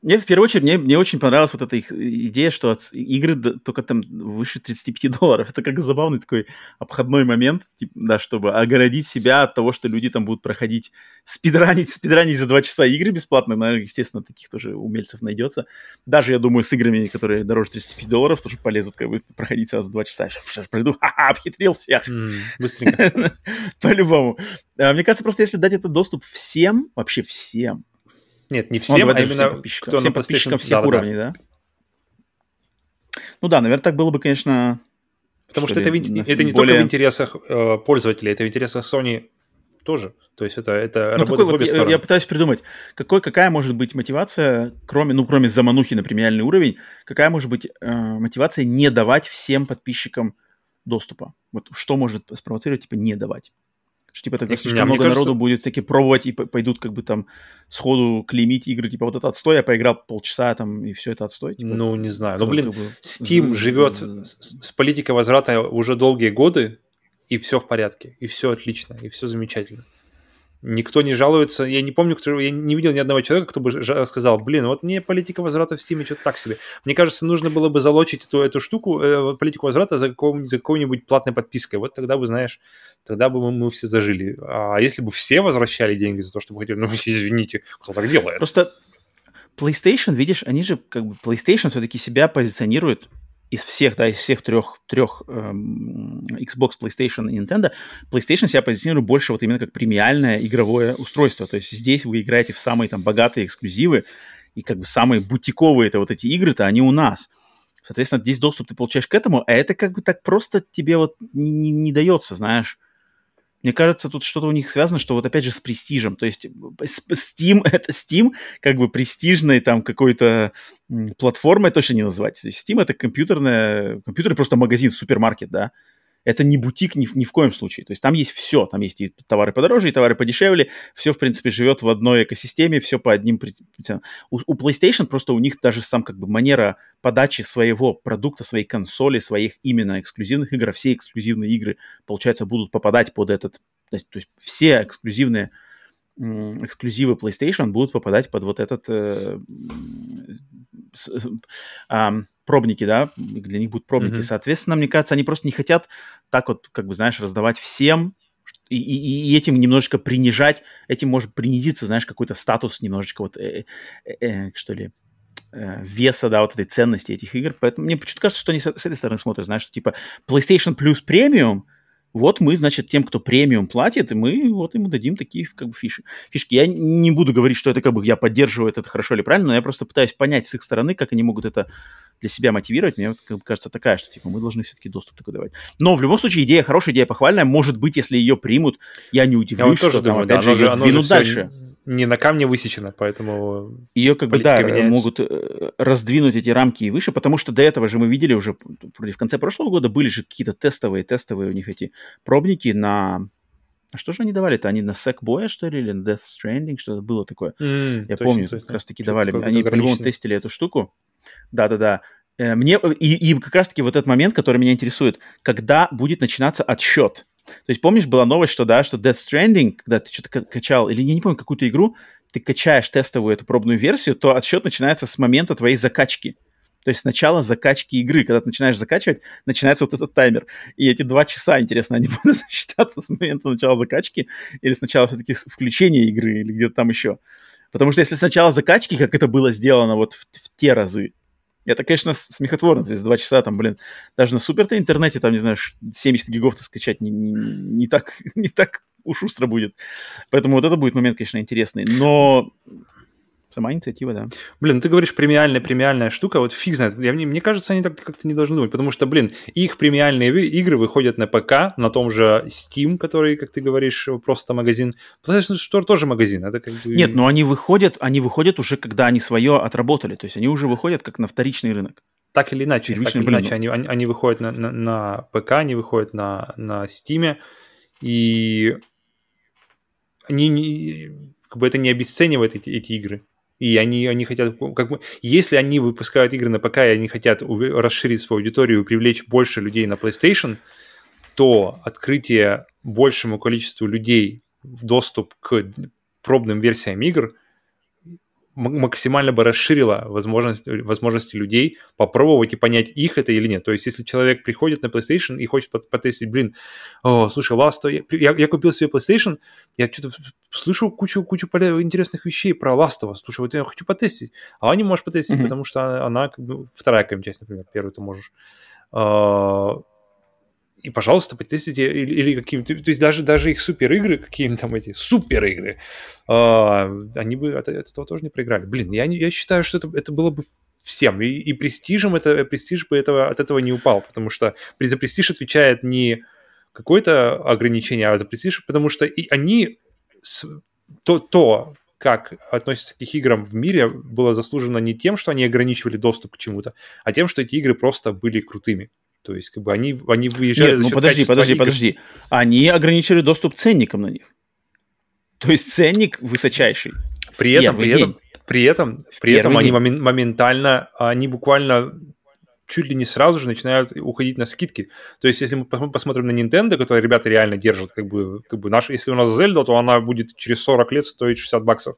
мне, в первую очередь, мне, мне очень понравилась вот эта их идея, что от игры только там выше 35 долларов. Это как забавный такой обходной момент, типа, да, чтобы огородить себя от того, что люди там будут проходить, спидранить, спидранить за два часа игры бесплатно. Наверное, естественно, таких тоже умельцев найдется. Даже, я думаю, с играми, которые дороже 35 долларов, тоже полезут как бы проходить сразу два часа. Сейчас, сейчас пройду, ха-ха, обхитрил всех. Mm, быстренько. По-любому. А, мне кажется, просто если дать этот доступ всем, вообще всем, нет, не всем, ну, а именно подписчикам, кто всем подписчикам всех да, уровней, да. да? Ну да, наверное, так было бы, конечно... Потому что, что это, на, это не более... только в интересах э, пользователей, это в интересах Sony тоже. То есть это, это ну, работает в обе вот стороны. Я, я пытаюсь придумать, какой, какая может быть мотивация, кроме, ну, кроме заманухи на премиальный уровень, какая может быть э, мотивация не давать всем подписчикам доступа? Вот что может спровоцировать, типа, не давать? Что, типа, тогда слишком много кажется... народу будет таки пробовать и пойдут как бы там сходу клеймить игры, типа, вот это отстой, я поиграл полчаса там, и все это отстой. Типа, ну, не знаю. Ну, блин, Steam живет с политикой возврата уже долгие годы, и все в порядке, и все отлично, и все замечательно. Никто не жалуется. Я не помню, кто, я не видел ни одного человека, кто бы сказал, блин, вот мне политика возврата в Steam что-то так себе. Мне кажется, нужно было бы залочить эту, эту штуку, э, политику возврата за, какого-нибудь, за какой-нибудь платной подпиской. Вот тогда бы, знаешь, тогда бы мы, мы все зажили. А если бы все возвращали деньги за то, чтобы хотели, ну, извините, кто так делает? Просто PlayStation, видишь, они же как бы PlayStation все-таки себя позиционирует из всех, да, из всех трех, трех эм, Xbox, PlayStation и Nintendo, PlayStation себя позиционирует больше вот именно как премиальное игровое устройство. То есть здесь вы играете в самые там богатые эксклюзивы, и как бы самые бутиковые это вот эти игры-то, они у нас. Соответственно, здесь доступ ты получаешь к этому, а это как бы так просто тебе вот не, не, не дается, знаешь. Мне кажется, тут что-то у них связано, что вот опять же с престижем. То есть Steam, это Steam, как бы престижной там какой-то платформой точно не есть Steam это компьютерная, компьютер просто магазин, супермаркет, да это не бутик ни, ни в коем случае. То есть там есть все. Там есть и товары подороже, и товары подешевле. Все, в принципе, живет в одной экосистеме, все по одним... У, у PlayStation просто у них даже сам как бы манера подачи своего продукта, своей консоли, своих именно эксклюзивных игр, все эксклюзивные игры, получается, будут попадать под этот... То есть, то есть все эксклюзивные эксклюзивы PlayStation будут попадать под вот этот э, пробники, да, для них будут пробники. Mm-hmm. Соответственно, мне кажется, они просто не хотят так вот, как бы, знаешь, раздавать всем, и, и, и этим немножечко принижать, этим может принизиться, знаешь, какой-то статус немножечко вот, э, э, э, что ли, э, веса, да, вот этой ценности этих игр. Поэтому мне почему-то кажется, что они с, с этой стороны смотрят, знаешь, что типа PlayStation Plus Premium – вот мы, значит, тем, кто премиум платит, мы вот ему дадим такие как бы фиши. фишки. Я не буду говорить, что это как бы я поддерживаю это, хорошо или правильно, но я просто пытаюсь понять с их стороны, как они могут это для себя мотивировать. Мне вот, как бы, кажется такая, что типа мы должны все-таки доступ такой давать. Но в любом случае идея хорошая, идея похвальная. Может быть, если ее примут, я не удивлюсь, я что думаю, там, опять да, же, ее двинут дальше не на камне высечена, поэтому ее как бы да меняется. могут э, раздвинуть эти рамки и выше, потому что до этого же мы видели уже вроде в конце прошлого года были же какие-то тестовые тестовые у них эти пробники на а что же они давали-то? Они на Sackboy, что ли, или на Death Stranding, что-то было такое. Mm, Я точно, помню, точно. как раз-таки давали. Они по-любому тестили эту штуку. Да-да-да. Э, мне, и, и как раз-таки вот этот момент, который меня интересует, когда будет начинаться отсчет. То есть помнишь, была новость, что да, что Death Stranding, когда ты что-то качал, или я не помню, какую-то игру, ты качаешь тестовую эту пробную версию, то отсчет начинается с момента твоей закачки. То есть сначала закачки игры. Когда ты начинаешь закачивать, начинается вот этот таймер. И эти два часа, интересно, они будут считаться с момента начала закачки или сначала все-таки включения игры или где-то там еще. Потому что если сначала закачки, как это было сделано вот в, в те разы, это, конечно, смехотворно. То есть два часа там, блин, даже на супер-то интернете, там, не знаю, 70 гигов-то скачать не, не, не, так, не так уж шустро будет. Поэтому вот это будет момент, конечно, интересный. Но Сама инициатива, да. Блин, ну ты говоришь премиальная, премиальная штука, вот фиг знает. Я, мне, мне кажется, они так как-то не должны думать, потому что, блин, их премиальные игры выходят на ПК, на том же Steam, который, как ты говоришь, просто магазин. PlayStation Store тоже магазин, это как бы... Нет, но они выходят, они выходят уже, когда они свое отработали, то есть они уже выходят как на вторичный рынок. Так или иначе, так или иначе, они, они, они выходят на, на, на ПК, они выходят на, на Steam, и они не, как бы это не обесценивает эти, эти игры. И они, они хотят, как бы, если они выпускают игры на ПК, и они хотят расширить свою аудиторию и привлечь больше людей на PlayStation, то открытие большему количеству людей в доступ к пробным версиям игр – максимально бы расширила возможность, возможности людей попробовать и понять, их это или нет. То есть, если человек приходит на PlayStation и хочет потестить, блин, о, слушай, Last, я, я купил себе PlayStation, я что-то слышу кучу, кучу интересных вещей про Last of Us, слушай, вот я хочу потестить, а не можешь потестить, mm-hmm. потому что она, как бы, вторая часть, например, первую ты можешь а, и, пожалуйста, потестите или, или каким-то... То есть даже, даже их супер игры, какие там эти супер игры, э, они бы от, от этого тоже не проиграли. Блин, я, я считаю, что это, это было бы всем. И, и престижем это, престиж бы этого, от этого не упал, потому что за престиж отвечает не какое-то ограничение, а за престиж, потому что и они... То, то, как относятся к их играм в мире, было заслужено не тем, что они ограничивали доступ к чему-то, а тем, что эти игры просто были крутыми. То есть, как бы они, они выезжали... Нет, ну подожди, подожди, игр. подожди. Они ограничили доступ ценникам на них. То есть ценник высочайший. При этом, при этом, при этом, при этом они день. моментально, они буквально чуть ли не сразу же начинают уходить на скидки. То есть, если мы посмотрим на Nintendo, которые ребята реально держат, как бы, как бы наш, если у нас Zelda, то она будет через 40 лет стоить 60 баксов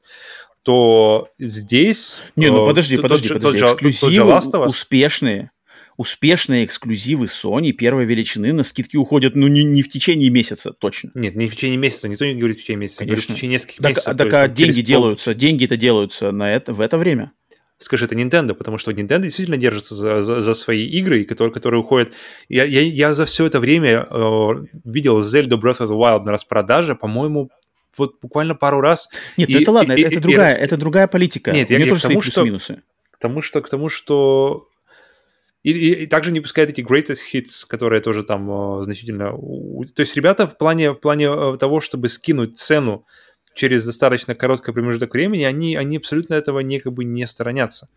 то здесь... Не, ну подожди, э, подожди, подожди. Тот, Эксклюзивы успешные успешные эксклюзивы Sony первой величины на скидки уходят, ну, не, не в течение месяца, точно. Нет, не в течение месяца, никто не говорит в течение месяца, Конечно. в течение нескольких так, месяцев. Так, а деньги делаются, пол... деньги-то делаются на это, в это время. Скажи, это Nintendo, потому что Nintendo действительно держится за, за, за свои игры, которые, которые уходят. Я, я, я за все это время э, видел Zelda Breath of the Wild на распродаже, по-моему, вот буквально пару раз. Нет, и, ну это ладно, и, это, и, это, другая, и, это другая политика. Нет, У я, я тоже к тому, что, минусы. К тому, что, к тому, что и, и, и также не пускают эти greatest hits, которые тоже там э, значительно... То есть ребята в плане, в плане э, того, чтобы скинуть цену через достаточно короткий промежуток времени, они, они абсолютно этого не, как бы, не сторонятся.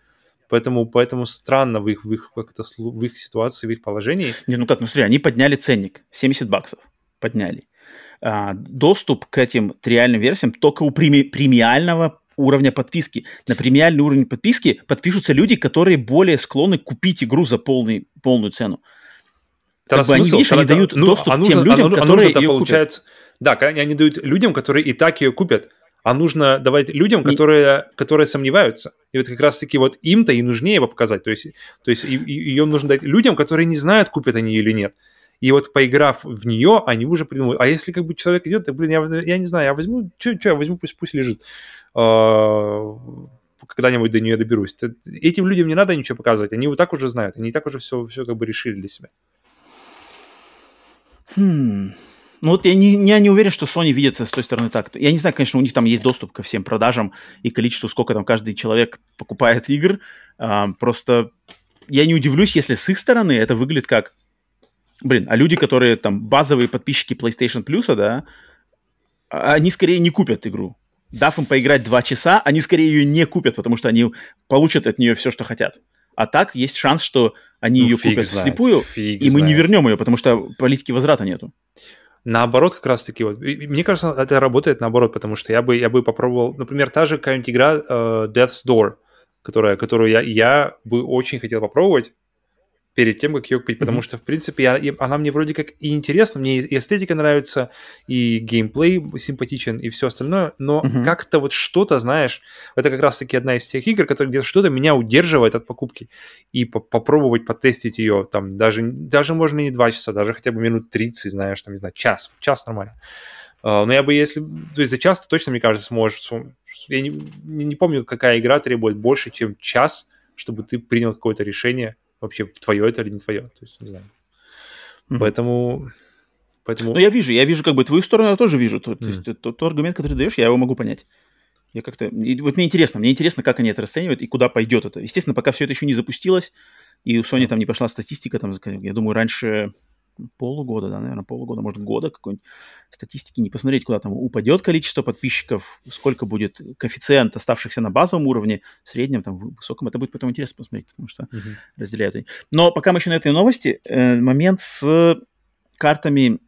Поэтому, поэтому странно в их, в, их, как это, в их ситуации, в их положении. Не, ну как, ну смотри, они подняли ценник, 70 баксов подняли. А, доступ к этим триальным версиям только у преми- премиального уровня подписки. На премиальный уровень подписки подпишутся люди, которые более склонны купить игру за полный, полную цену. Тогда как бы они, видишь, они дают ну, доступ а нужно, тем людям, а, которые а нужно, ее получается, купят. Да, они дают людям, которые и так ее купят. а нужно давать людям, которые, и... которые сомневаются. И вот как раз-таки вот им-то и нужнее его показать. То есть, то есть ее нужно дать людям, которые не знают, купят они или нет. И вот поиграв в нее, они уже придумают. А если как бы человек идет, так, блин, я, я не знаю, я возьму, что я возьму, пусть, пусть лежит. А, когда-нибудь до нее доберусь. Этим людям не надо ничего показывать, они вот так уже знают, они и так уже все, все как бы решили для себя. Хм. Ну вот я не, я не уверен, что Sony видится с той стороны так. Я не знаю, конечно, у них там есть доступ ко всем продажам и количеству, сколько там каждый человек покупает игр. А, просто я не удивлюсь, если с их стороны это выглядит как... Блин, а люди, которые там базовые подписчики PlayStation Plus, да, они скорее не купят игру. Дав им поиграть два часа, они скорее ее не купят, потому что они получат от нее все, что хотят. А так есть шанс, что они ну, ее купят знает, вслепую, и мы знает. не вернем ее, потому что политики возврата нету. Наоборот, как раз-таки, вот, мне кажется, это работает наоборот, потому что я бы, я бы попробовал, например, та же какая-нибудь игра uh, Death's Door, которая, которую я, я бы очень хотел попробовать, перед тем, как ее купить, потому mm-hmm. что, в принципе, я, она мне вроде как и интересна, мне и эстетика нравится, и геймплей симпатичен, и все остальное, но mm-hmm. как-то вот что-то, знаешь, это как раз-таки одна из тех игр, которая где-то что-то меня удерживает от покупки, и по попробовать потестить ее, там, даже, даже можно не два часа, даже хотя бы минут 30, знаешь, там, не знаю, час, час нормально. Uh, но я бы, если... То есть за час ты точно, мне кажется, сможешь... Я не, не помню, какая игра требует больше, чем час, чтобы ты принял какое-то решение, вообще твое это или не твое. То есть, не знаю. Mm-hmm. Поэтому... Поэтому... Ну, я вижу, я вижу как бы твою сторону, я тоже вижу. То, mm-hmm. то есть, тот, тот аргумент, который ты даешь, я его могу понять. Я как-то... вот мне интересно, мне интересно, как они это расценивают и куда пойдет это. Естественно, пока все это еще не запустилось, и у Sony там не пошла статистика, там, я думаю, раньше полугода, да, наверное, полугода, может, года какой-нибудь статистики, не посмотреть, куда там упадет количество подписчиков, сколько будет коэффициент оставшихся на базовом уровне, среднем, там, высоком, это будет потом интересно посмотреть, потому что uh-huh. разделяют. Но пока мы еще на этой новости, э, момент с картами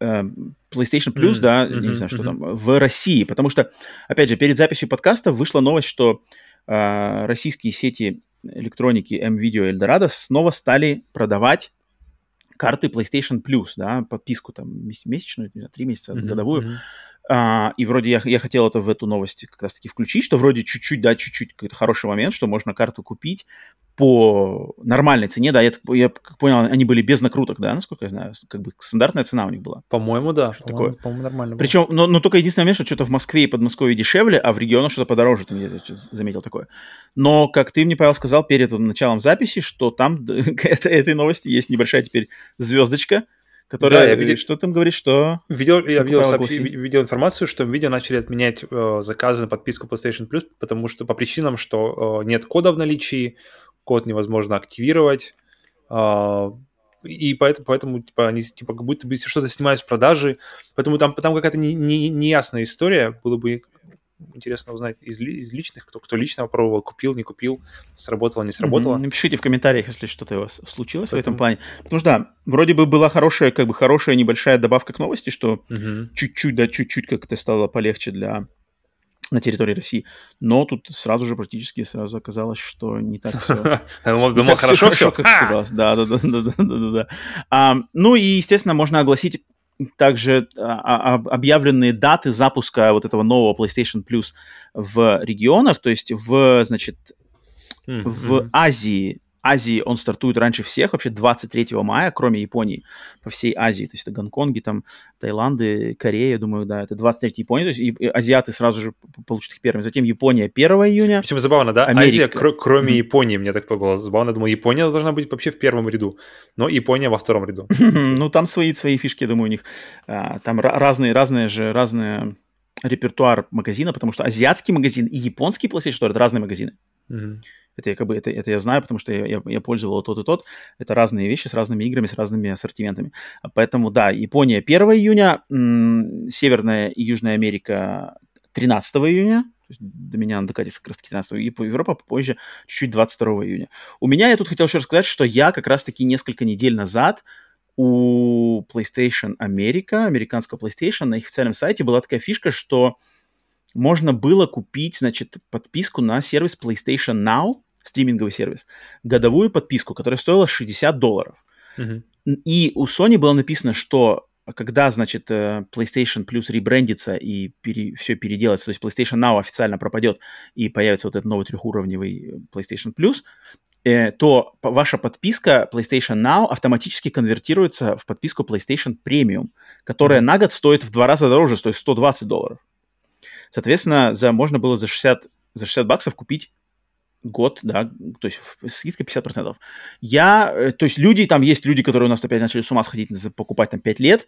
э, PlayStation Plus, mm-hmm. да, mm-hmm. не знаю, что mm-hmm. там, в России, потому что, опять же, перед записью подкаста вышла новость, что э, российские сети электроники M-Video Eldorado снова стали продавать карты PlayStation Plus, да, подписку там месячную, не знаю, три месяца, mm-hmm, годовую. А, и вроде я, я хотел это в эту новость как раз-таки включить, что вроде чуть-чуть, да, чуть-чуть какой-то хороший момент, что можно карту купить по нормальной цене, да, я, я как понял, они были без накруток, да, насколько я знаю, как бы стандартная цена у них была. По-моему, да. Что по-моему, такое. По-моему, нормально. Причем, но, но только единственное момент, что что-то в Москве и Подмосковье дешевле, а в регионах что-то подороже, ты заметил такое. Но, как ты мне, Павел, сказал перед началом записи, что там этой новости есть небольшая теперь звездочка, которая, да, я видел, что там говорит, что... Видел, я видел, сообщ... видел информацию, что видео начали отменять э, заказы на подписку PlayStation Plus, потому что по причинам, что э, нет кода в наличии, код невозможно активировать, э, и поэтому, поэтому типа, они типа, как будто бы что-то снимают с продажи, поэтому там, там какая-то неясная не, не история, было бы интересно узнать из, из личных, кто, кто лично попробовал, купил, не купил, сработало, не сработало. Mm-hmm. Напишите в комментариях, если что-то у вас случилось Поэтому... в этом плане. Потому что, да, вроде бы была хорошая, как бы хорошая небольшая добавка к новости, что mm-hmm. чуть-чуть, да, чуть-чуть как-то стало полегче для на территории России. Но тут сразу же практически сразу оказалось, что не так все. Думал, хорошо все, как казалось. Да, да, да, да, да, да. Ну и, естественно, можно огласить также а, а, объявленные даты запуска вот этого нового PlayStation Plus в регионах, то есть в, значит, mm-hmm. в Азии Азии он стартует раньше всех, вообще 23 мая, кроме Японии, по всей Азии. То есть это Гонконги, там, Таиланды, Корея, думаю, да, это 23 Япония. То есть и, азиаты сразу же получат их первыми. Затем Япония 1 июня. Причем забавно, да? Америка. Азия, кр- кроме mm-hmm. Японии, мне так было забавно. Я думал, Япония должна быть вообще в первом ряду, но Япония во втором ряду. ну, там свои, свои фишки, я думаю, у них. А, там разные, разные же, разные репертуар магазина, потому что азиатский магазин и японский PlayStation Store — это разные магазины. Mm-hmm. Это я, как бы, это, это я знаю, потому что я, я, я пользовал тот и тот. Это разные вещи с разными играми, с разными ассортиментами. Поэтому, да, Япония 1 июня, м- Северная и Южная Америка 13 июня, до меня она докатится как раз-таки 13 и Европа попозже, чуть-чуть 22 июня. У меня, я тут хотел еще рассказать, что я как раз-таки несколько недель назад у PlayStation Америка, американского PlayStation, на их официальном сайте была такая фишка, что можно было купить, значит, подписку на сервис PlayStation Now, стриминговый сервис, годовую подписку, которая стоила 60 долларов. Uh-huh. И у Sony было написано, что когда, значит, э, PlayStation Plus ребрендится и пере, все переделается, то есть PlayStation Now официально пропадет и появится вот этот новый трехуровневый PlayStation Plus, э, то ваша подписка PlayStation Now автоматически конвертируется в подписку PlayStation Premium, которая на год стоит в два раза дороже, стоит 120 долларов. Соответственно, за, можно было за 60, за 60 баксов купить год, да, то есть скидка 50%. Я, э, то есть люди, там есть люди, которые у нас опять начали с ума сходить, покупать там 5 лет.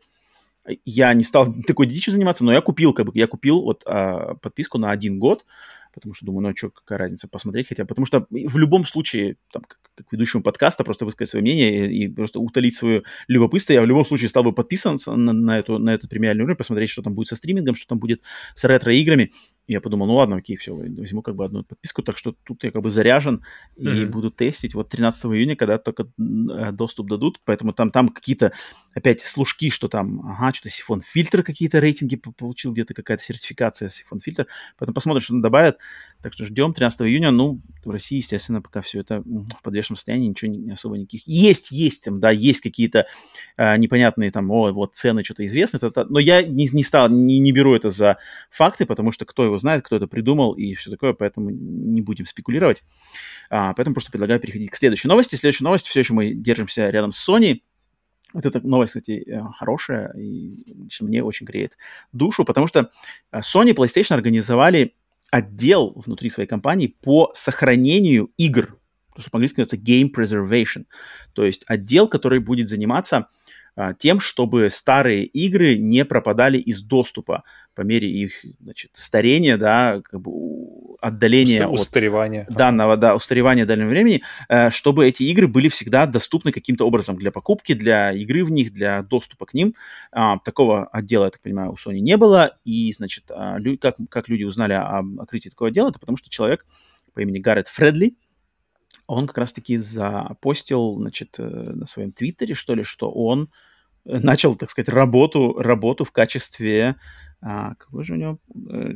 Я не стал такой дичью заниматься, но я купил, как бы, я купил вот а, подписку на один год, потому что думаю, ну а что, какая разница, посмотреть хотя бы. Потому что в любом случае, там, как, ведущему подкаста, просто высказать свое мнение и, и просто утолить свое любопытство, я в любом случае стал бы подписываться на, на, эту, на этот премиальный уровень, посмотреть, что там будет со стримингом, что там будет с ретро-играми. Я подумал, ну ладно, окей, все, возьму как бы одну подписку, так что тут я как бы заряжен и mm-hmm. буду тестить. Вот 13 июня, когда только э, доступ дадут, поэтому там, там какие-то опять служки, что там, ага, что-то сифон фильтр какие-то рейтинги получил, где-то какая-то сертификация сифон фильтр. Поэтому посмотрим, что там добавят. Так что ждем 13 июня. Ну, в России, естественно, пока все это в подвешенном состоянии, ничего не, особо никаких. Есть, есть там, да, есть какие-то э, непонятные там, о, вот цены что-то известны, но я не, не стал, не, не беру это за факты, потому что кто его знает, кто это придумал и все такое, поэтому не будем спекулировать. А, поэтому просто предлагаю переходить к следующей новости. Следующая новость, все еще мы держимся рядом с Sony. Вот эта новость, кстати, э, хорошая, и мне очень греет душу, потому что э, Sony и PlayStation организовали отдел внутри своей компании по сохранению игр, что по-английски называется game preservation, то есть отдел, который будет заниматься тем, чтобы старые игры не пропадали из доступа по мере их значит, старения, да, как бы отдаления Уста- устаревания. от данного, да, устаревания дальнего времени, э, чтобы эти игры были всегда доступны каким-то образом для покупки, для игры в них, для доступа к ним. А, такого отдела, я так понимаю, у Sony не было, и, значит, а, как, как люди узнали о открытии такого отдела, это потому что человек по имени Гаррет Фредли, он как раз-таки запостил, значит, э, на своем твиттере, что ли, что он начал, так сказать, работу, работу в качестве а, какой же у него э,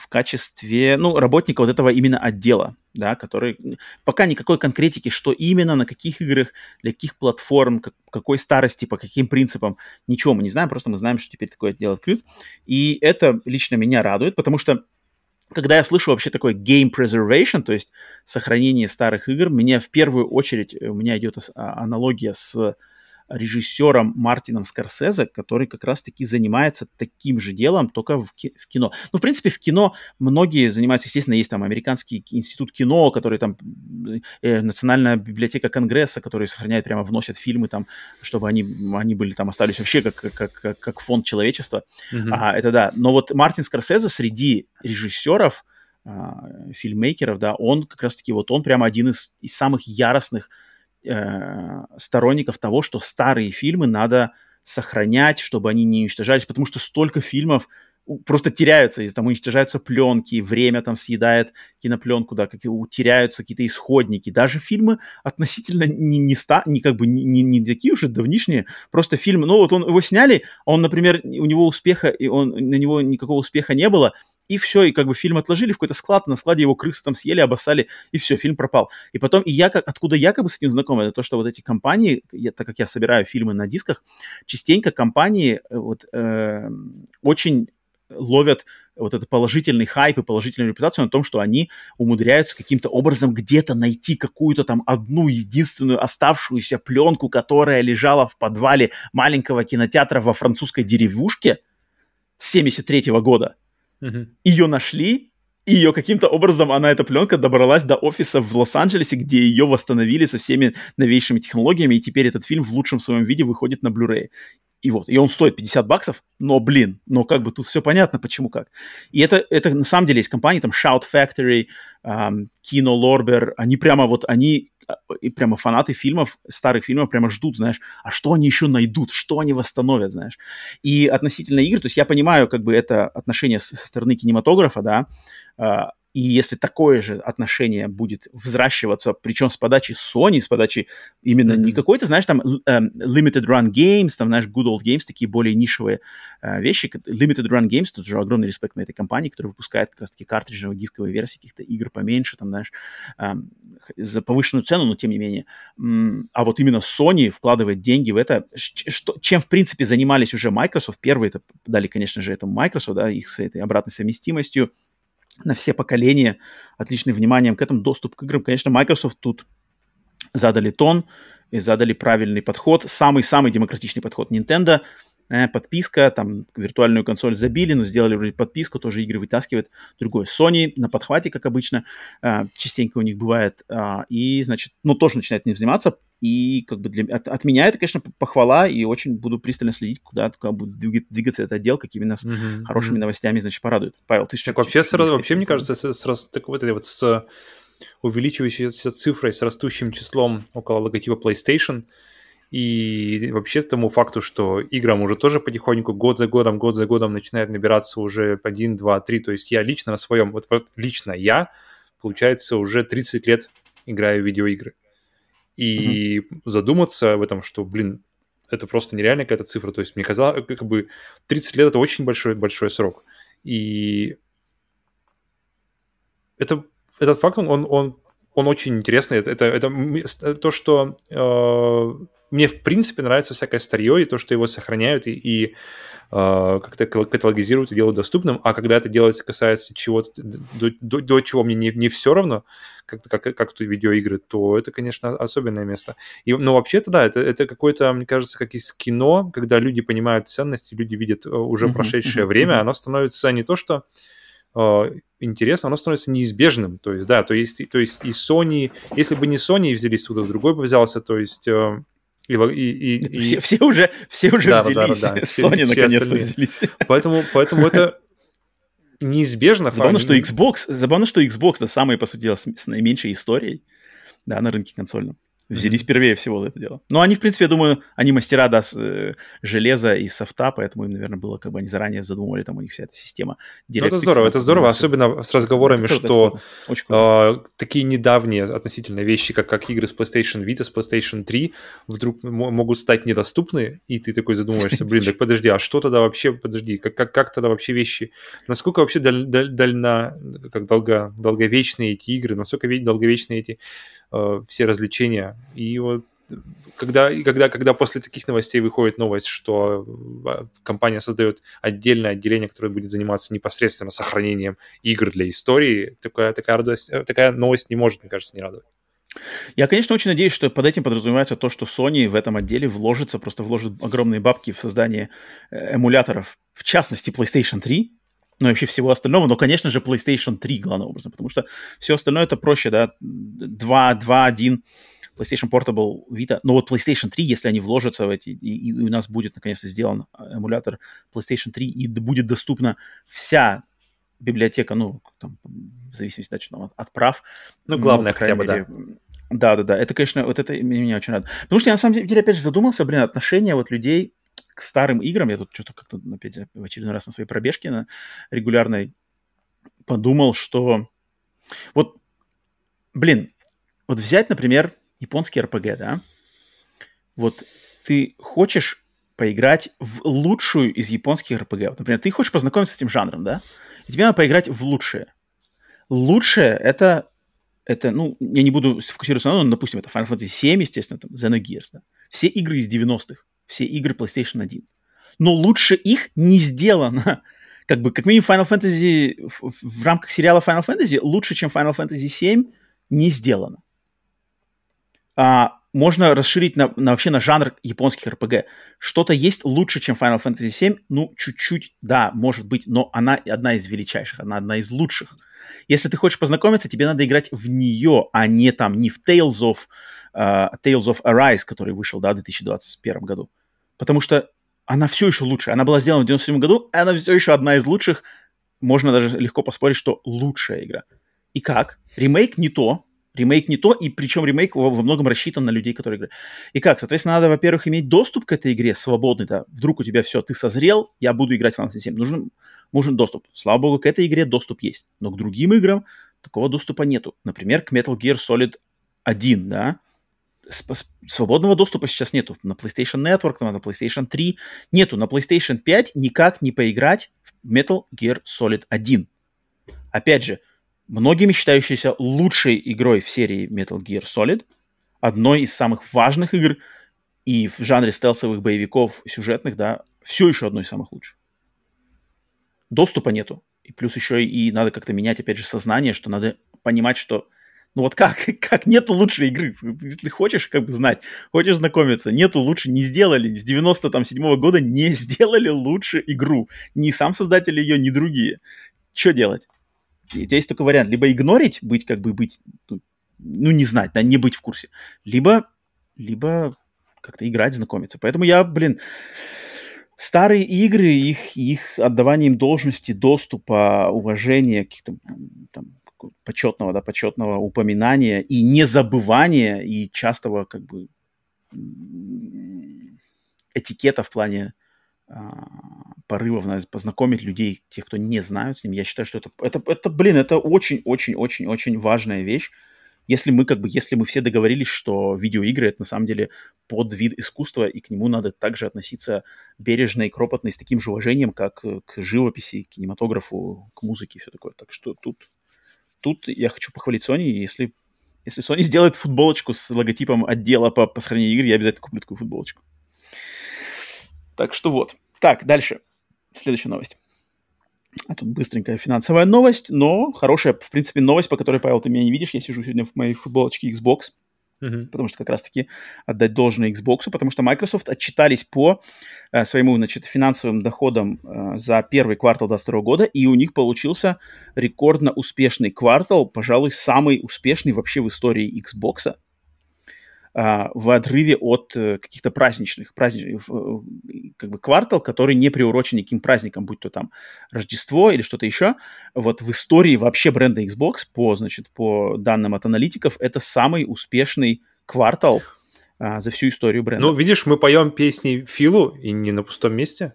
в качестве, ну, работника вот этого именно отдела, да, который пока никакой конкретики, что именно, на каких играх, для каких платформ, как, какой старости, по каким принципам, ничего мы не знаем, просто мы знаем, что теперь такой отдел открыт. И это лично меня радует, потому что когда я слышу вообще такой game preservation, то есть сохранение старых игр, мне в первую очередь, у меня идет а, аналогия с режиссером Мартином Скорсезе, который как раз-таки занимается таким же делом, только в, ки- в кино. Ну, в принципе, в кино многие занимаются, естественно, есть там Американский институт кино, который там, э, Национальная библиотека Конгресса, который сохраняет, прямо вносят фильмы там, чтобы они, они были там, остались вообще как, как, как, как фонд человечества. Mm-hmm. А, это да. Но вот Мартин Скорсезе среди режиссеров, фильммейкеров, да, он как раз-таки, вот он прямо один из, из самых яростных э, сторонников того, что старые фильмы надо сохранять, чтобы они не уничтожались, потому что столько фильмов просто теряются, из-за того уничтожаются пленки, время там съедает кинопленку, да, как теряются какие-то исходники. Даже фильмы относительно не, не, ста, не как бы не, не, не такие уже давнишние, просто фильм, ну вот он его сняли, он, например, у него успеха, и он, на него никакого успеха не было, и все, и как бы фильм отложили в какой-то склад, на складе его крысы там съели, обоссали, и все, фильм пропал. И потом, и я, как, откуда я как бы с этим знаком, это то, что вот эти компании, я, так как я собираю фильмы на дисках, частенько компании э, вот э, очень ловят вот этот положительный хайп и положительную репутацию на том, что они умудряются каким-то образом где-то найти какую-то там одну единственную оставшуюся пленку, которая лежала в подвале маленького кинотеатра во французской деревушке с 73 -го года. Угу. Ее нашли, и ее каким-то образом, она, эта пленка, добралась до офиса в Лос-Анджелесе, где ее восстановили со всеми новейшими технологиями, и теперь этот фильм в лучшем своем виде выходит на Blu-ray. И вот, и он стоит 50 баксов, но, блин, но как бы тут все понятно, почему как. И это, это на самом деле есть компании, там Shout Factory, um, Kino Lorber, они прямо вот, они и прямо фанаты фильмов, старых фильмов прямо ждут, знаешь, а что они еще найдут, что они восстановят, знаешь. И относительно игр, то есть я понимаю, как бы это отношение со стороны кинематографа, да, а, И если такое же отношение будет взращиваться, причем с подачи Sony, с подачи именно mm-hmm. не какой-то, знаешь, там um, Limited Run Games, там, знаешь, Good Old Games, такие более нишевые uh, вещи. Limited Run Games, тут же огромный респект на этой компании, которая выпускает как раз-таки картриджевые дисковые версии каких-то игр поменьше, там, знаешь, um, за повышенную цену, но тем не менее. А вот именно Sony вкладывает деньги в это, что, чем, в принципе, занимались уже Microsoft. Первые это дали, конечно же, это Microsoft, да, их с этой обратной совместимостью, на все поколения, отличным вниманием к этому, доступ к играм. Конечно, Microsoft тут задали тон и задали правильный подход. Самый-самый демократичный подход Nintendo – э, подписка, там виртуальную консоль забили, но сделали вроде подписку, тоже игры вытаскивают. Другой Sony на подхвате, как обычно, э, частенько у них бывает. Э, и, значит, ну, тоже начинает не заниматься. И как бы для, от, от меня это, конечно, похвала, и очень буду пристально следить, куда, куда будет двигаться этот отдел, какими нас mm-hmm. хорошими mm-hmm. новостями, значит, порадует. Павел, ты? Так вообще, сразу, вообще мне кажется, с, с, так вот, вот с увеличивающейся цифрой, с растущим числом около логотипа PlayStation – и вообще тому факту, что играм уже тоже потихоньку год за годом, год за годом начинает набираться уже 1, 2, 3. То есть я лично на своем, вот, вот лично я, получается, уже 30 лет играю в видеоигры. И mm-hmm. задуматься в этом, что, блин, это просто нереальная какая-то цифра. То есть мне казалось, как бы 30 лет это очень большой, большой срок. И это, этот факт, он, он, он очень интересный. Это, это, это то, что э, мне, в принципе, нравится всякое старье и то, что его сохраняют и, и э, как-то каталогизируют и делают доступным. А когда это делается, касается чего-то, до, до, до чего мне не, не все равно, как, как, как то видеоигры, то это, конечно, особенное место. И, но вообще-то, да, это, это какое-то, мне кажется, как из кино, когда люди понимают ценности, люди видят э, уже прошедшее время, оно становится не то, что э, интересно, оно становится неизбежным. То есть, да, то есть, то есть и Sony, если бы не Sony взялись туда, другой бы взялся, то есть э, и, и, и, все, все уже, все уже да, взялись. Да, да, да. Sony наконец-то взялись. Поэтому, поэтому это неизбежно. Забавно, что Xbox, забавно, что Xbox это самый, по сути дела, с, с наименьшей историей да, на рынке консольном взялись впервые всего это дело. Но они, в принципе, я думаю, они мастера, да, с, э, железа и софта, поэтому им, наверное, было, как бы они заранее задумывали, там у них вся эта система. Ну, это здорово, это здорово, особенно с разговорами, это что это э, такие недавние относительно вещи, как, как игры с PlayStation Vita, с PlayStation 3, вдруг могут стать недоступны, и ты такой задумываешься, блин, так подожди, а что тогда вообще, подожди, как, как, как тогда вообще вещи, насколько вообще даль, даль, дально, как долго, долговечные эти игры, насколько долговечные эти э, все развлечения. И вот когда, когда, когда после таких новостей выходит новость, что а, компания создает отдельное отделение, которое будет заниматься непосредственно сохранением игр для истории, такая, такая, радость, э, такая новость не может, мне кажется, не радовать. Я, конечно, очень надеюсь, что под этим подразумевается то, что Sony в этом отделе вложится, просто вложит огромные бабки в создание э, эмуляторов, в частности PlayStation 3, ну и вообще всего остального, но, конечно же, PlayStation 3 главным образом, потому что все остальное это проще, да, 2, 2, 1, PlayStation Portable Vita, но вот PlayStation 3, если они вложатся в эти, и, и у нас будет наконец-то сделан эмулятор PlayStation 3, и будет доступна вся библиотека, ну, там, в зависимости да, от, от прав. Ну, главное ну, хотя бы, мере, да. Да, да, да. Это, конечно, вот это меня очень радует. Потому что я на самом деле, опять же, задумался, блин, отношения вот людей к старым играм, я тут что-то как-то опять в очередной раз на своей пробежке на регулярной подумал, что вот, блин, вот взять, например, японский РПГ, да, вот ты хочешь поиграть в лучшую из японских РПГ. Вот, например, ты хочешь познакомиться с этим жанром, да, и тебе надо поиграть в лучшее. Лучшее это, это, ну, я не буду фокусироваться на, ну, допустим, это Final Fantasy 7, естественно, там, Xenogears, да. Все игры из 90-х все игры PlayStation 1. Но лучше их не сделано. Как бы, как минимум, Final Fantasy в, в рамках сериала Final Fantasy лучше, чем Final Fantasy 7, не сделано. А, можно расширить на, на вообще на жанр японских RPG. Что-то есть лучше, чем Final Fantasy 7, ну, чуть-чуть, да, может быть, но она одна из величайших, она одна из лучших. Если ты хочешь познакомиться, тебе надо играть в нее, а не там, не в Tales of, uh, Tales of Arise, который вышел, да, в 2021 году потому что она все еще лучше. Она была сделана в 97 году, и она все еще одна из лучших. Можно даже легко поспорить, что лучшая игра. И как? Ремейк не то, ремейк не то, и причем ремейк во, многом рассчитан на людей, которые играют. И как? Соответственно, надо, во-первых, иметь доступ к этой игре свободный, да. Вдруг у тебя все, ты созрел, я буду играть в Final Fantasy 7. Нужен, нужен доступ. Слава богу, к этой игре доступ есть. Но к другим играм такого доступа нету. Например, к Metal Gear Solid 1, да, свободного доступа сейчас нету. На PlayStation Network, на PlayStation 3 нету. На PlayStation 5 никак не поиграть в Metal Gear Solid 1. Опять же, многими считающейся лучшей игрой в серии Metal Gear Solid, одной из самых важных игр и в жанре стелсовых боевиков сюжетных, да, все еще одной из самых лучших. Доступа нету. И плюс еще и надо как-то менять, опять же, сознание, что надо понимать, что ну вот как? Как нету лучшей игры? Ты хочешь как бы знать, хочешь знакомиться, нету лучше, не сделали. С 97 -го года не сделали лучше игру. Ни сам создатель ее, ни другие. Что делать? у тебя есть только вариант. Либо игнорить, быть как бы, быть, ну, ну не знать, да, не быть в курсе. Либо, либо как-то играть, знакомиться. Поэтому я, блин, старые игры, их, их отдавание им должности, доступа, уважения, каких-то там почетного, да, почетного упоминания и незабывания и частого как бы этикета в плане а, порывов познакомить людей, тех, кто не знают с ним. Я считаю, что это, это, это блин, это очень-очень-очень-очень важная вещь. Если мы как бы, если мы все договорились, что видеоигры это на самом деле под вид искусства, и к нему надо также относиться бережно и кропотно, и с таким же уважением, как к живописи, к кинематографу, к музыке и все такое. Так что тут тут я хочу похвалить Sony, если, если Sony сделает футболочку с логотипом отдела по, по сохранению игр, я обязательно куплю такую футболочку. Так что вот. Так, дальше. Следующая новость. А тут быстренькая финансовая новость, но хорошая, в принципе, новость, по которой, Павел, ты меня не видишь. Я сижу сегодня в моей футболочке Xbox. Uh-huh. Потому что как раз-таки отдать должное Xbox, потому что Microsoft отчитались по э, своему значит, финансовым доходам э, за первый квартал 2022 года, и у них получился рекордно успешный квартал, пожалуй, самый успешный вообще в истории Xbox в отрыве от э, каких-то праздничных, праздничных, э, как бы квартал, который не приурочен никаким праздникам, будь то там Рождество или что-то еще. Вот в истории вообще бренда Xbox, по, значит, по данным от аналитиков, это самый успешный квартал а, за всю историю бренда. Ну, видишь, мы поем песни Филу и не на пустом месте.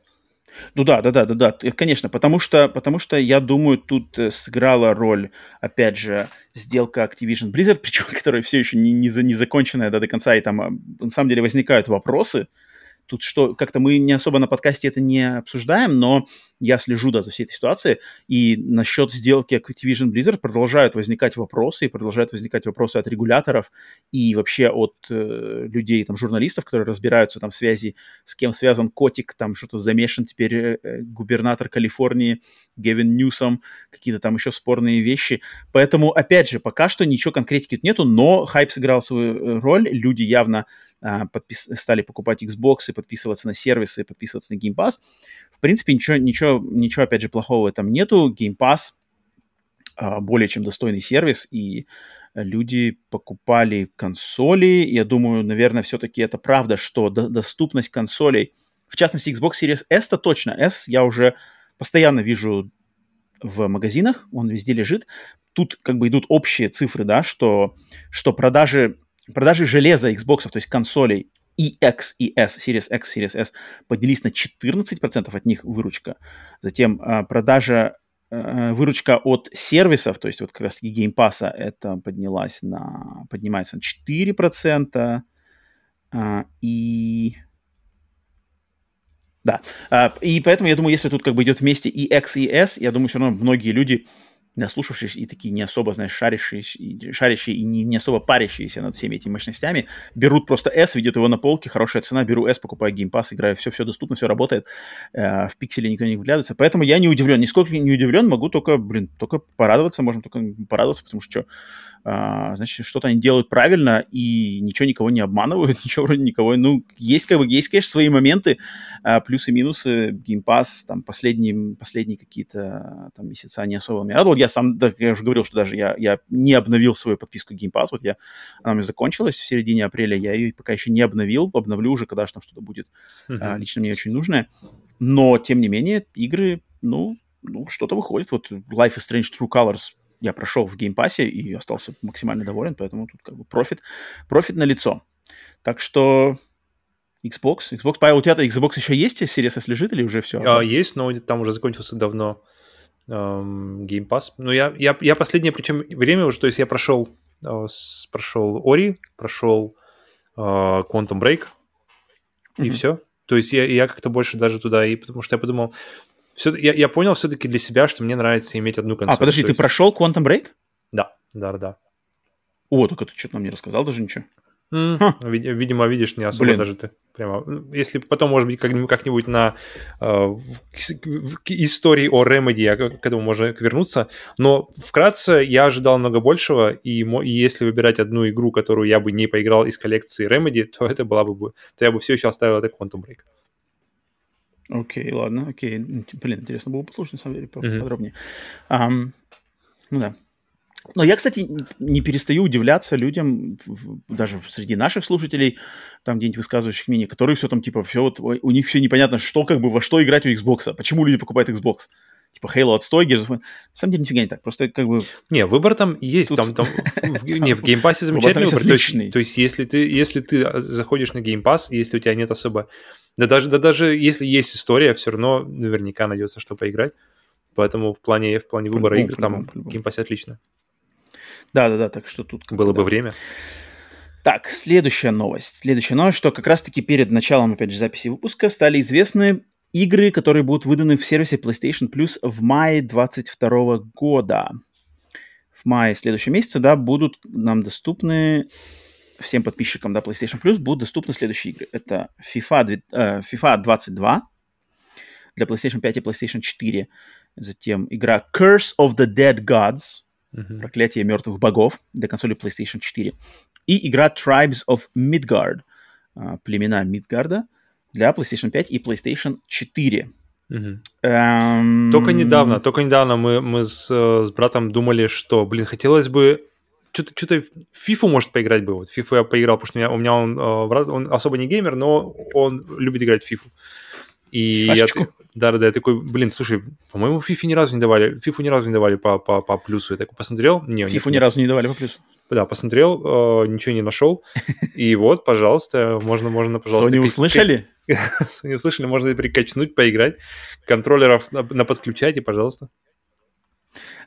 Ну да, да, да, да, да, конечно, потому что, потому что я думаю, тут э, сыграла роль, опять же, сделка Activision Blizzard, причем которая все еще не, не, за, не законченная да, до конца, и там а, на самом деле возникают вопросы, Тут что, как-то мы не особо на подкасте это не обсуждаем, но я слежу, да, за всей этой ситуацией, и насчет сделки Activision Blizzard продолжают возникать вопросы, и продолжают возникать вопросы от регуляторов и вообще от э, людей, там, журналистов, которые разбираются там в связи, с кем связан котик, там что-то замешан теперь э, э губернатор Калифорнии Гевин Ньюсом, какие-то там еще спорные вещи. Поэтому, опять же, пока что ничего конкретики нету, но хайп сыграл свою э, роль, люди явно подпис... стали покупать Xbox, и подписываться на сервисы, подписываться на Game Pass. В принципе, ничего, ничего, ничего опять же, плохого этом нету. Game Pass а, более чем достойный сервис, и люди покупали консоли. Я думаю, наверное, все-таки это правда, что до- доступность консолей, в частности, Xbox Series S-то точно. S я уже постоянно вижу в магазинах, он везде лежит. Тут как бы идут общие цифры, да, что, что продажи Продажи железа Xbox, то есть консолей и X, и S, Series X, Series S поднялись на 14%, от них выручка. Затем э, продажа, э, выручка от сервисов, то есть вот как раз таки Game Pass, это поднялась на, поднимается на 4%. Э, и да, и поэтому я думаю, если тут как бы идет вместе и X, и S, я думаю, все равно многие люди наслушавшись и такие не особо, знаешь, шарящие, шарящие и не, не особо парящиеся над всеми этими мощностями, берут просто S, видят его на полке, хорошая цена, беру S, покупаю Game Pass, играю, все, все доступно, все работает, э, в пикселе никто не вглядывается, поэтому я не удивлен, нисколько не удивлен, могу только, блин, только порадоваться, можем только порадоваться, потому что а, значит, что-то они делают правильно и ничего никого не обманывают, ничего вроде никого. Ну, есть, как бы, есть, конечно, свои моменты, а, плюсы и минусы. Game Pass, там, последние, последние какие-то там месяца не особо меня радовал. Я сам, да, я уже говорил, что даже я, я не обновил свою подписку Game Pass. Вот я, она у меня закончилась в середине апреля, я ее пока еще не обновил, обновлю уже, когда же там что-то будет uh-huh. а, лично мне очень нужное. Но, тем не менее, игры, ну, ну, что-то выходит. Вот Life is Strange True Colors я прошел в Game Pass'е и остался максимально доволен, поэтому тут как бы профит, профит на лицо. Так что Xbox, Xbox, Павел, у тебя Xbox еще есть, Series S лежит или уже все? А, есть, но там уже закончился давно. Эм, Game Pass. Но я, я, я последнее, причем время уже, то есть я прошел, э, с, прошел Ori, прошел э, Quantum Break, и mm-hmm. все. То есть я, я как-то больше даже туда, и потому что я подумал, все, я, я понял все-таки для себя, что мне нравится иметь одну консоль. А, подожди, ты есть... прошел Quantum Break? Да, да, да. О, только ты что-то нам не рассказал даже ничего. Mm, видимо, видишь, не особо Блин. даже ты прямо. Если потом, может быть, как-нибудь на э, в, в, истории о Remedy я к этому можно вернуться. Но вкратце я ожидал много большего, и, и если выбирать одну игру, которую я бы не поиграл из коллекции Remedy, то это была бы, то я бы все еще оставил это Quantum Break. Окей, okay, ладно, окей. Okay. Блин, интересно было послушать, на самом деле, поподробнее. Mm-hmm. Um, ну да. Но я, кстати, не перестаю удивляться людям, даже среди наших слушателей, там где-нибудь высказывающих мнений, которые все там, типа, все вот, у них все непонятно, что как бы, во что играть у Xbox, почему люди покупают Xbox. Типа Halo отстой, Gears На самом деле нифига не так, просто как бы... Не, выбор там есть, Тут... там, там в, не, в Game Pass замечательный выбор, то есть, то есть если, ты, если ты заходишь на Game Pass, если у тебя нет особо... Да даже, да даже если есть история, все равно наверняка найдется, что поиграть. Поэтому в плане, в плане выбора игр там Game Pass отлично. Да-да-да, так что тут... Было бы время. Так, следующая новость. Следующая новость, что как раз-таки перед началом, опять же, записи выпуска стали известны игры, которые будут выданы в сервисе PlayStation Plus в мае 2022 года. В мае следующего месяца, да, будут нам доступны всем подписчикам, да, PlayStation Plus будут доступны следующие игры. Это FIFA, э, FIFA 22 для PlayStation 5 и PlayStation 4. Затем игра Curse of the Dead Gods uh-huh. Проклятие мертвых богов для консоли PlayStation 4. И игра Tribes of Midgard, а, племена Мидгарда для PlayStation 5 и PlayStation 4. Угу. Эм... Только недавно, только недавно мы, мы с, с братом думали, что, блин, хотелось бы что-то, что-то FIFA может поиграть бы. Вот FIFA я поиграл, потому что у меня, у меня он, э, он особо не геймер, но он любит играть в FIFA. И Фашечку. Я, да, да, да, я такой, блин, слушай, по-моему, FIFA ни разу не давали, FIFA ни разу не давали по, по, по плюсу. Я такой посмотрел, не, FIFA ни разу не давали по плюсу. Да, посмотрел, э, ничего не нашел. И вот, пожалуйста, можно, можно, пожалуйста. Sony услышали? Sony услышали, можно и прикачнуть, поиграть. Контроллеров на, на подключайте, пожалуйста.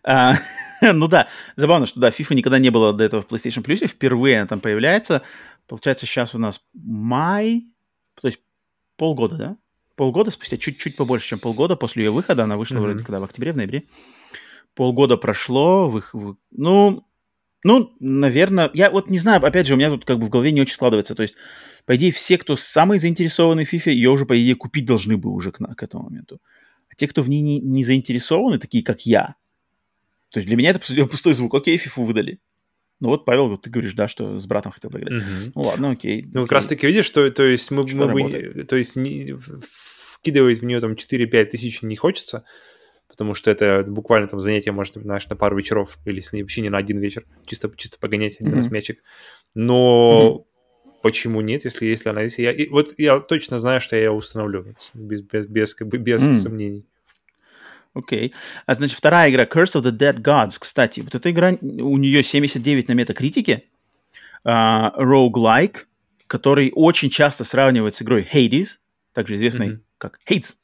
А, ну да, забавно, что да, FIFA никогда не было до этого в PlayStation Plus, впервые она там появляется. Получается, сейчас у нас май, то есть полгода, да? Полгода спустя, чуть-чуть побольше, чем полгода после ее выхода, она вышла mm-hmm. вроде когда, в октябре, в ноябре. Полгода прошло, вы, вы, ну, ну, наверное, я вот не знаю, опять же, у меня тут как бы в голове не очень складывается, то есть, по идее, все, кто самые заинтересованы в FIFA, ее уже, по идее, купить должны бы уже к, к этому моменту. А те, кто в ней не, не заинтересованы, такие как я, то есть для меня это пустой звук, окей, FIFA выдали. Ну вот, Павел, вот ты говоришь, да, что с братом хотел поиграть. Угу. Ну ладно, окей. Ну, окей. как раз таки видишь, что то есть мы, мы бы, то есть не, вкидывать в нее там 4-5 тысяч не хочется, потому что это буквально там занятие может, знаешь, на пару вечеров, или если вообще не на один вечер, чисто, чисто погонять один mm-hmm. раз мячик. Но mm-hmm. почему нет, если, если она есть? Я, и, вот я точно знаю, что я ее установлю, без, без, без, без mm-hmm. сомнений. Окей. Okay. А значит, вторая игра Curse of the Dead Gods. Кстати, вот эта игра, у нее 79 на метакритике. Uh, roguelike, который очень часто сравнивают с игрой Hades, также известной mm-hmm. как Hades.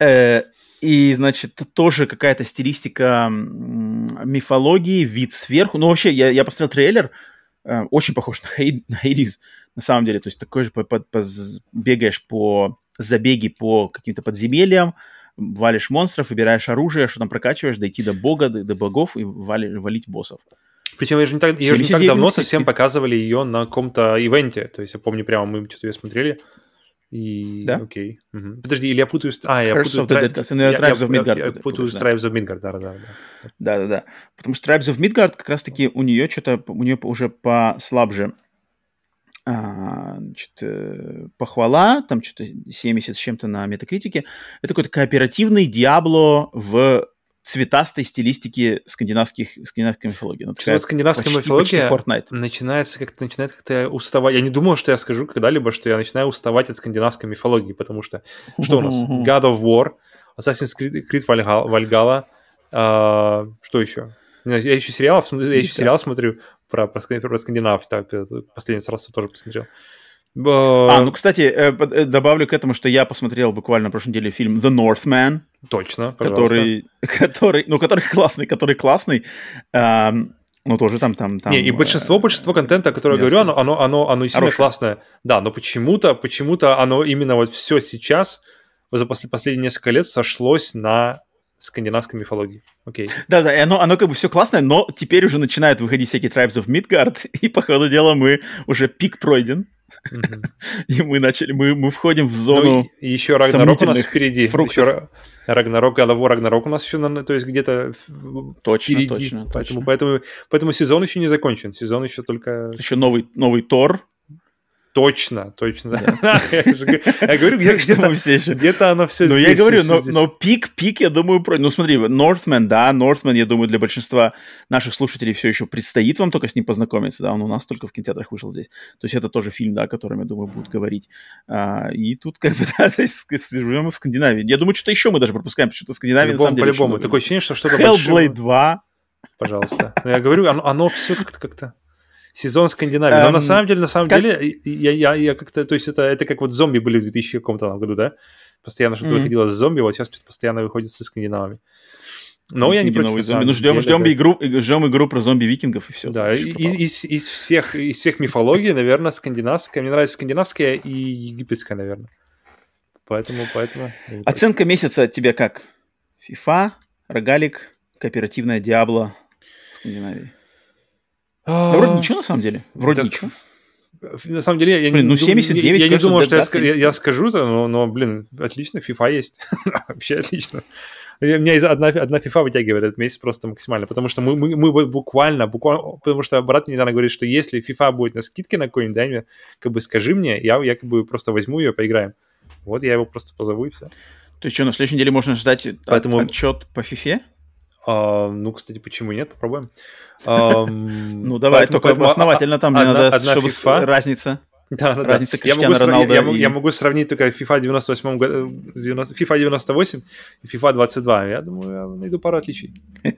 Uh, и, значит, тоже какая-то стилистика мифологии, вид сверху. Ну, вообще, я, я посмотрел трейлер, uh, очень похож на, Hades, на Hades, на самом деле. То есть такой же по, по, по, бегаешь по забеги по каким-то подземельям, валишь монстров, выбираешь оружие, что там прокачиваешь, дойти до бога, до, до богов и вали, валить боссов. Причем ее же не так, ее же не так давно совсем показывали ее на каком-то ивенте. То есть я помню прямо, мы что-то ее смотрели. И... Да? Окей. Угу. Подожди, или я путаю... А, я путаю... Tri... Dead, я, Tribes of Midgard. Я, я путаю с Tribes of Midgard, да-да-да. Да-да-да. Потому что Tribes of Midgard как раз-таки у нее что-то, у нее уже послабже а, значит, э, похвала, там что-то 70 с чем-то на метакритике. Это какой-то кооперативный Диабло в цветастой стилистике скандинавских, скандинавской мифологии. Ну, такая скандинавская почти, мифология почти начинается как-то начинает как-то уставать. Я не думал, что я скажу когда-либо, что я начинаю уставать от скандинавской мифологии, потому что что у нас? God of War, Assassin's Creed Valhalla, uh, что еще? Я еще сериал, я еще сериал смотрю про, про, про скандинавов, так, последний раз тоже посмотрел. А, ну, кстати, э, э, добавлю к этому, что я посмотрел буквально на прошлой неделе фильм The Northman. Точно, пожалуйста. Который, который, ну, который классный, который классный. Ну, тоже там, там, там. Не, и большинство, большинство контента, о котором я говорю, оно, оно, оно, оно сильно Хорошее. классное. Да, но почему-то, почему-то оно именно вот все сейчас, за после, последние несколько лет сошлось на скандинавской мифологии. Окей. Да-да, и оно, оно как бы все классное, но теперь уже начинают выходить всякие Tribes of Midgard, и по ходу дела мы уже пик пройден. И мы начали, мы, мы входим в зону ну, еще Рагнарок у нас впереди. Фруктов. Еще Рагнарок, Голово Рагнарок у нас еще, то есть где-то точно, впереди. Точно, поэтому, точно. Поэтому, поэтому сезон еще не закончен. Сезон еще только... Еще новый, новый Тор, Точно, точно. Я говорю, где-то где-то оно все Ну, я говорю, но пик, пик, я думаю, про... Ну, смотри, Northman, да, Northman, я думаю, для большинства наших слушателей все еще предстоит вам только с ним познакомиться, да, он у нас только в кинотеатрах вышел здесь. То есть это тоже фильм, да, о котором, я думаю, будут говорить. А, и тут как бы, да, живем в Скандинавии. Я думаю, что-то еще мы даже пропускаем, почему-то Скандинавия, на самом деле, По-любому, такое ощущение, что что-то Hellblade 2. Пожалуйста. Я говорю, оно все как-то как-то сезон Скандинавии. Но на эм, самом деле, на самом как... деле, я, я, я как-то, то есть это, это как вот зомби были в 2000 каком-то году, да? Постоянно что-то mm-hmm. выходило с зомби, вот сейчас постоянно выходит со скандинавами. Но ну, я не против. Зомби. Ну, ждем, ждем, это... игру, ждем игру про зомби-викингов и все. Да, и, из, из, всех, из всех мифологий, наверное, скандинавская. Мне нравится скандинавская и египетская, наверное. Поэтому, поэтому... Оценка месяца от тебя как? FIFA, Рогалик, кооперативная Диабло, Скандинавии. Да, вроде ничего, на самом деле. Вроде ничего. На самом деле, я, блин, ну 79, я, я не думал, что я, я, я скажу это, но, но, блин, отлично, FIFA есть. Вообще отлично. У меня из одна, одна FIFA вытягивает этот месяц просто максимально, потому что мы, мы, мы буквально, буквально, потому что брат мне недавно говорит, что если FIFA будет на скидке на какой-нибудь, дай мне, как бы скажи мне, я, я как бы просто возьму ее, поиграем. Вот я его просто позову и все. То есть что, на следующей неделе можно ждать Поэтому... отчет по FIFA? А, ну, кстати, почему нет? Попробуем. Ну, давай, только основательно там мне надо, чтобы разница. Да, да, Разница да. Я могу, Роналдо я, и... я могу сравнить только FIFA 98 году, FIFA 98 и FIFA 22. Я думаю, я найду пару отличий.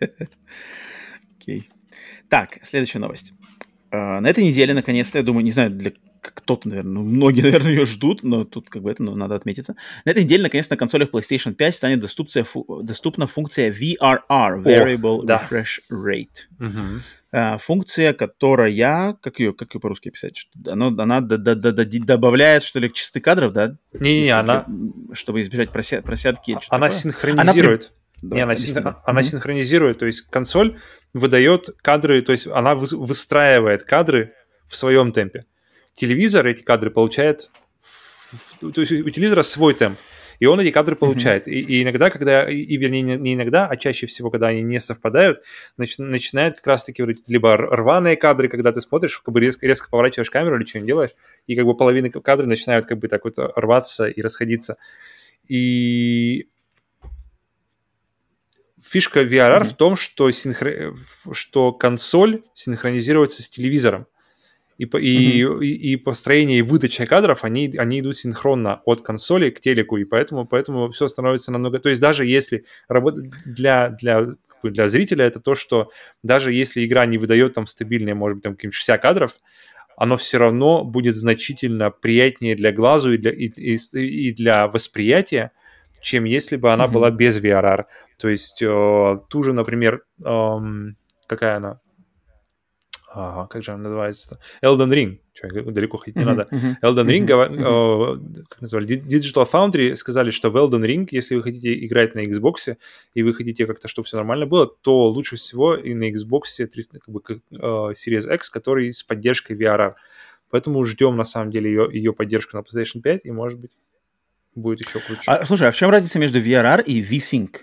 Окей. Так, следующая новость. А, на этой неделе, наконец-то, я думаю, не знаю, для кто-то, наверное, ну, многие, наверное, ее ждут, но тут как бы это ну, надо отметиться. На этой неделе, наконец, на консолях PlayStation 5 станет доступция, фу, доступна функция VRR, Variable О, да. Refresh Rate. Угу. А, функция, которая, как ее, как ее по-русски писать? Что, она она д- д- д- добавляет, что ли, частоты кадров, да? Не-не, она... Чтобы избежать прося- просядки. Она такое. синхронизирует. Она, да, не, она, син... она mm-hmm. синхронизирует, то есть консоль выдает кадры, то есть она выстраивает кадры в своем темпе телевизор эти кадры получает, то есть у телевизора свой темп, и он эти кадры получает. Mm-hmm. И, и иногда, когда, и вернее, не иногда, а чаще всего, когда они не совпадают, начи, начинают как раз-таки вот эти либо рваные кадры, когда ты смотришь, как бы резко, резко поворачиваешь камеру или что-нибудь делаешь, и как бы половина кадров начинают как бы так вот рваться и расходиться. И фишка VRR mm-hmm. в том, что, синхро... что консоль синхронизируется с телевизором. И, и, и, и построение и выдача кадров, они, они идут синхронно от консоли к телеку, и поэтому, поэтому все становится намного... То есть даже если работать для, для, для зрителя, это то, что даже если игра не выдает там стабильные, может быть, там 60 кадров, оно все равно будет значительно приятнее для глазу и для, и, и, и для восприятия, чем если бы она mm-hmm. была без VRR. То есть э, ту же, например, э, какая она? Ага, как же она называется? Elden Ring. Че, далеко ходить не надо. Elden Ring, э, как назвали, Digital Foundry сказали, что в Elden Ring, если вы хотите играть на Xbox, и вы хотите как-то, чтобы все нормально было, то лучше всего и на Xbox 300, как бы, э, Series X, который с поддержкой VRR. Поэтому ждем, на самом деле, ее, ее поддержку на PlayStation 5, и, может быть, будет еще круче. А, слушай, а в чем разница между VRR и V-Sync?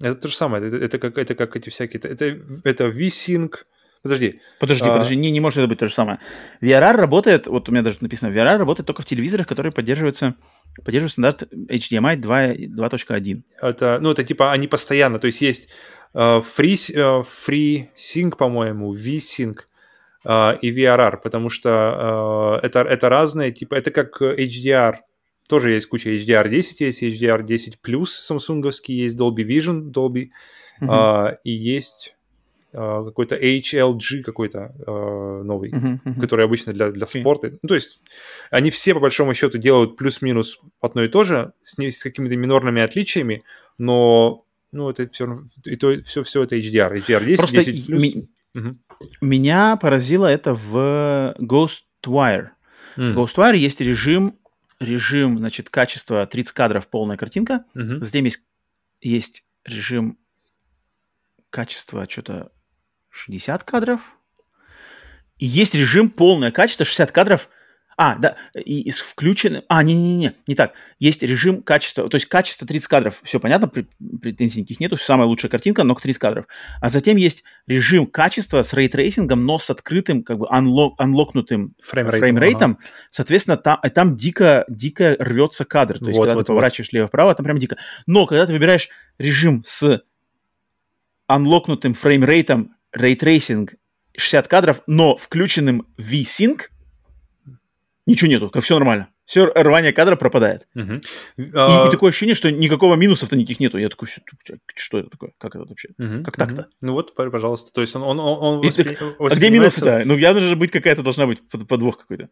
Это то же самое. Это, это, как, это как эти всякие... Это, это V-Sync, Подожди. Подожди, а... подожди, не, не может это быть то же самое. VRR работает, вот у меня даже написано, VRR работает только в телевизорах, которые поддерживаются, поддерживают стандарт HDMI 2.1. Это, ну, это типа они постоянно, то есть есть uh, Free, uh, free Sync, по-моему, V-Sync uh, и VRR, потому что uh, это, это разные, типа, это как HDR, тоже есть куча HDR 10, есть HDR 10 плюс самсунговский, есть Dolby Vision, Dolby, uh-huh. uh, и есть какой-то HLG какой-то э, новый, uh-huh, uh-huh. который обычно для, для спорта. Ну, то есть они все, по большому счету, делают плюс-минус одно и то же, с, с какими-то минорными отличиями, но ну, это все, и то, все, все это HDR. HDR 10, Просто 10 плюс. Ми- угу. Меня поразило это в Ghostwire. Mm. В Ghostwire есть режим, режим, значит, качества 30 кадров, полная картинка. Mm-hmm. Затем есть, есть режим качества что-то 60 кадров. И есть режим полное качество 60 кадров – а, да, и, и с включенным... А, не-не-не, не так. Есть режим качества, то есть качество 30 кадров, все понятно, претензий никаких нету, самая лучшая картинка, но 30 кадров. А затем есть режим качества с ray tracing'ом, но с открытым, как бы, unlock, unlock'нутым frame rate'ом. frame rate'ом. Ага. Соответственно, там, там дико, дико рвется кадр. То есть, вот, когда вот, ты поворачиваешь вот. лево-вправо, там прям дико. Но когда ты выбираешь режим с unlock'нутым frame rate'ом, ray tracing 60 кадров, но включенным V-Sync, ничего нету, как все нормально. Все рвание кадра пропадает. Угу. И, а... и такое ощущение, что никакого минусов-то никаких нету. Я такой, что это такое? Как это вообще? Угу. Как так-то? Ну вот, пожалуйста. То есть он, он, он воспри... так, А где минусы-то? Ну явно же быть какая-то должна быть подвох какой-то.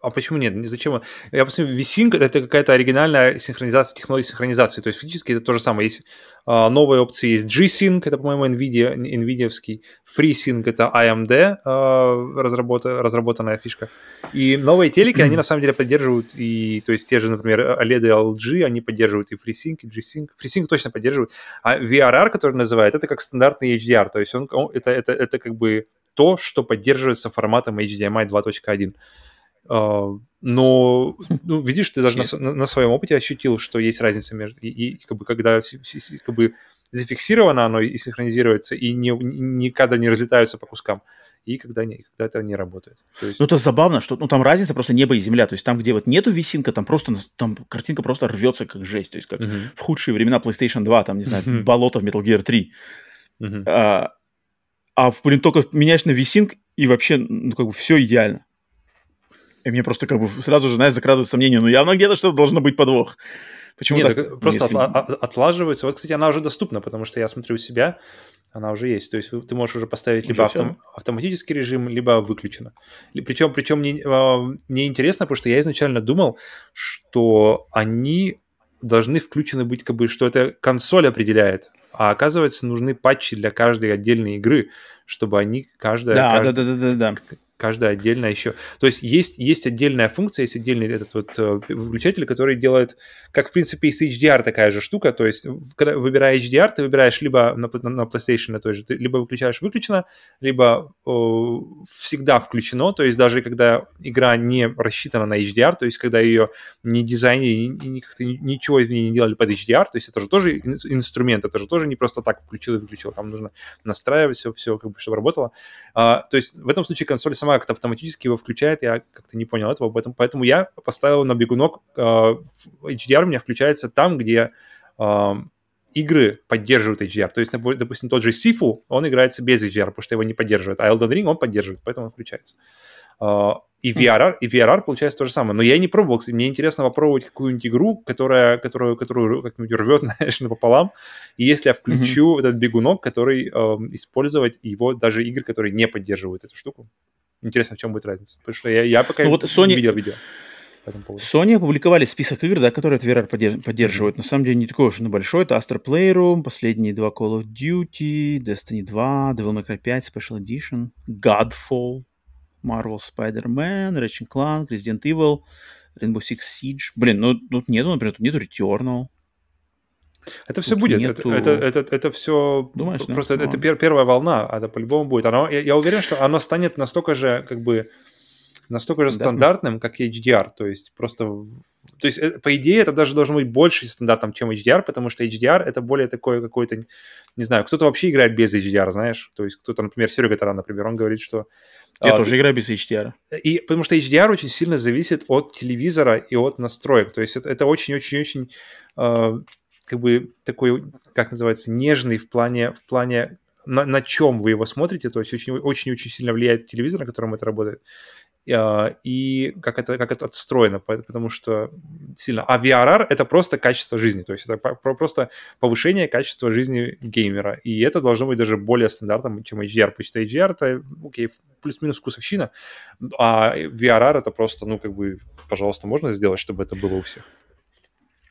А почему нет? Зачем? Я посмотрю, V-Sync — это какая-то оригинальная синхронизация, технология синхронизации. То есть фактически это то же самое. Есть а, новые опции, есть G-Sync, это, по-моему, NVIDIA, NVIDIA-вский. FreeSync — это AMD а, разработа, разработанная фишка. И новые телеки, они на самом деле поддерживают, и, то есть те же, например, OLED и LG, они поддерживают и FreeSync, и G-Sync. FreeSync точно поддерживают. А VRR, который называют, это как стандартный HDR. То есть он, он это, это, это как бы то, что поддерживается форматом HDMI 2.1. А, но, ну, видишь, ты даже на, на своем опыте ощутил, что есть разница между... И, и как бы, когда как бы, зафиксировано оно и синхронизируется, и не, никогда не разлетаются по кускам, и когда, не, когда это не работает. То есть... Ну, это забавно, что ну, там разница просто небо и земля. То есть там, где вот нету висинка, там просто там картинка просто рвется как жесть. То есть как uh-huh. в худшие времена PlayStation 2, там, не знаю, uh-huh. болото в Metal Gear 3. Uh-huh. А, а, блин, только меняешь на висинг, и вообще, ну, как бы все идеально. И мне просто как бы сразу же, знаешь, закрадывают сомнения, ну явно где-то что-то должно быть подвох. Почему Нет, так? просто если... отла- отлаживается. Вот, кстати, она уже доступна, потому что я смотрю у себя, она уже есть. То есть ты можешь уже поставить уже либо автом, автоматический режим, либо выключено. Причем, причем мне, э, мне интересно, потому что я изначально думал, что они должны включены быть, как бы, что это консоль определяет. А оказывается, нужны патчи для каждой отдельной игры, чтобы они каждая... Да, каждая, да, да, да, да, да каждая отдельная еще. То есть есть, есть отдельная функция, есть отдельный этот вот э, выключатель, который делает, как в принципе и с HDR такая же штука, то есть выбирая HDR, ты выбираешь либо на, на PlayStation на той же, ты либо выключаешь выключено, либо о, всегда включено, то есть даже когда игра не рассчитана на HDR, то есть когда ее не дизайнили, ни, как-то ничего из нее не делали под HDR, то есть это же тоже инструмент, это же тоже не просто так включил и выключил, там нужно настраивать все, все как бы, чтобы работало. А, то есть в этом случае консоль сама сама как-то автоматически его включает, я как-то не понял этого, поэтому, поэтому я поставил на бегунок, э, HDR у меня включается там, где э, игры поддерживают HDR. То есть, допустим, тот же Sifu, он играется без HDR, потому что его не поддерживает, а Elden Ring он поддерживает, поэтому он включается. Uh, и VRR, и VRR получается то же самое. Но я не пробовал, кстати, мне интересно попробовать какую-нибудь игру, которая, которую, которую как-нибудь рвет, знаешь, напополам. И если я включу mm-hmm. этот бегунок, который э, использовать его даже игры, которые не поддерживают эту штуку. Интересно, в чем будет разница. Потому что я, я пока ну, вот Sony... не видел видео. Sony опубликовали список игр, да, которые VR поддерживают. Mm-hmm. На самом деле не такой уж и большой. Это Astro Playroom, последние два Call of Duty, Destiny 2, Devil May Cry 5 Special Edition, Godfall, Marvel Spider-Man, Ratchet Clank, Resident Evil, Rainbow Six Siege. Блин, ну тут нету, например, тут нету Returnal. Это все будет. Нету... Это, это, это, это все Думаешь, просто да? это, это первая волна, а это по-любому будет. Оно, я, я уверен, что оно станет настолько же как бы настолько же стандартным, как HDR. То есть просто... То есть, э, по идее, это даже должно быть больше стандартом, чем HDR, потому что HDR — это более такое какое-то... Не знаю, кто-то вообще играет без HDR, знаешь? То есть кто-то, например, Серега Таран, например, он говорит, что... Я а, тоже играю без HDR. И, потому что HDR очень сильно зависит от телевизора и от настроек. То есть это очень-очень-очень как бы такой, как называется, нежный в плане, в плане на, на чем вы его смотрите, то есть очень-очень-очень сильно влияет телевизор, на котором это работает. а, и как это, как это отстроено, потому что сильно... А VRR — это просто качество жизни, то есть это просто повышение качества жизни геймера, и это должно быть даже более стандартным, чем HDR, потому что HDR — это, окей, плюс-минус вкусовщина, а VRR — это просто, ну, как бы, пожалуйста, можно сделать, чтобы это было у всех?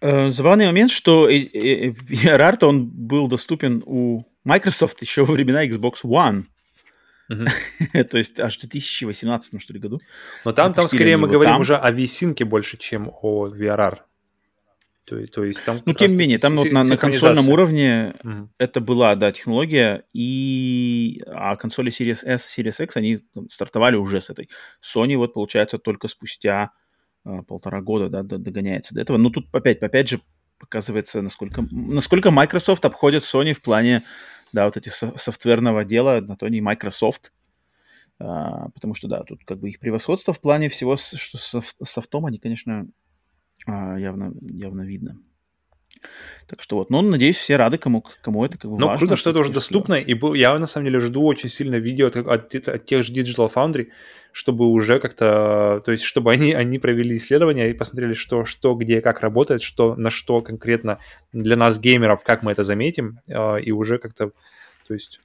Э, забавный момент, что VRR-то он был доступен у Microsoft еще во времена Xbox One. То есть аж в 2018, что ли, году. Но там, там скорее мы говорим уже о VSync больше, чем о VRR. То, то есть там ну, тем не менее, там вот на, на консольном уровне угу. это была, да, технология, и а консоли Series S, Series X, они стартовали уже с этой. Sony вот, получается, только спустя полтора года, да, догоняется до этого. Ну, тут опять, опять же показывается, насколько, насколько Microsoft обходит Sony в плане да, вот эти софтверного дела, на то не Microsoft, а, потому что, да, тут как бы их превосходство в плане всего, что с софтом, они, конечно, а, явно, явно видно. Так что вот, ну, надеюсь, все рады, кому, кому это как бы Ну, круто, что это уже доступно, и я, на самом деле, жду очень сильно видео от, от, от тех же Digital Foundry, чтобы уже как-то, то есть, чтобы они, они провели исследования и посмотрели, что, что, где, как работает, что, на что конкретно для нас, геймеров, как мы это заметим, а, и уже как-то, то есть,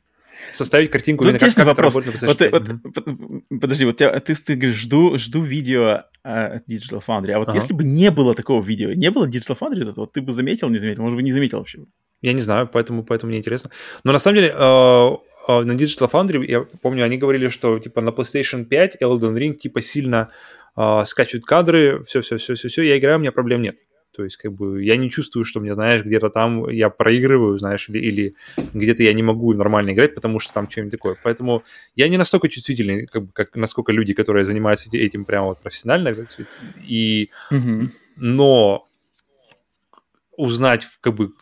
составить картинку, ну, как, как вопрос. это работает вот, вот, Подожди, вот тебя, ты, ты говоришь, жду, жду видео а, от Digital Foundry, а вот ага. если бы не было такого видео, не было Digital Foundry, вот ты бы заметил, не заметил, может быть, не заметил вообще? Я не знаю, поэтому, поэтому мне интересно. Но на самом деле, э, на Digital Foundry, я помню, они говорили, что типа на PlayStation 5 Elden Ring типа сильно э, скачивают кадры, все-все-все-все-все, я играю, у меня проблем нет. То есть, как бы, я не чувствую, что мне, знаешь, где-то там я проигрываю, знаешь, или, или где-то я не могу нормально играть, потому что там что-нибудь такое. Поэтому я не настолько чувствительный, как, бы, как насколько люди, которые занимаются этим прямо вот профессионально. И, mm-hmm. но узнать, как бы,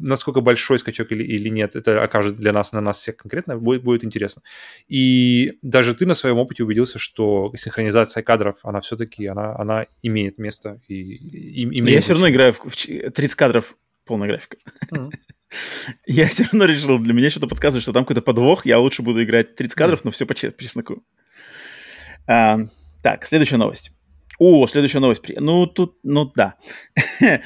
насколько большой скачок или, или нет, это окажет для нас, на нас всех конкретно, будет, будет интересно. И даже ты на своем опыте убедился, что синхронизация кадров, она все-таки, она, она имеет место. И, и, имеет Я все равно играю в, в 30 кадров полная графика. Mm-hmm. Я все равно решил, для меня что-то подсказывает, что там какой-то подвох, я лучше буду играть 30 кадров, mm-hmm. но все по, по чесноку. А, так, следующая новость. О, следующая новость. Ну, тут, ну да.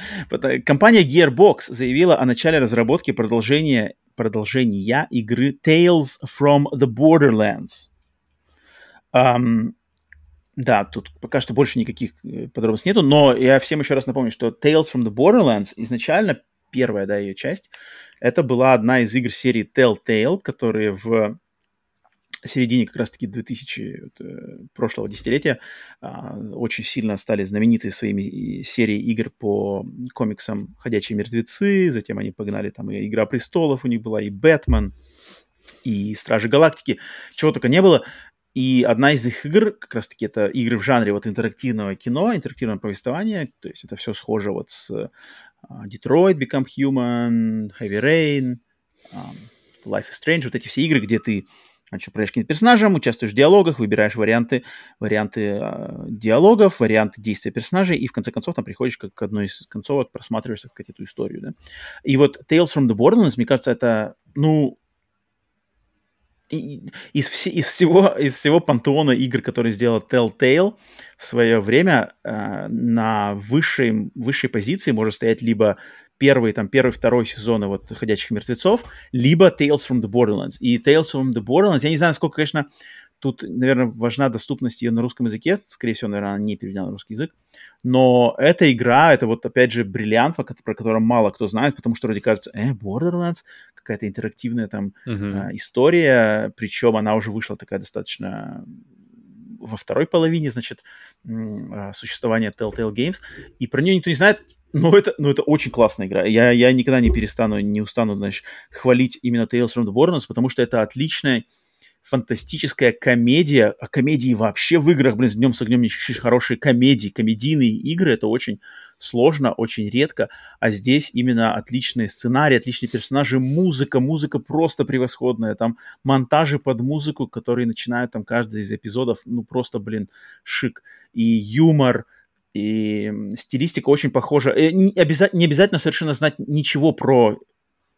Компания Gearbox заявила о начале разработки продолжения, продолжения игры Tales from the Borderlands. Um, да, тут пока что больше никаких э, подробностей нету, но я всем еще раз напомню, что Tales from the Borderlands изначально первая, да, ее часть, это была одна из игр серии Telltale, которые в середине как раз-таки 2000 э, прошлого десятилетия а, очень сильно стали знамениты своими серией игр по комиксам «Ходячие мертвецы», затем они погнали там и «Игра престолов» у них была, и «Бэтмен», и «Стражи Галактики», чего только не было. И одна из их игр, как раз-таки это игры в жанре вот интерактивного кино, интерактивного повествования, то есть это все схоже вот с Detroit, Become Human, Heavy Rain, um, Life is Strange, вот эти все игры, где ты управляешь каким-то персонажем, участвуешь в диалогах, выбираешь варианты, варианты э, диалогов, варианты действия персонажей, и в конце концов там приходишь как к одной из концовок, просматриваешь, так сказать, эту историю, да. И вот Tales from the Borderlands, мне кажется, это, ну, из, вс- из, всего, из всего пантеона игр, которые сделал Telltale в свое время, э, на высшей, высшей позиции может стоять либо первый, там, первый, второй сезоны вот «Ходячих мертвецов», либо Tales from the Borderlands. И Tales from the Borderlands, я не знаю, сколько, конечно, тут, наверное, важна доступность ее на русском языке. Скорее всего, наверное, она не переведена на русский язык. Но эта игра, это вот, опять же, бриллиант, про который мало кто знает, потому что вроде кажется, э, Borderlands, какая-то интерактивная там uh-huh. э, история, причем она уже вышла такая достаточно во второй половине, значит, а, существования Telltale Games, и про нее никто не знает, ну, это, ну, это очень классная игра. Я, я никогда не перестану, не устану, значит, хвалить именно Tales from the Borderlands, потому что это отличная фантастическая комедия, а комедии вообще в играх, блин, днем с огнем не чуть хорошие комедии, комедийные игры, это очень сложно, очень редко, а здесь именно отличные сценарии, отличные персонажи, музыка, музыка просто превосходная, там монтажи под музыку, которые начинают там каждый из эпизодов, ну просто, блин, шик, и юмор, и стилистика очень похожа. Э, не, обяза- не обязательно совершенно знать ничего про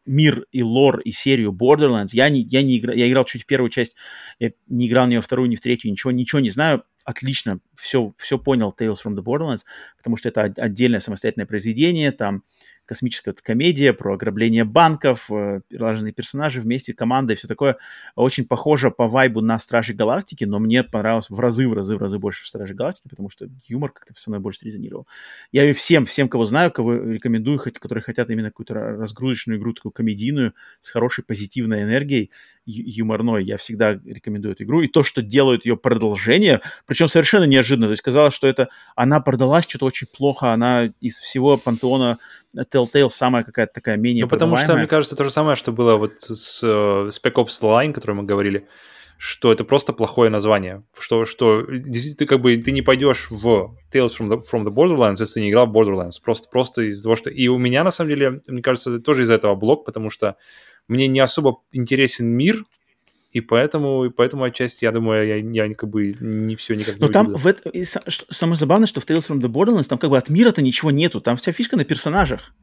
мир и лор и серию Borderlands. Я не, я не играл, я играл чуть первую часть, я не играл ни во вторую, ни в третью, ничего, ничего не знаю. отлично все, все понял Tales from the Borderlands, потому что это отдельное самостоятельное произведение, там космическая вот комедия про ограбление банков, э, разные персонажи вместе, команда и все такое. Очень похоже по вайбу на Стражи Галактики, но мне понравилось в разы, в разы, в разы больше Стражи Галактики, потому что юмор как-то со мной больше резонировал. Я ее всем, всем, кого знаю, кого рекомендую, хоть, которые хотят именно какую-то разгрузочную игру, такую комедийную, с хорошей позитивной энергией, юморной, я всегда рекомендую эту игру. И то, что делают ее продолжение, причем совершенно неожиданно. То есть казалось, что это она продалась что-то очень плохо, она из всего пантеона Telltale самая какая-то такая менее Ну, потому что, мне кажется, то же самое, что было вот с uh, Spec Ops The Line, о котором мы говорили, что это просто плохое название, что, что ты как бы ты не пойдешь в Tales from the, from the Borderlands, если ты не играл в Borderlands, просто, просто из-за того, что... И у меня, на самом деле, мне кажется, тоже из-за этого блок, потому что мне не особо интересен мир, и поэтому, и поэтому отчасти, я думаю, я, я как бы не все никак не Но там в это, и, самое забавное, что в Tales from the Borderlands там как бы от мира-то ничего нету, там вся фишка на персонажах.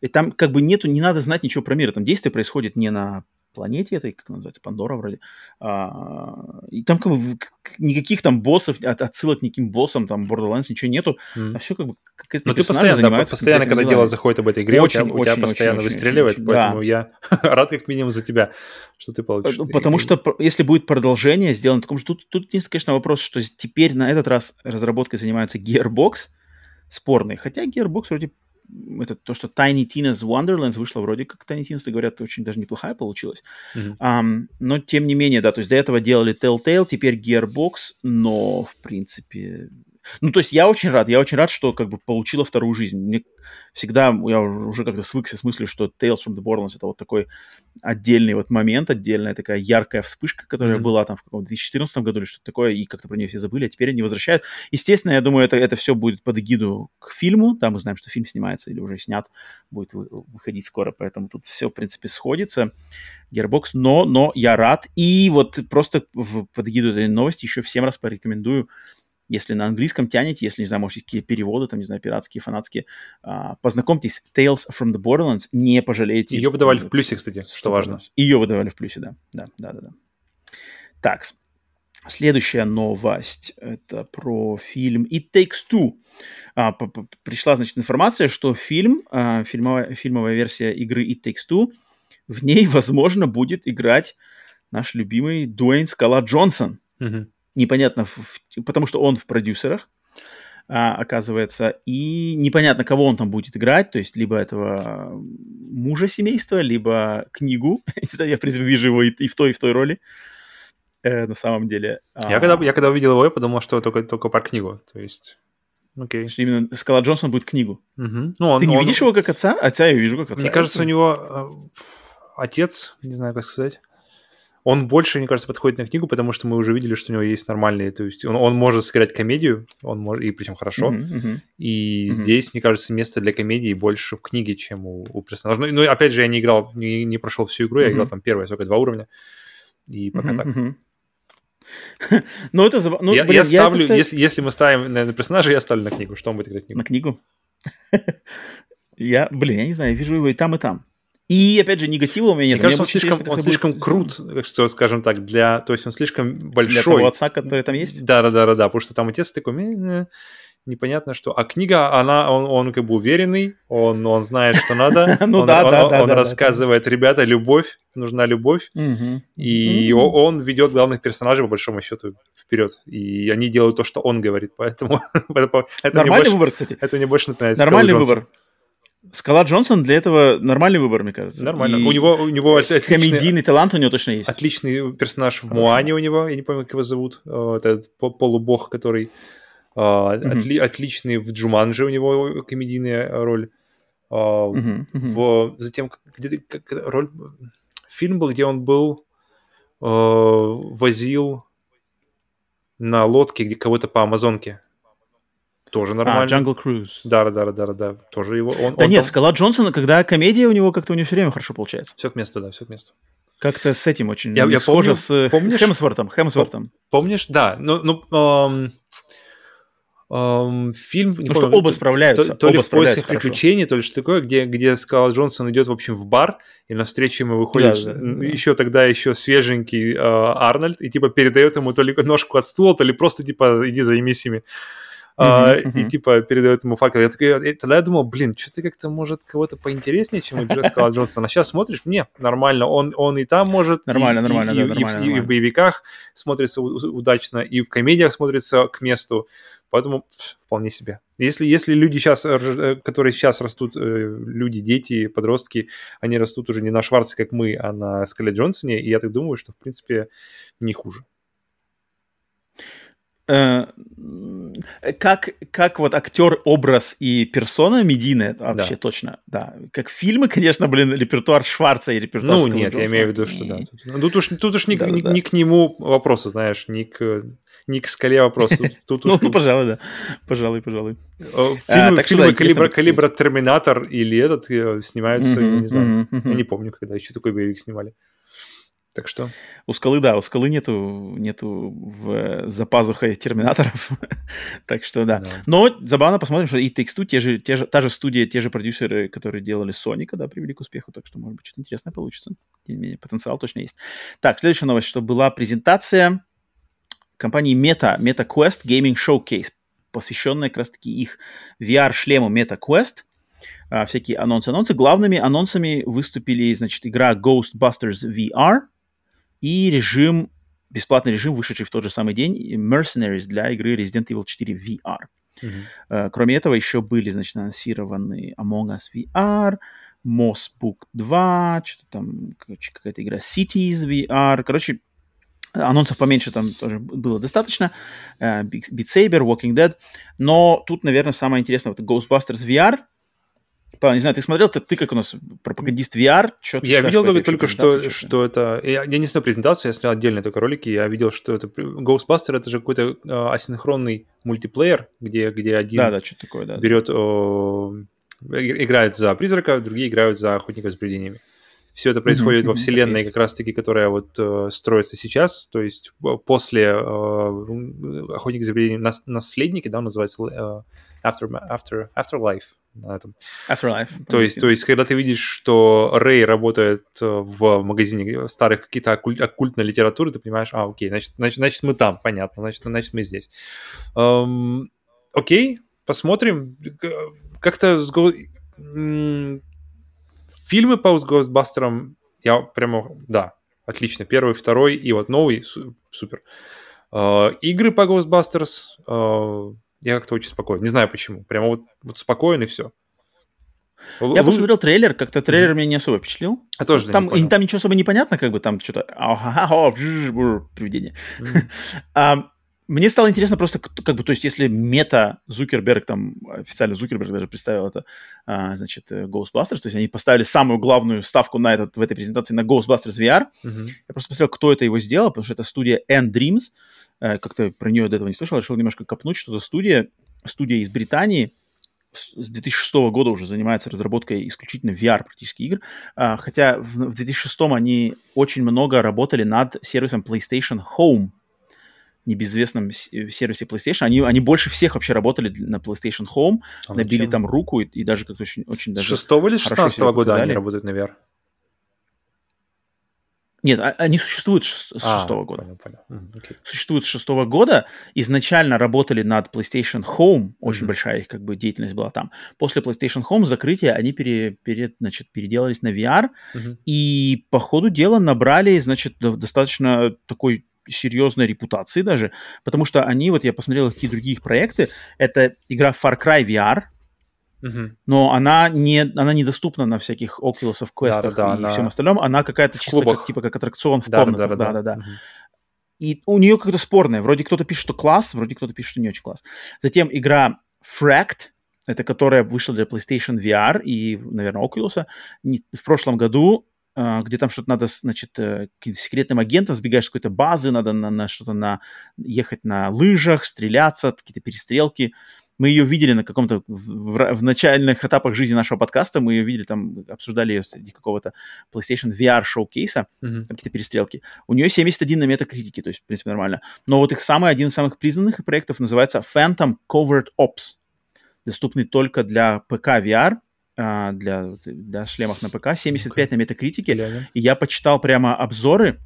И там как бы нету, не надо знать ничего про мир. Там действие происходит не на планете этой, как называется, Пандора вроде. А, и там как бы никаких там боссов, от, отсылок к никаким боссам, там Borderlands ничего нету, mm. а все как бы Но ты постоянно, да, постоянно, когда дело заходит об этой игре, очень, у тебя, очень, у тебя постоянно очень, выстреливает, очень, поэтому да. я рад как минимум за тебя, что ты получишь. Э, потому что если будет продолжение сделано таком же, тут, тут есть, конечно, вопрос, что теперь на этот раз разработкой занимается Gearbox, спорный, хотя Gearbox вроде это то, что Tiny Tina's Wonderlands вышло вроде как Tiny Tina's, говорят, очень даже неплохая получилась. Mm-hmm. Um, но тем не менее, да, то есть до этого делали Telltale, теперь Gearbox, но в принципе ну, то есть я очень рад, я очень рад, что как бы получила вторую жизнь. Мне всегда, я уже как-то свыкся с мыслью, что Tales from the Borderlands это вот такой отдельный вот момент, отдельная такая яркая вспышка, которая mm-hmm. была там в каком-то 2014 году или что-то такое, и как-то про нее все забыли, а теперь они возвращают. Естественно, я думаю, это, это все будет под эгиду к фильму, да, мы знаем, что фильм снимается или уже снят, будет выходить скоро, поэтому тут все, в принципе, сходится. Gearbox, но, но я рад, и вот просто в, под эгиду этой новости еще всем раз порекомендую если на английском тянете, если, не знаю, может, какие переводы, там, не знаю, пиратские, фанатские, а, познакомьтесь, Tales from the Borderlands, не пожалеете. Ее выдавали в плюсе, кстати, что важно. Ее выдавали в плюсе, да. Да, да, да. да. Так, следующая новость, это про фильм It Takes Two. А, пришла, значит, информация, что фильм, а, фильмовая, фильмовая версия игры It Takes Two, в ней, возможно, будет играть наш любимый Дуэйн Скала Джонсон. Угу непонятно, потому что он в продюсерах, а, оказывается, и непонятно, кого он там будет играть, то есть либо этого мужа семейства, либо книгу. я, в принципе, вижу его и, и в той, и в той роли э, на самом деле. Я, а... когда, я когда увидел его, я подумал, что только, только про книгу, то есть... Окей. Что именно Скала Джонсон будет книгу. Угу. Ну, он, Ты не он... видишь его как отца? Отца я вижу как отца. Мне кажется, у него э, отец, не знаю, как сказать, он больше, мне кажется, подходит на книгу, потому что мы уже видели, что у него есть нормальные, то есть он, он может сыграть комедию, он может, и причем хорошо. Uh-huh, uh-huh. И uh-huh. здесь, мне кажется, место для комедии больше в книге, чем у, у персонажа. Ну, ну, опять же, я не играл, не, не прошел всю игру, я играл там первые, сколько, два уровня. И пока так. Ну, это... Ну, я, блин, я ставлю, я если, если мы ставим на, на персонажа, я ставлю на книгу. Что он будет играть книгу? На книгу? я, блин, я не знаю, я вижу его и там, и там. И, опять же, негатива у меня нет. Мне кажется, он слишком, он слишком будет... крут, что, скажем так, для... То есть он слишком большой. Для того отца, который там есть? Да-да-да, потому что там отец такой... Непонятно что. А книга, она, он, он как бы уверенный, он, он знает, что надо. Ну да, да, да. Он рассказывает, ребята, любовь, нужна любовь. И он ведет главных персонажей, по большому счету, вперед. И они делают то, что он говорит. Поэтому... Нормальный выбор, кстати. Это мне больше нравится. Нормальный выбор. Скала Джонсон для этого нормальный выбор, мне кажется. Нормально. И у него, у него отличный, комедийный талант у него точно есть. Отличный персонаж в Муане у него, я не помню, как его зовут, э, этот полубог, который mm-hmm. отли, отличный в Джуманже у него комедийная роль. Mm-hmm. В, затем где как, роль фильм был, где он был э, возил на лодке где кого-то по Амазонке тоже нормально. А, Jungle Cruise. Да, да, да, да, да, тоже его. Он, да он нет, там... Скала Джонсона, когда комедия у него как-то у него все время хорошо получается. Все к месту, да, все к месту. Как-то с этим очень я, я схоже помню, с помнишь, Хемсвортом. Хемсвортом. Помнишь, да, ну, ну эм, эм, фильм... Не ну, помню, что оба справляются. То, то оба ли в поисках приключений, то ли что такое, где, где Скала Джонсон идет, в общем, в бар, и навстречу ему выходит да, да, еще да. тогда еще свеженький э, Арнольд, и типа передает ему то ли ножку от стула, то ли просто типа иди займись ими. Uh-huh, uh-huh. и типа передает ему факел. Я такой, тогда я думал, блин, что-то как-то может кого-то поинтереснее, чем у Скала Джонсона. А сейчас смотришь, мне нормально, он, он и там может. Нормально, и, нормально, и, да, и, нормально, и, в, нормально. и в боевиках смотрится удачно, и в комедиях смотрится к месту. Поэтому вполне себе. Если, если люди сейчас, э, которые сейчас растут, э, люди, дети, подростки, они растут уже не на Шварце, как мы, а на Скале Джонсоне, и я так думаю, что, в принципе, не хуже. Э, как, как вот актер, образ и персона медийная, вообще да. точно, да. Как фильмы, конечно, блин, репертуар Шварца и репертуар Ну, нет, я имею в виду, что да. Тут, ну, тут уж, тут уж не, да, не, да. не к нему вопросы, знаешь, не к, не к скале вопрос. Тут, ну, ну, пожалуй, да. Пожалуй, пожалуй. Фильмы, калибра, калибра Терминатор или этот э, снимаются, не знаю, я не помню, когда еще такой боевик снимали. Так что... У скалы, да, у скалы нету, нету в, за пазухой терминаторов. так что да. да. Но забавно посмотрим, что и Takes-Two, те же, те же, та же студия, те же продюсеры, которые делали Соника, да, привели к успеху. Так что, может быть, что-то интересное получится. Тем не менее, потенциал точно есть. Так, следующая новость, что была презентация компании Meta, Meta Quest Gaming Showcase, посвященная как раз-таки их VR-шлему Meta Quest а, – всякие анонсы-анонсы. Главными анонсами выступили, значит, игра Ghostbusters VR – и режим, бесплатный режим, вышедший в тот же самый день, Mercenaries для игры Resident Evil 4 VR. Uh-huh. Uh, кроме этого, еще были, значит, анонсированы Among Us VR, Moss Book 2, что-то там, короче, какая-то игра Cities VR. Короче, анонсов поменьше там тоже было достаточно. Uh, Beat Saber, Walking Dead. Но тут, наверное, самое интересное, вот Ghostbusters VR — Павел, не знаю, ты смотрел, ты, ты как у нас пропагандист VR? Что я видел только, только что, что это... Я, я не знаю презентацию, я смотрел отдельно только ролики, я видел, что это... Ghostbuster — это же какой-то э, асинхронный мультиплеер, где, где один да, да, что такое, да, берет... О, играет за призрака, другие играют за охотника с привидениями. Все это происходит mm-hmm, во вселенной, как раз-таки, которая вот э, строится сейчас, то есть после э, охотника за привидениями наследники, да, называется э, After, After, Afterlife. На этом. Afterlife. То есть, то есть, когда ты видишь, что Рэй работает э, в магазине старых какие-то оккуль, оккультной литературы, ты понимаешь, а, окей, значит, значит, значит мы там, понятно, значит, значит мы здесь. Эм, окей, посмотрим. Как-то с фильмы по Ghostbusters я прямо, да, отлично. Первый, второй и вот новый, супер. Э, игры по Ghostbusters э, я как-то очень спокоен. Не знаю почему. Прямо вот, вот спокоен и все. Я Лу... посмотрел трейлер, как-то трейлер mm-hmm. меня не особо впечатлил. А тоже там, не там ничего особо не понятно, как бы там что-то привидение. Mm-hmm. а, мне стало интересно просто, как бы, то есть, если мета Зукерберг, там, официально Зукерберг даже представил это, а, значит, э, Ghostbusters, то есть они поставили самую главную ставку на этот, в этой презентации на Ghostbusters VR. Mm-hmm. Я просто посмотрел, кто это его сделал, потому что это студия End Dreams, Э, как-то про нее до этого не слышал, решил немножко копнуть, что за студия, студия из Британии, с 2006 года уже занимается разработкой исключительно VR практически игр, а, хотя в 2006 они очень много работали над сервисом PlayStation Home, небезвестном сервисе PlayStation. Они, они больше всех вообще работали на PlayStation Home, а набили чем? там руку и, и даже как-то очень, очень даже... С 6 или 16 года они работают на VR? Нет, а, они существуют с а, шестого года. Понял, понял. Okay. Существуют с шестого года. Изначально работали над PlayStation Home. Очень mm-hmm. большая их как бы деятельность была там. После PlayStation Home закрытия они пере, пере, значит, переделались на VR. Mm-hmm. И по ходу дела набрали, значит, достаточно такой серьезной репутации даже, потому что они, вот я посмотрел какие другие их проекты, это игра Far Cry VR, но она не, она недоступна на всяких Oculus, Quest да, да, и она... всем остальном. Она какая-то чисто как, типа как аттракцион в да, комнатах. Да, да, да. да, да. Угу. И у нее как-то спорное. Вроде кто-то пишет, что класс, вроде кто-то пишет, что не очень класс. Затем игра Fract, это которая вышла для PlayStation VR и, наверное, Oculus в прошлом году, где там что-то надо, значит, э, секретным агентом сбегаешь с какой-то базы, надо на, на что-то на, ехать на лыжах, стреляться, какие-то перестрелки. Мы ее видели на каком-то... В, в, начальных этапах жизни нашего подкаста мы ее видели, там обсуждали ее среди какого-то PlayStation VR-шоу-кейса, mm-hmm. какие-то перестрелки. У нее 71 на метакритике, то есть, в принципе, нормально. Но вот их самый, один из самых признанных проектов называется Phantom Covert Ops. Доступный только для ПК VR, а, для, для шлемов на ПК, 75 okay. на метакритике. И я почитал прямо обзоры,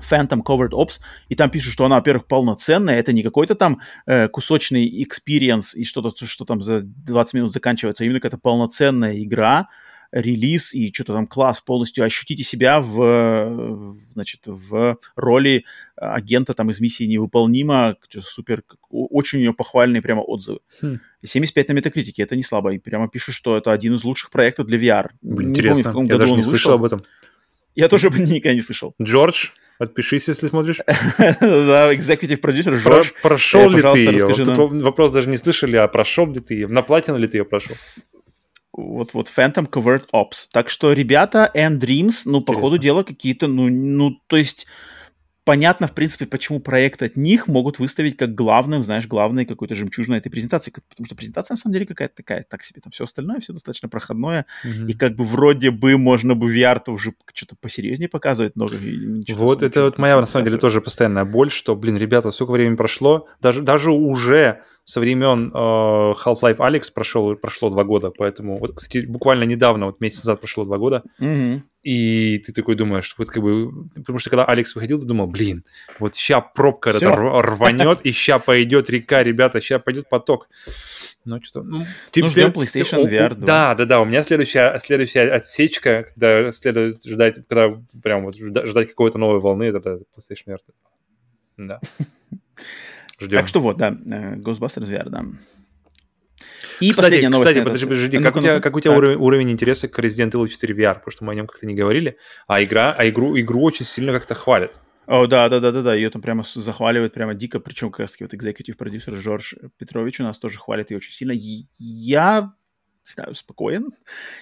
Phantom Covered Ops, и там пишут, что она, во-первых, полноценная, это не какой-то там э, кусочный experience и что-то, что там за 20 минут заканчивается, а именно какая-то полноценная игра, релиз и что-то там класс полностью. Ощутите себя в, значит, в роли агента там из миссии невыполнимо. Супер, очень у нее похвальные прямо отзывы. Хм. 75 на метакритике, это не слабо. И прямо пишут, что это один из лучших проектов для VR. Блин, не интересно, помню, я даже не слышал об этом. Я тоже никогда не слышал. Джордж, Отпишись, если смотришь. Да, executive продюсер Жорж. Прошел ли ты ее? Вопрос даже не слышали, а прошел ли ты ее? На платину ли ты ее прошел? Вот, вот Phantom Covert Ops. Так что, ребята, End Dreams, ну, по ходу дела, какие-то, ну, ну, то есть понятно, в принципе, почему проект от них могут выставить как главным, знаешь, главной какой-то жемчужной этой презентации, потому что презентация, на самом деле, какая-то такая, так себе, там все остальное, все достаточно проходное, mm-hmm. и как бы вроде бы можно бы VR-то уже что-то посерьезнее показывать, но... Вот это вот моя, на самом деле, тоже постоянная боль, что, блин, ребята, сколько времени прошло, даже, даже уже со времен э, Half-Life Alex прошел, прошло два года, поэтому, вот, кстати, буквально недавно, вот месяц назад прошло два года, mm-hmm. и ты такой думаешь, вот как бы, потому что когда Алекс выходил, ты думал, блин, вот ща пробка рванет, и ща пойдет река, ребята, ща пойдет поток. Ну, что ну, типа, ну, ждем PlayStation VR 2. Да, да, да, у меня следующая, следующая отсечка, когда следует ждать, когда прям вот ждать какой-то новой волны, это PlayStation VR 2. Да. Ждем. Так что вот, да, э, Ghostbusters VR, да. И кстати, новость, кстати, подожди, подожди, как, у тебя, как у тебя уровень, уровень интереса к Resident Evil 4 VR? Потому что мы о нем как-то не говорили, а игра, а игру, игру очень сильно как-то хвалят. О, да, да, да, да, да, ее там прямо захваливают прямо дико, причем как раз вот экзекутив продюсер Жорж Петрович у нас тоже хвалит ее очень сильно. И я, не знаю, спокоен.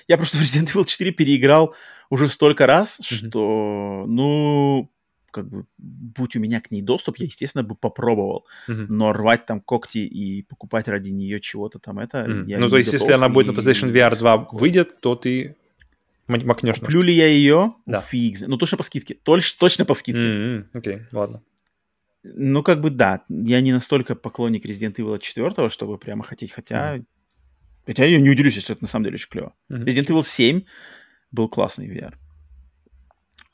Я просто в Resident Evil 4 переиграл уже столько раз, mm-hmm. что, ну, как бы, будь у меня к ней доступ, я, естественно, бы попробовал. Mm-hmm. Но рвать там когти и покупать ради нее чего-то там это... Mm-hmm. Я ну, то есть, если она будет на PlayStation VR 2 выйдет, то ты макнешь. Куплю ли я ее? Да. Фиг. Ну, точно по скидке. Точно, точно по скидке. Mm-hmm. Окей, okay, ладно. Ну, как бы да. Я не настолько поклонник Resident Evil 4, чтобы прямо хотеть, хотя... Mm-hmm. Хотя я не удивлюсь, если это на самом деле очень клево. Mm-hmm. Resident Evil 7 был классный VR.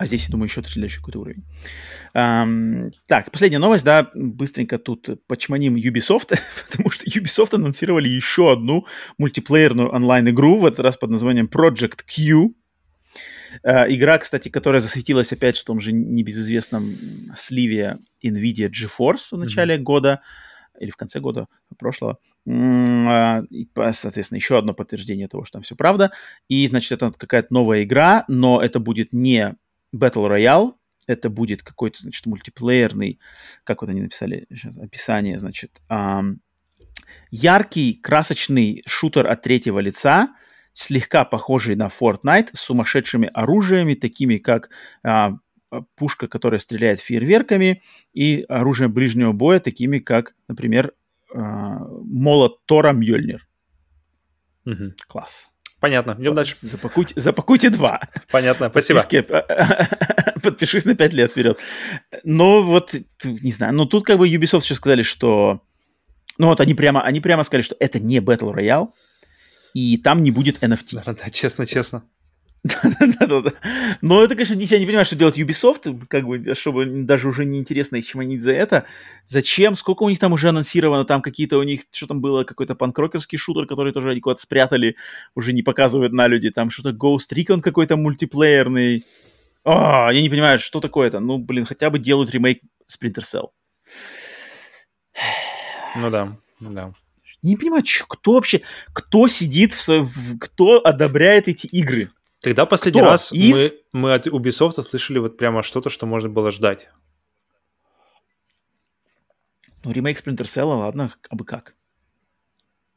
А здесь, я думаю, еще следующий какой-то уровень. Um, так, последняя новость, да, быстренько тут почманим Ubisoft, потому что Ubisoft анонсировали еще одну мультиплеерную онлайн-игру, в этот раз под названием Project Q. Uh, игра, кстати, которая засветилась опять в том же небезызвестном сливе NVIDIA GeForce в начале mm-hmm. года или в конце года прошлого. Uh, и, соответственно, еще одно подтверждение того, что там все правда. И, значит, это какая-то новая игра, но это будет не Battle Royale, это будет какой-то, значит, мультиплеерный, как вот они написали сейчас, описание, значит, эм, яркий, красочный шутер от третьего лица, слегка похожий на Fortnite, с сумасшедшими оружиями, такими как э, пушка, которая стреляет фейерверками, и оружием ближнего боя, такими как, например, э, молот Тора Мьёльнир. Угу. Класс. Понятно. Идем дальше. Запакуйте, запакуйте два. Понятно. Спасибо. Подпишись на пять лет вперед. Ну, вот, не знаю. Ну, тут как бы Ubisoft сейчас сказали, что... Ну, вот они прямо, они прямо сказали, что это не Battle Royale, и там не будет NFT. Да, да, честно, честно. Но это, конечно, я не понимаю, что делать Ubisoft, как бы, чтобы даже уже неинтересно их чманить за это. Зачем? Сколько у них там уже анонсировано? Там какие-то у них, что там было, какой-то панкрокерский шутер, который тоже они куда-то спрятали, уже не показывают на люди. Там что-то Ghost Recon какой-то мультиплеерный. А, я не понимаю, что такое-то. Ну, блин, хотя бы делают ремейк Splinter Cell. Ну да, ну да. Не понимаю, кто вообще, кто сидит, в, в, кто одобряет эти игры? Тогда последний Кто? раз мы, мы от Ubisoft слышали вот прямо что-то, что можно было ждать. Ну, ремейк Splinter Cell, ладно, а бы как.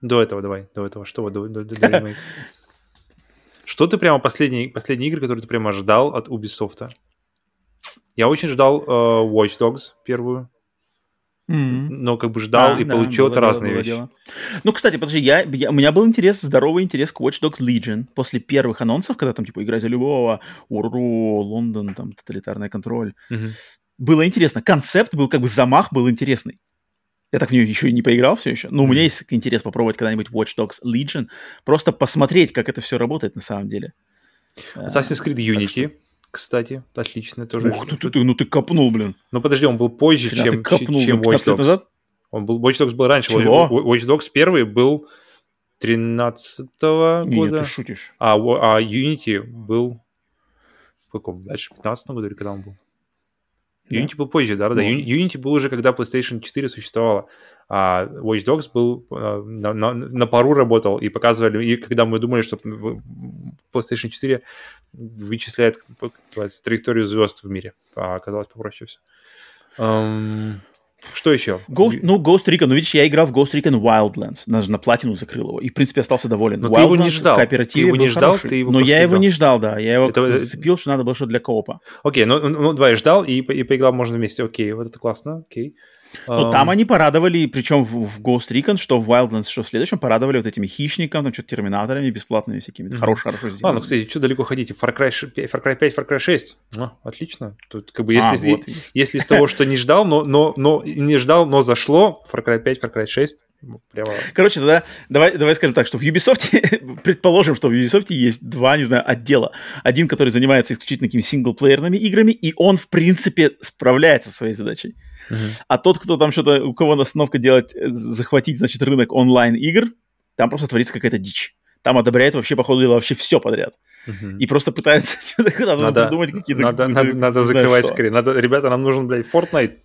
До этого давай, до этого. Что до, до, до, до ремейка? Что ты прямо последние, последние игры, которые ты прямо ждал от Ubisoft? Я очень ждал uh, Watch Dogs первую. Mm-hmm. но как бы ждал а, и да, получил, это разные было вещи. Дело. Ну, кстати, подожди, я, я, у меня был интерес, здоровый интерес к Watch Dogs Legion после первых анонсов, когда там, типа, играть за любого, уру, Лондон, там, тоталитарный контроль. Mm-hmm. Было интересно. Концепт был, как бы, замах был интересный. Я так в нее еще и не поиграл все еще. Но mm-hmm. у меня есть интерес попробовать когда-нибудь Watch Dogs Legion. Просто посмотреть, как это все работает на самом деле. Assassin's Creed Unity, что... кстати, отлично тоже. Ух ты, ты, ну ты копнул, блин. Ну подожди, он был позже, Хрена чем, копнул, чем Watch Dogs. Назад? Он был, Watch Dogs был раньше. Чего? Watch Dogs первый был 13 -го года. Нет, ты шутишь. А, а Unity был в каком? Дальше, в 15 году или когда он был? Unity да. был позже, да, да. Ну. Unity был уже, когда PlayStation 4 существовала. А Watch Dogs был э, на, на, на пару работал и показывали, и когда мы думали, что PlayStation 4 вычисляет, траекторию звезд в мире, а оказалось попроще все. Um, что еще? Ghost, ну, Ghost Recon, ну, видишь, я играл в Ghost Recon Wildlands, даже на платину закрыл его, и, в принципе, остался доволен. Но Wildlands ты его не ждал. Ты его не ждал, хороший, ты его Но я его не ждал, да, я его это... зацепил, что надо было что для коопа. Окей, ну, ну, давай, ждал, и, и поиграл можно вместе, окей, вот это классно, окей. Ну, um... там они порадовали, причем в, в Ghost Recon, что в Wildlands, что в следующем, порадовали вот этими хищниками, там что-то терминаторами бесплатными всякими. Mm-hmm. Хорошо, хорошо сделано. А, ну, кстати, что далеко ходите? Far Cry, Far Cry 5, Far Cry 6. Ну, отлично. Тут как бы если, а, вот. если из того, что не ждал, но, но, но не ждал, но зашло, Far Cry 5, Far Cry 6, Прямо... Короче, тогда давай, давай скажем так, что в Ubisoft, предположим, что в Ubisoft есть два, не знаю, отдела. Один, который занимается исключительно такими синглплеерными играми, и он, в принципе, справляется со своей задачей. Uh-huh. А тот, кто там что-то, у кого настановка делать, э, захватить, значит, рынок онлайн-игр, там просто творится какая-то дичь. Там одобряет вообще, по ходу дела, вообще все подряд. Uh-huh. И просто пытается что-то надо, придумать какие-то... Надо, надо, надо закрывать скрин. Надо, ребята, нам нужен, блядь, Fortnite.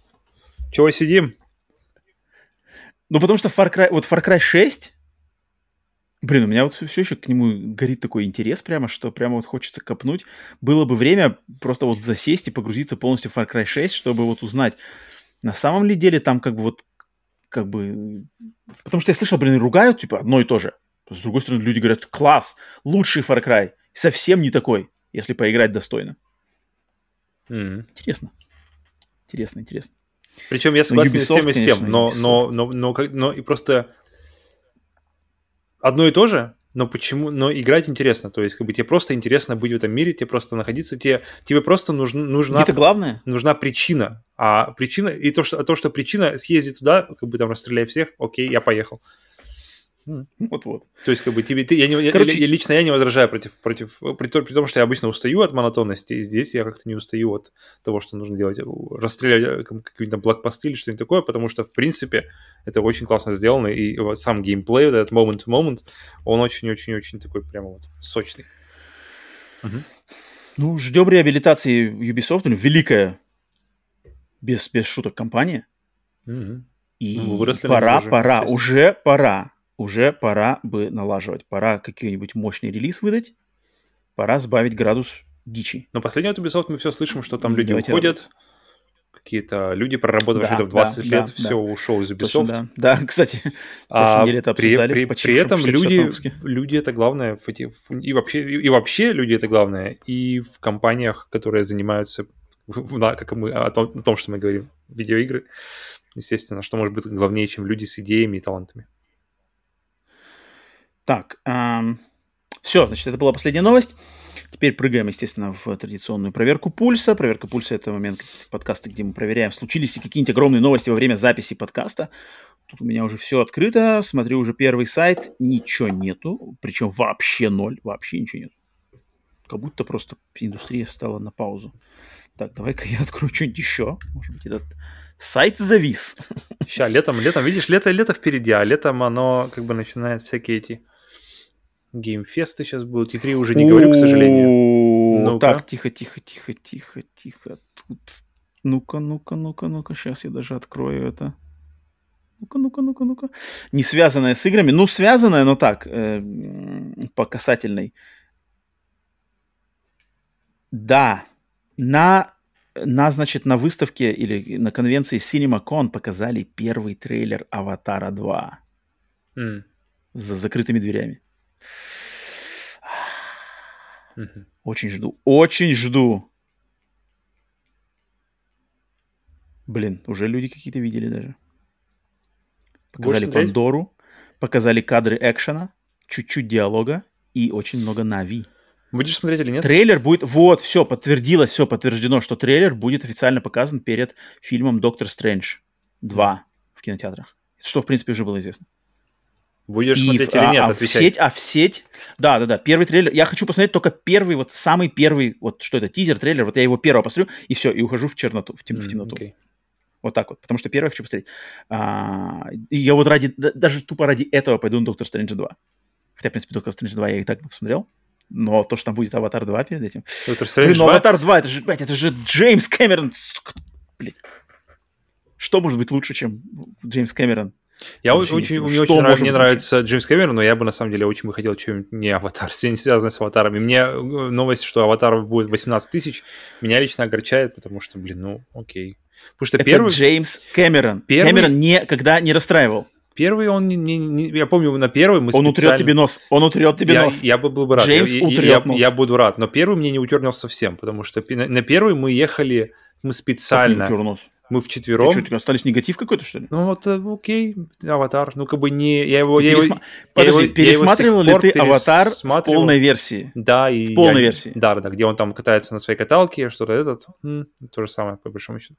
Чего сидим? Ну, потому что Far Cry, вот Far Cry 6, блин, у меня вот все еще к нему горит такой интерес прямо, что прямо вот хочется копнуть. Было бы время просто вот засесть и погрузиться полностью в Far Cry 6, чтобы вот узнать, на самом ли деле там как бы вот, как бы... Потому что я слышал, блин, ругают, типа, одно и то же. С другой стороны, люди говорят, класс, лучший Far Cry. Совсем не такой, если поиграть достойно. Mm-hmm. Интересно. Интересно, интересно. Причем я согласен Ubisoft, с тем и с тем, но, но, но, но, но, но и просто одно и то же, но почему, но играть интересно, то есть как бы тебе просто интересно быть в этом мире, тебе просто находиться, тебе, тебе просто нужна, нужна, это главное? нужна причина, а причина, и то, что, то, что причина съездить туда, как бы там расстреляй всех, окей, я поехал. Вот-вот. То есть, как бы тебе, ты, я, не, Короче, я, лично я не возражаю против, против при, при том, что я обычно устаю от монотонности, и здесь я как-то не устаю от того, что нужно делать, расстрелять э, какие-то блокпосты или что-нибудь такое, потому что, в принципе, это очень классно сделано, и сам геймплей, вот этот moment-to-moment, он очень-очень-очень такой прямо вот сочный. Угу. Ну, ждем реабилитации Ubisoft, ну, великая, без, без шуток, компания. Угу. И ну, пора, пора, уже пора уже пора бы налаживать. Пора какой-нибудь мощный релиз выдать, пора сбавить градус дичи. Но последний от Ubisoft мы все слышим, что там люди Давайте уходят, работать. какие-то люди, проработавшие да, это в 20 да, лет, да, все да. ушел из Ubisoft. Точно, да. да, кстати, а это при, при, при этом люди, люди это главное, и вообще, и вообще люди это главное, и в компаниях, которые занимаются, как мы, о том, о том, что мы говорим, видеоигры, естественно, что может быть главнее, чем люди с идеями и талантами. Так, эм, все, значит, это была последняя новость. Теперь прыгаем, естественно, в традиционную проверку пульса. Проверка пульса – это момент подкаста, где мы проверяем, случились ли какие-нибудь огромные новости во время записи подкаста. Тут у меня уже все открыто. Смотрю уже первый сайт. Ничего нету. Причем вообще ноль. Вообще ничего нет. Как будто просто индустрия встала на паузу. Так, давай-ка я открою что-нибудь еще. Может быть, этот сайт завис. Сейчас, летом, летом, видишь, лето, лето впереди, а летом оно как бы начинает всякие эти геймфесты сейчас будут. И 3 уже не говорю, к сожалению. ну Так, тихо, тихо, тихо, тихо, тихо. Тут. Ну-ка, ну-ка, ну-ка, ну-ка. Сейчас я даже открою это. Ну-ка, ну-ка, ну-ка, ну-ка. Не связанная с играми. Ну, связанная, но так, э, по касательной. Да, на, на, значит, на выставке или на конвенции CinemaCon показали первый трейлер Аватара 2. Mm. За закрытыми дверями. Очень жду. Очень жду. Блин, уже люди какие-то видели даже. Показали? Пандору, показали кадры экшена, чуть-чуть диалога и очень много Нави. Будешь смотреть или нет? Трейлер будет... Вот, все, подтвердилось, все подтверждено, что трейлер будет официально показан перед фильмом «Доктор Стрэндж 2» в кинотеатрах. Что, в принципе, уже было известно. Будешь И смотреть в- или а- нет? а, в Отвечай. сеть, а в сеть, да, да, да, первый трейлер. Я хочу посмотреть только первый, вот самый первый, вот что это, тизер, трейлер, вот я его первого посмотрю, и все, и ухожу в черноту, в, тем- в М, темноту. окей. Вот так вот, потому что первый я хочу посмотреть. А, и я вот ради, да- даже тупо ради этого пойду на Доктор Стрэндж 2. Хотя, в принципе, Доктор Стрэндж 2 я и так посмотрел. Но то, что там будет Аватар 2 перед этим. Доктор Стрэндж ну 2? Аватар 2, это же, блядь, это же Джеймс Кэмерон. Блин. Что может быть лучше, чем Джеймс Кэмерон? Я очень, не мне очень, нрав- мне нравится Джеймс Кэмерон, но я бы на самом деле очень бы хотел что-нибудь не аватар, не связанное с аватарами. Мне э, новость, что аватар будет 18 тысяч, меня лично огорчает, потому что, блин, ну окей. Потому что Это первый, Джеймс Кэмерон. Первый- Кэмерон никогда не расстраивал. первый он, не, не- не- я помню, на первый мы Он утрет специально- тебе нос. Он утрет тебе я, нос. я бы был бы рад. Джеймс я, я- утрет я, нос. я буду рад. Но первый мне не утернул совсем, потому что на, на первый мы ехали, мы специально, Так, не утер нос. Мы И вчетвером. что, тебе остались негатив какой-то, что ли? Ну вот, э, окей, аватар. Ну, как бы не... Я его... Я его, Пересма- я Подожди, его- я его пересматривал ли ты «Аватар» в полной версии? Да, и... В полной я- версии. Да, да, да, где он там катается на своей каталке, что-то этот. м, то же самое, по большому счету.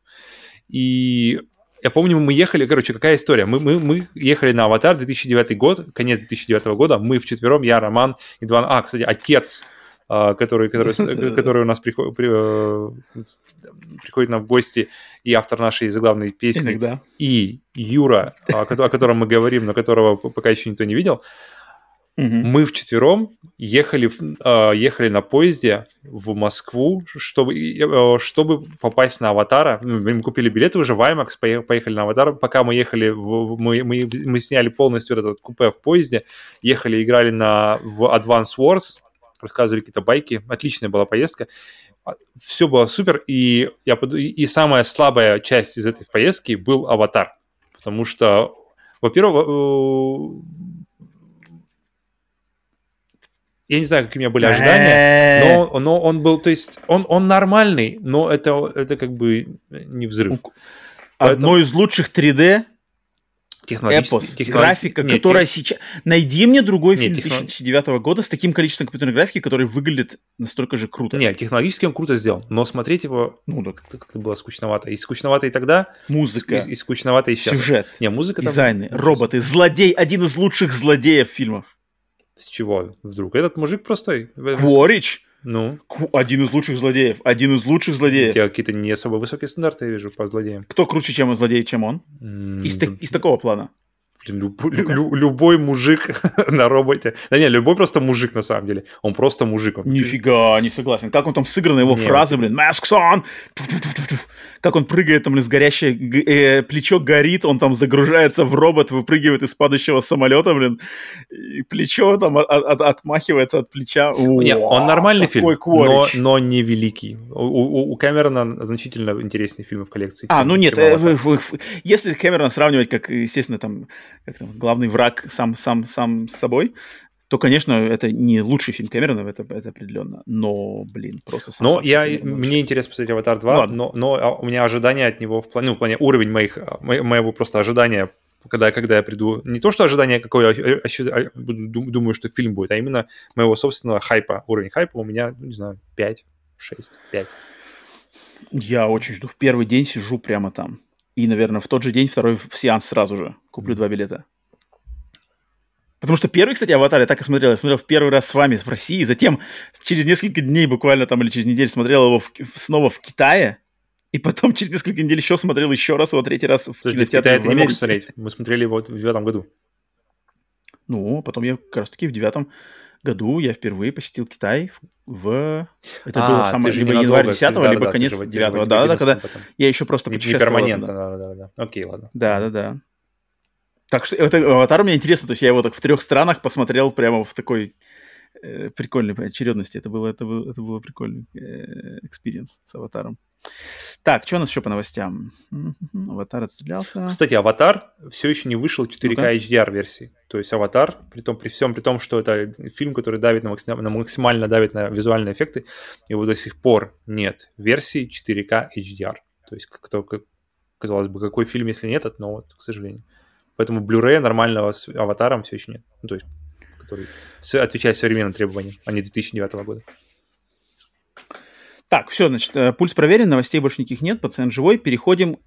И я помню, мы ехали, короче, какая история? Мы, мы, мы ехали на «Аватар» 2009 год, конец 2009 года, мы вчетвером, я, Роман и два... А, кстати, отец, который, который, который у нас приходит, приходит нам в гости, и автор нашей заглавной песни Иногда. и Юра, о кото- о котором мы говорим, но которого пока еще никто не видел, Мгм. мы вчетвером ехали, э, ехали на поезде в Москву, чтобы, э, чтобы попасть на Аватара. Ну, Мы купили билеты уже в IMAX, пое- поехали на Аватар. Пока мы ехали, в- мы, мы, мы сняли полностью вот это вот купе в поезде, ехали, играли на, в Advance Wars, рассказывали какие-то байки. Отличная была поездка. Все было супер, и, я, под- и- самая слабая часть из этой поездки был Аватар. Потому что, во-первых, э, я не знаю, какие у меня были ожидания, Э, но, но он был, то есть, он, он нормальный, но это, это как бы не взрыв. Одно из лучших 3D Технологически- эпос, графика, Нет, которая тех- сейчас... Найди мне другой Нет, фильм техно- 2009 года с таким количеством компьютерной графики, который выглядит настолько же круто. Нет, технологически он круто сделал, но смотреть его Ну, да, как-то как было скучновато. И скучновато и тогда, музыка, и, и скучновато и сейчас. сюжет, Не, музыка там- дизайны, ну, роботы, злодей, один из лучших злодеев фильмов. С чего вдруг? Этот мужик простой. Кворич, Ну, один из лучших злодеев, один из лучших у злодеев. тебя какие-то не особо высокие стандарты, я вижу, по злодеям. Кто круче, чем злодей, чем он? М, Из, так- из такого плана. Блин, люб- лю- лю- любой мужик на роботе. Да не, любой просто мужик на самом деле. Он просто мужик. Он Нифига, не согласен. Как он там сыгран, его Не, фразы, блин, masks on! Как он прыгает, там, блин, с горящее э, плечо горит, он там загружается в робот, выпрыгивает из падающего самолета, блин, плечо там от- от- отмахивается от плеча. Не, он нормальный фильм, но, но не великий. У, у- у Кэмерона значительно интереснее фильмы в коллекции. А, ну нет, э, вы- вы- если Кэмерона сравнивать, как, естественно, там, как там, главный враг сам, сам, сам с собой, то, конечно, это не лучший фильм Кэмерона, это, это определенно. Но, блин, просто сам Но я, мне интересно посмотреть «Аватар 2», Ладно. но, но а, у меня ожидания от него в плане, ну, в плане уровень моих, мо- моего просто ожидания, когда, когда я приду, не то, что ожидание, какое я а, буду- дум- думаю, что фильм будет, а именно моего собственного хайпа. Уровень хайпа у меня, ну, не знаю, 5, 6, 5. Я очень жду. В первый день сижу прямо там. И, наверное, в тот же день второй сеанс сразу же. Куплю два билета. Потому что первый, кстати, «Аватар» я так и смотрел. Я смотрел в первый раз с вами в России. Затем через несколько дней, буквально там или через неделю, смотрел его в- в- снова в Китае. И потом через несколько недель еще смотрел еще раз его третий раз в Подожди, в кинотеатре Китае в ты не мог смотреть. Мы смотрели его в девятом году. Ну, потом я как раз-таки в девятом году я впервые посетил Китай в... в- Это А, было самое... Либо январь 10 да, да, либо да, конец же в- ты же в 9 Да, да, когда 11 потом. я еще просто Не, не путешествовал. перманентно, туда. да, да, да. Окей, ладно. Да, да, да. Так что это аватар мне интересно, то есть я его так в трех странах посмотрел прямо в такой э, прикольной очередности. Это было, это было, это было прикольный experience с аватаром. Так, что у нас еще по новостям? Мгм, Аватар отстрелялся. Кстати, «Аватар» все еще не вышел 4К Ну-ка. HDR-версии. То есть «Аватар», при, том, при всем при том, что это фильм, который давит на, максим- на максимально давит на визуальные эффекты, его до сих пор нет версии 4К HDR. То есть, кто, как, казалось бы, какой фильм, если нет, но вот, к сожалению. Поэтому Blu-ray нормального с аватаром все еще нет. Ну, то есть, который отвечает современным требованиям, а не 2009 года. Так, все, значит, э, пульс проверен, новостей больше никаких нет, пациент живой. Переходим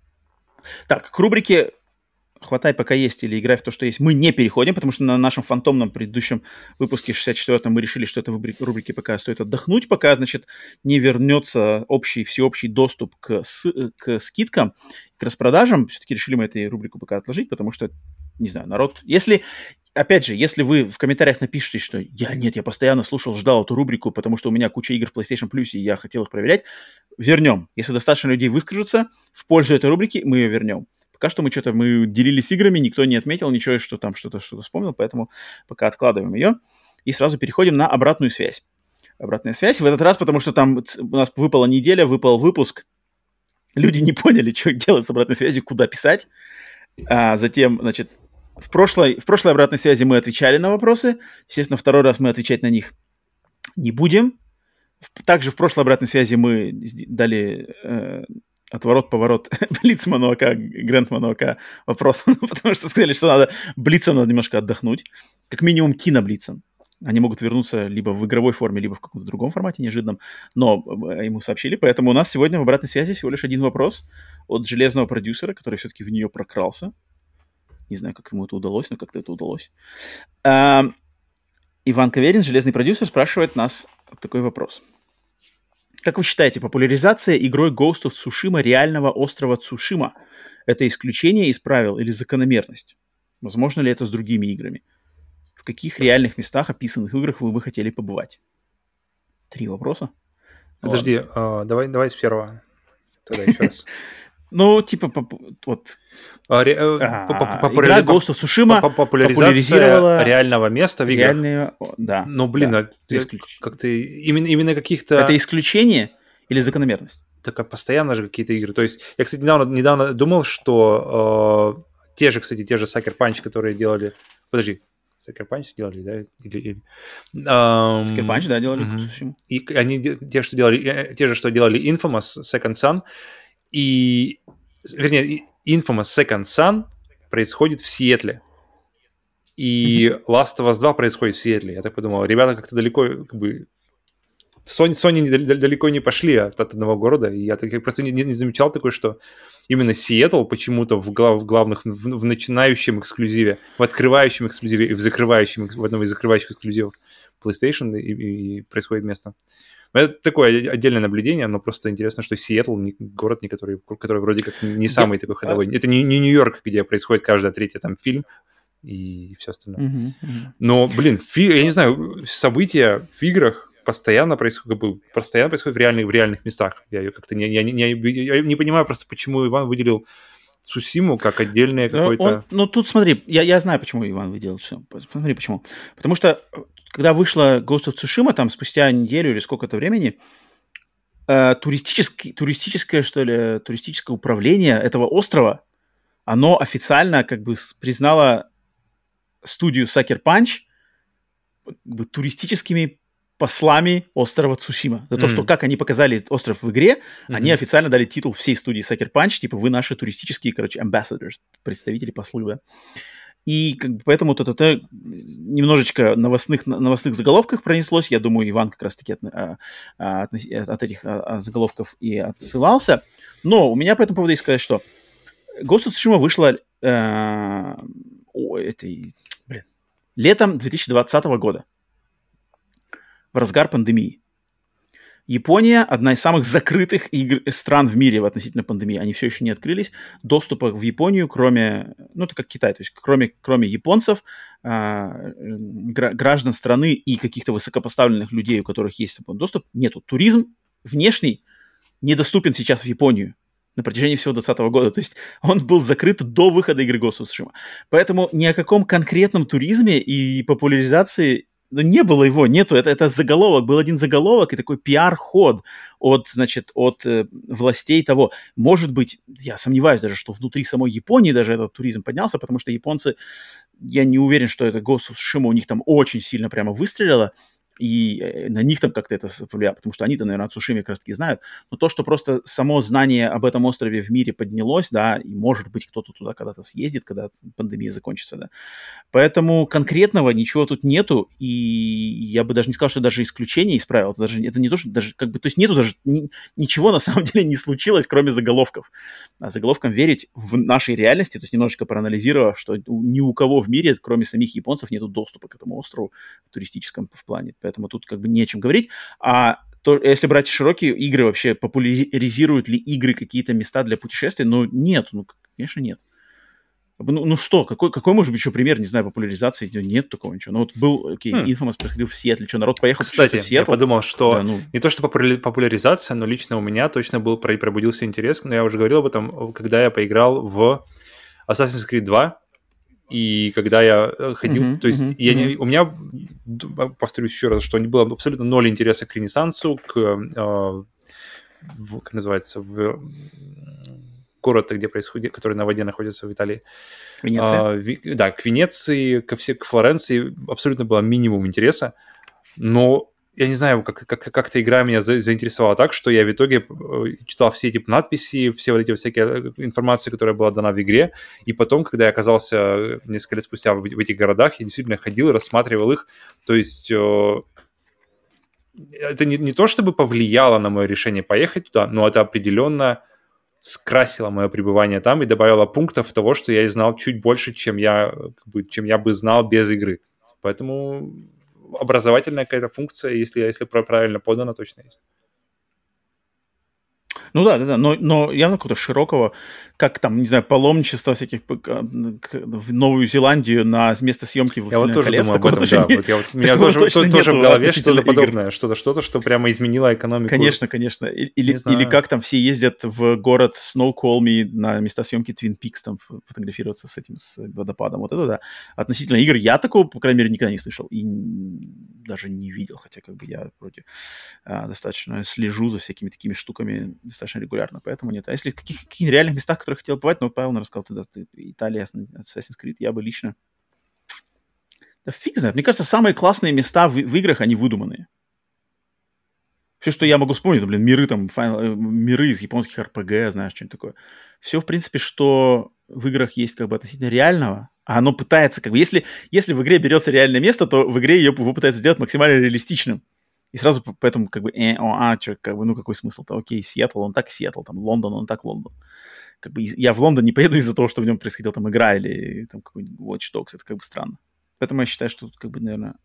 так, к рубрике хватай пока есть или играй в то, что есть, мы не переходим, потому что на нашем фантомном предыдущем выпуске 64-м мы решили, что это в рубрике пока стоит отдохнуть, пока, значит, не вернется общий, всеобщий доступ к, с, к скидкам, к распродажам. Все-таки решили мы эту рубрику пока отложить, потому что, не знаю, народ... Если опять же, если вы в комментариях напишите, что я нет, я постоянно слушал, ждал эту рубрику, потому что у меня куча игр в PlayStation Plus, и я хотел их проверять, вернем. Если достаточно людей выскажутся в пользу этой рубрики, мы ее вернем. Пока что мы что-то, мы делились играми, никто не отметил ничего, что там что-то что-то вспомнил, поэтому пока откладываем ее. И сразу переходим на обратную связь. Обратная связь в этот раз, потому что там у нас выпала неделя, выпал выпуск. Люди не поняли, что делать с обратной связью, куда писать. А затем, значит, в прошлой, в прошлой обратной связи мы отвечали на вопросы. Естественно, второй раз мы отвечать на них не будем. Также в прошлой обратной связи мы дали э, отворот-поворот Блицману АК, Грандману АК вопрос, потому что сказали, что надо Блицам надо немножко отдохнуть. Как минимум киноблицам. Они могут вернуться либо в игровой форме, либо в каком-то другом формате неожиданном, но э, ему сообщили. Поэтому у нас сегодня в обратной связи всего лишь один вопрос от железного продюсера, который все-таки в нее прокрался. Не знаю, как ему это удалось, но как-то это удалось. А, Иван Каверин, железный продюсер, спрашивает нас такой вопрос – как вы считаете, популяризация игрой Ghost of Tsushima реального острова Цушима – это исключение из правил или закономерность? Возможно ли это с другими играми? В каких реальных местах, описанных играх, вы бы хотели побывать? Три вопроса. Подожди, uh, давай, давай с первого. Тогда еще раз. Ну, типа, вот... А, ре, э, а, игра Ghost of Tsushima популяризировала реального места в играх. Реальные, да. Ну, блин, да, а как-то именно, именно каких-то... Это исключение или закономерность? Так а постоянно же какие-то игры. То есть я, кстати, недавно, недавно думал, что э, те же, кстати, те же Sucker Punch, которые делали... Подожди, Sucker Punch делали, да? Или, или... Um, Sucker Punch, да, делали. Uh-huh. И они те, что делали, э, те же, что делали Infamous, Second Son, и, вернее, Infamous Second Son происходит в Сиэтле. И. Last of Us 2 происходит в Сиэтле. Я так подумал, ребята как-то далеко, как бы, Sony, Sony далеко не пошли от, от одного города, и я, так, я просто не, не замечал такое, что именно Сиэтл почему-то в, глав, в главных, в, в начинающем эксклюзиве, в открывающем эксклюзиве и в закрывающем, в одном из закрывающих эксклюзивов PlayStation и, и, и происходит место. Это такое отдельное наблюдение, но просто интересно, что Сиэтл город, не который, который вроде как не самый такой ходовой. Это не, не Нью-Йорк, где происходит каждая третья там фильм и все остальное. Uh-huh, uh-huh. Но, блин, фи, я не знаю, события в играх постоянно происходят, как бы, постоянно происходят в реальных, в реальных местах. Я как-то не, я, не, я, я не понимаю просто, почему Иван выделил Сусиму как отдельное какое-то... Ну, тут смотри, я, я знаю, почему Иван выделил все. Смотри, почему. Потому что когда вышла Ghost of Tsushima, там спустя неделю или сколько-то времени, э, туристический, туристическое, что ли, туристическое управление этого острова, оно официально как бы признало студию Sucker Punch как бы, туристическими послами острова Цусима. За то, mm. что как они показали остров в игре, mm-hmm. они официально дали титул всей студии Sucker Punch, типа вы наши туристические, короче, ambassadors, представители, послы, да. И как бы, поэтому ТТТ немножечко новостных, новостных заголовках пронеслось. Я думаю, Иван как раз-таки от, а, а, от, от этих а, заголовков и отсылался. Но у меня по этому поводу есть сказать, что Ghost of Tsushima вышла э, о, этой, блин, летом 2020 года, в разгар пандемии. Япония одна из самых закрытых игр, стран в мире в относительно пандемии. Они все еще не открылись. Доступа в Японию, кроме, ну это как Китай, то есть кроме, кроме японцев, э, граждан страны и каких-то высокопоставленных людей, у которых есть доступ, нету. Туризм внешний недоступен сейчас в Японию на протяжении всего 2020 года. То есть он был закрыт до выхода игры Ghost. Поэтому ни о каком конкретном туризме и популяризации ну, не было его, нету, это, это заголовок, был один заголовок и такой пиар-ход от, значит, от э, властей того. Может быть, я сомневаюсь даже, что внутри самой Японии даже этот туризм поднялся, потому что японцы, я не уверен, что это Tsushima у них там очень сильно прямо выстрелило, и э, на них там как-то это повлияло, потому что они-то, наверное, о Цушиме как раз-таки знают. Но то, что просто само знание об этом острове в мире поднялось, да, и может быть кто-то туда когда-то съездит, когда пандемия закончится, да. Поэтому конкретного ничего тут нету, и я бы даже не сказал, что даже исключение из правил, это даже это не то, что даже как бы, то есть нету даже ни, ничего на самом деле не случилось, кроме заголовков. А заголовкам верить в нашей реальности, то есть немножечко проанализировав, что ни у кого в мире, кроме самих японцев, нету доступа к этому острову в туристическом в плане поэтому тут как бы не о чем говорить. А то, если брать широкие игры, вообще популяризируют ли игры какие-то места для путешествий? Ну, нет, ну, конечно, нет. Ну, ну что, какой, какой может быть еще пример, не знаю, популяризации? Нет такого ничего. Ну вот был, окей, okay, хм. Infamous проходил в Сиэтле, что, народ поехал Кстати, в Сиэтл? я подумал, что да, ну... не то, что популяризация, но лично у меня точно был, пробудился интерес, но я уже говорил об этом, когда я поиграл в Assassin's Creed 2, и когда я э, ходил, uh-huh, то есть uh-huh, я не, у меня, повторюсь еще раз, что было абсолютно ноль интереса к Ренессансу, к, э, в, как называется, в город, где происходит, который на воде находится в Италии. Венеция. А, ви, да, к Венеции, ко все, к Флоренции абсолютно было минимум интереса, но я не знаю, как, как, как-то игра меня за, заинтересовала так, что я в итоге э, читал все эти надписи, все вот эти всякие э, информации, которая была дана в игре, и потом, когда я оказался несколько лет спустя в, этих городах, я действительно ходил и рассматривал их, то есть э, это не, не то, чтобы повлияло на мое решение поехать туда, но это определенно скрасило мое пребывание там и добавило пунктов того, что я знал чуть больше, чем я, чем я бы знал без игры. Поэтому образовательная какая-то функция, если, если правильно подана, точно есть. Ну да, да, да, но, но явно какого-то широкого, как там, не знаю, паломничество всяких в Новую Зеландию на место съемки в Я вот тоже колец, думаю об этом, да. Вот я, вот, у меня тоже, тоже, тоже в голове что-то подобное, что-то, что-то, что прямо изменило экономику. Конечно, конечно. Или, или как там все ездят в город Сноуколми на места съемки Twin Peaks, там фотографироваться с этим, с водопадом. Вот это да. Относительно игр я такого, по крайней мере, никогда не слышал. И даже не видел, хотя как бы я вроде а, достаточно слежу за всякими такими штуками достаточно регулярно, поэтому нет. А если в каких, каких реальных местах, которые хотел бывать, ну, Павел рассказал, тогда ты, Италия, Assassin's Creed, я бы лично... Да фиг знает. Мне кажется, самые классные места в, в играх, они выдуманные. Все, что я могу вспомнить, блин, миры там, файл, э, миры из японских РПГ, знаешь, что-нибудь такое. Все, в принципе, что в играх есть как бы относительно реального, а оно пытается, как бы, если, если в игре берется реальное место, то в игре ее, его пытается сделать максимально реалистичным. И сразу поэтому как бы, э, о, а, что, как бы, ну какой смысл-то? Окей, Сиэтл, он так Сиэтл, там, Лондон, он так Лондон. Как бы я в Лондон не поеду из-за того, что в нем происходила там игра или там какой-нибудь Watch Dogs, это как бы странно. Поэтому я считаю, что тут как бы, наверное,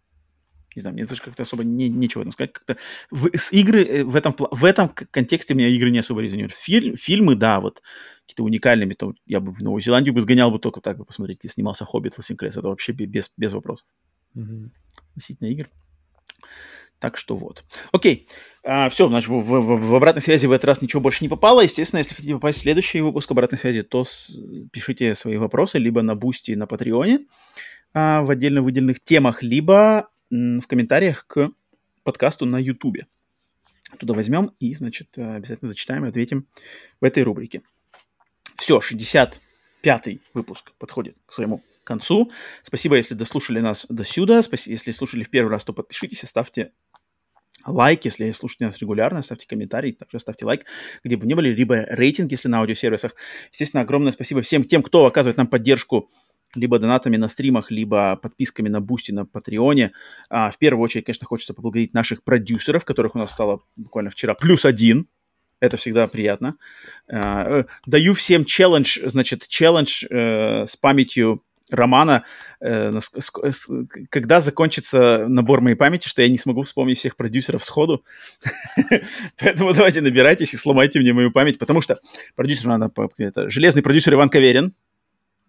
не знаю, мне даже как-то особо не, нечего этом сказать. Как-то в, с игры э, в этом, в этом контексте меня игры не особо резонируют. Фильм, фильмы, да, вот какие-то уникальными, то я бы в Новую Зеландию бы сгонял бы только так бы посмотреть, где снимался Хоббит, Лосинкресс, это вообще без, без вопросов. Mm-hmm. Относительно игр. Так что вот. Окей. А, все, значит, в, в, в обратной связи в этот раз ничего больше не попало. Естественно, если хотите попасть в следующий выпуск обратной связи, то с, пишите свои вопросы либо на Бусти, на Патреоне а, в отдельно выделенных темах, либо м, в комментариях к подкасту на Ютубе. Туда возьмем и, значит, обязательно зачитаем и ответим в этой рубрике. Все, 65-й выпуск подходит к своему концу. Спасибо, если дослушали нас до сюда. Спасибо, если слушали в первый раз, то подпишитесь и ставьте лайк, если слушаете нас регулярно, ставьте комментарий, также ставьте лайк, где бы ни были, либо рейтинг, если на аудиосервисах. Естественно, огромное спасибо всем тем, кто оказывает нам поддержку либо донатами на стримах, либо подписками на Бусти, на Патреоне. А, в первую очередь, конечно, хочется поблагодарить наших продюсеров, которых у нас стало буквально вчера плюс один. Это всегда приятно. А, э, даю всем челлендж, значит, челлендж э, с памятью романа, э, когда закончится набор моей памяти, что я не смогу вспомнить всех продюсеров сходу. Поэтому давайте набирайтесь и сломайте мне мою память, потому что продюсер надо... Это железный продюсер Иван Каверин.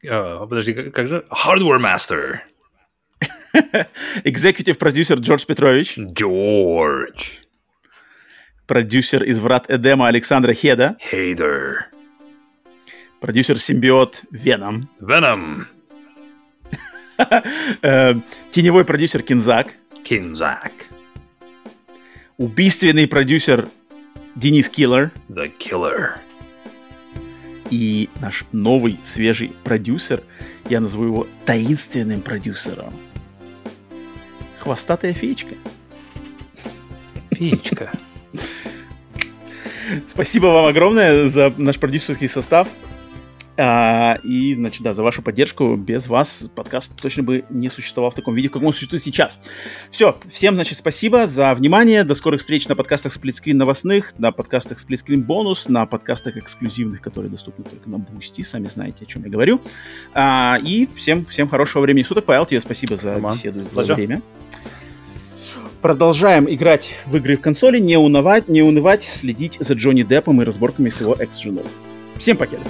Uh, подожди, как же? Hardware Master. Executive продюсер Джордж Петрович. Джордж. Продюсер из «Врат Эдема» Александра Хеда. Хейдер. Продюсер «Симбиот» Веном. Веном. Теневой продюсер Кинзак. Кинзак. Убийственный продюсер Денис Киллер. The Killer. И наш новый свежий продюсер, я назову его таинственным продюсером. Хвостатая феечка. Феечка. Спасибо вам огромное за наш продюсерский состав. А, и, значит, да, за вашу поддержку. Без вас подкаст точно бы не существовал в таком виде, как он существует сейчас. Все, всем, значит, спасибо за внимание. До скорых встреч на подкастах Split Screen новостных, на подкастах Split Screen бонус, на подкастах эксклюзивных, которые доступны только на Бусти. Сами знаете, о чем я говорю. А, и всем, всем хорошего времени суток. Павел, тебе спасибо за Роман. беседу, за время. Продолжаем играть в игры в консоли, не унывать, не унывать, следить за Джонни Деппом и разборками с его экс-женой. Всем покеда!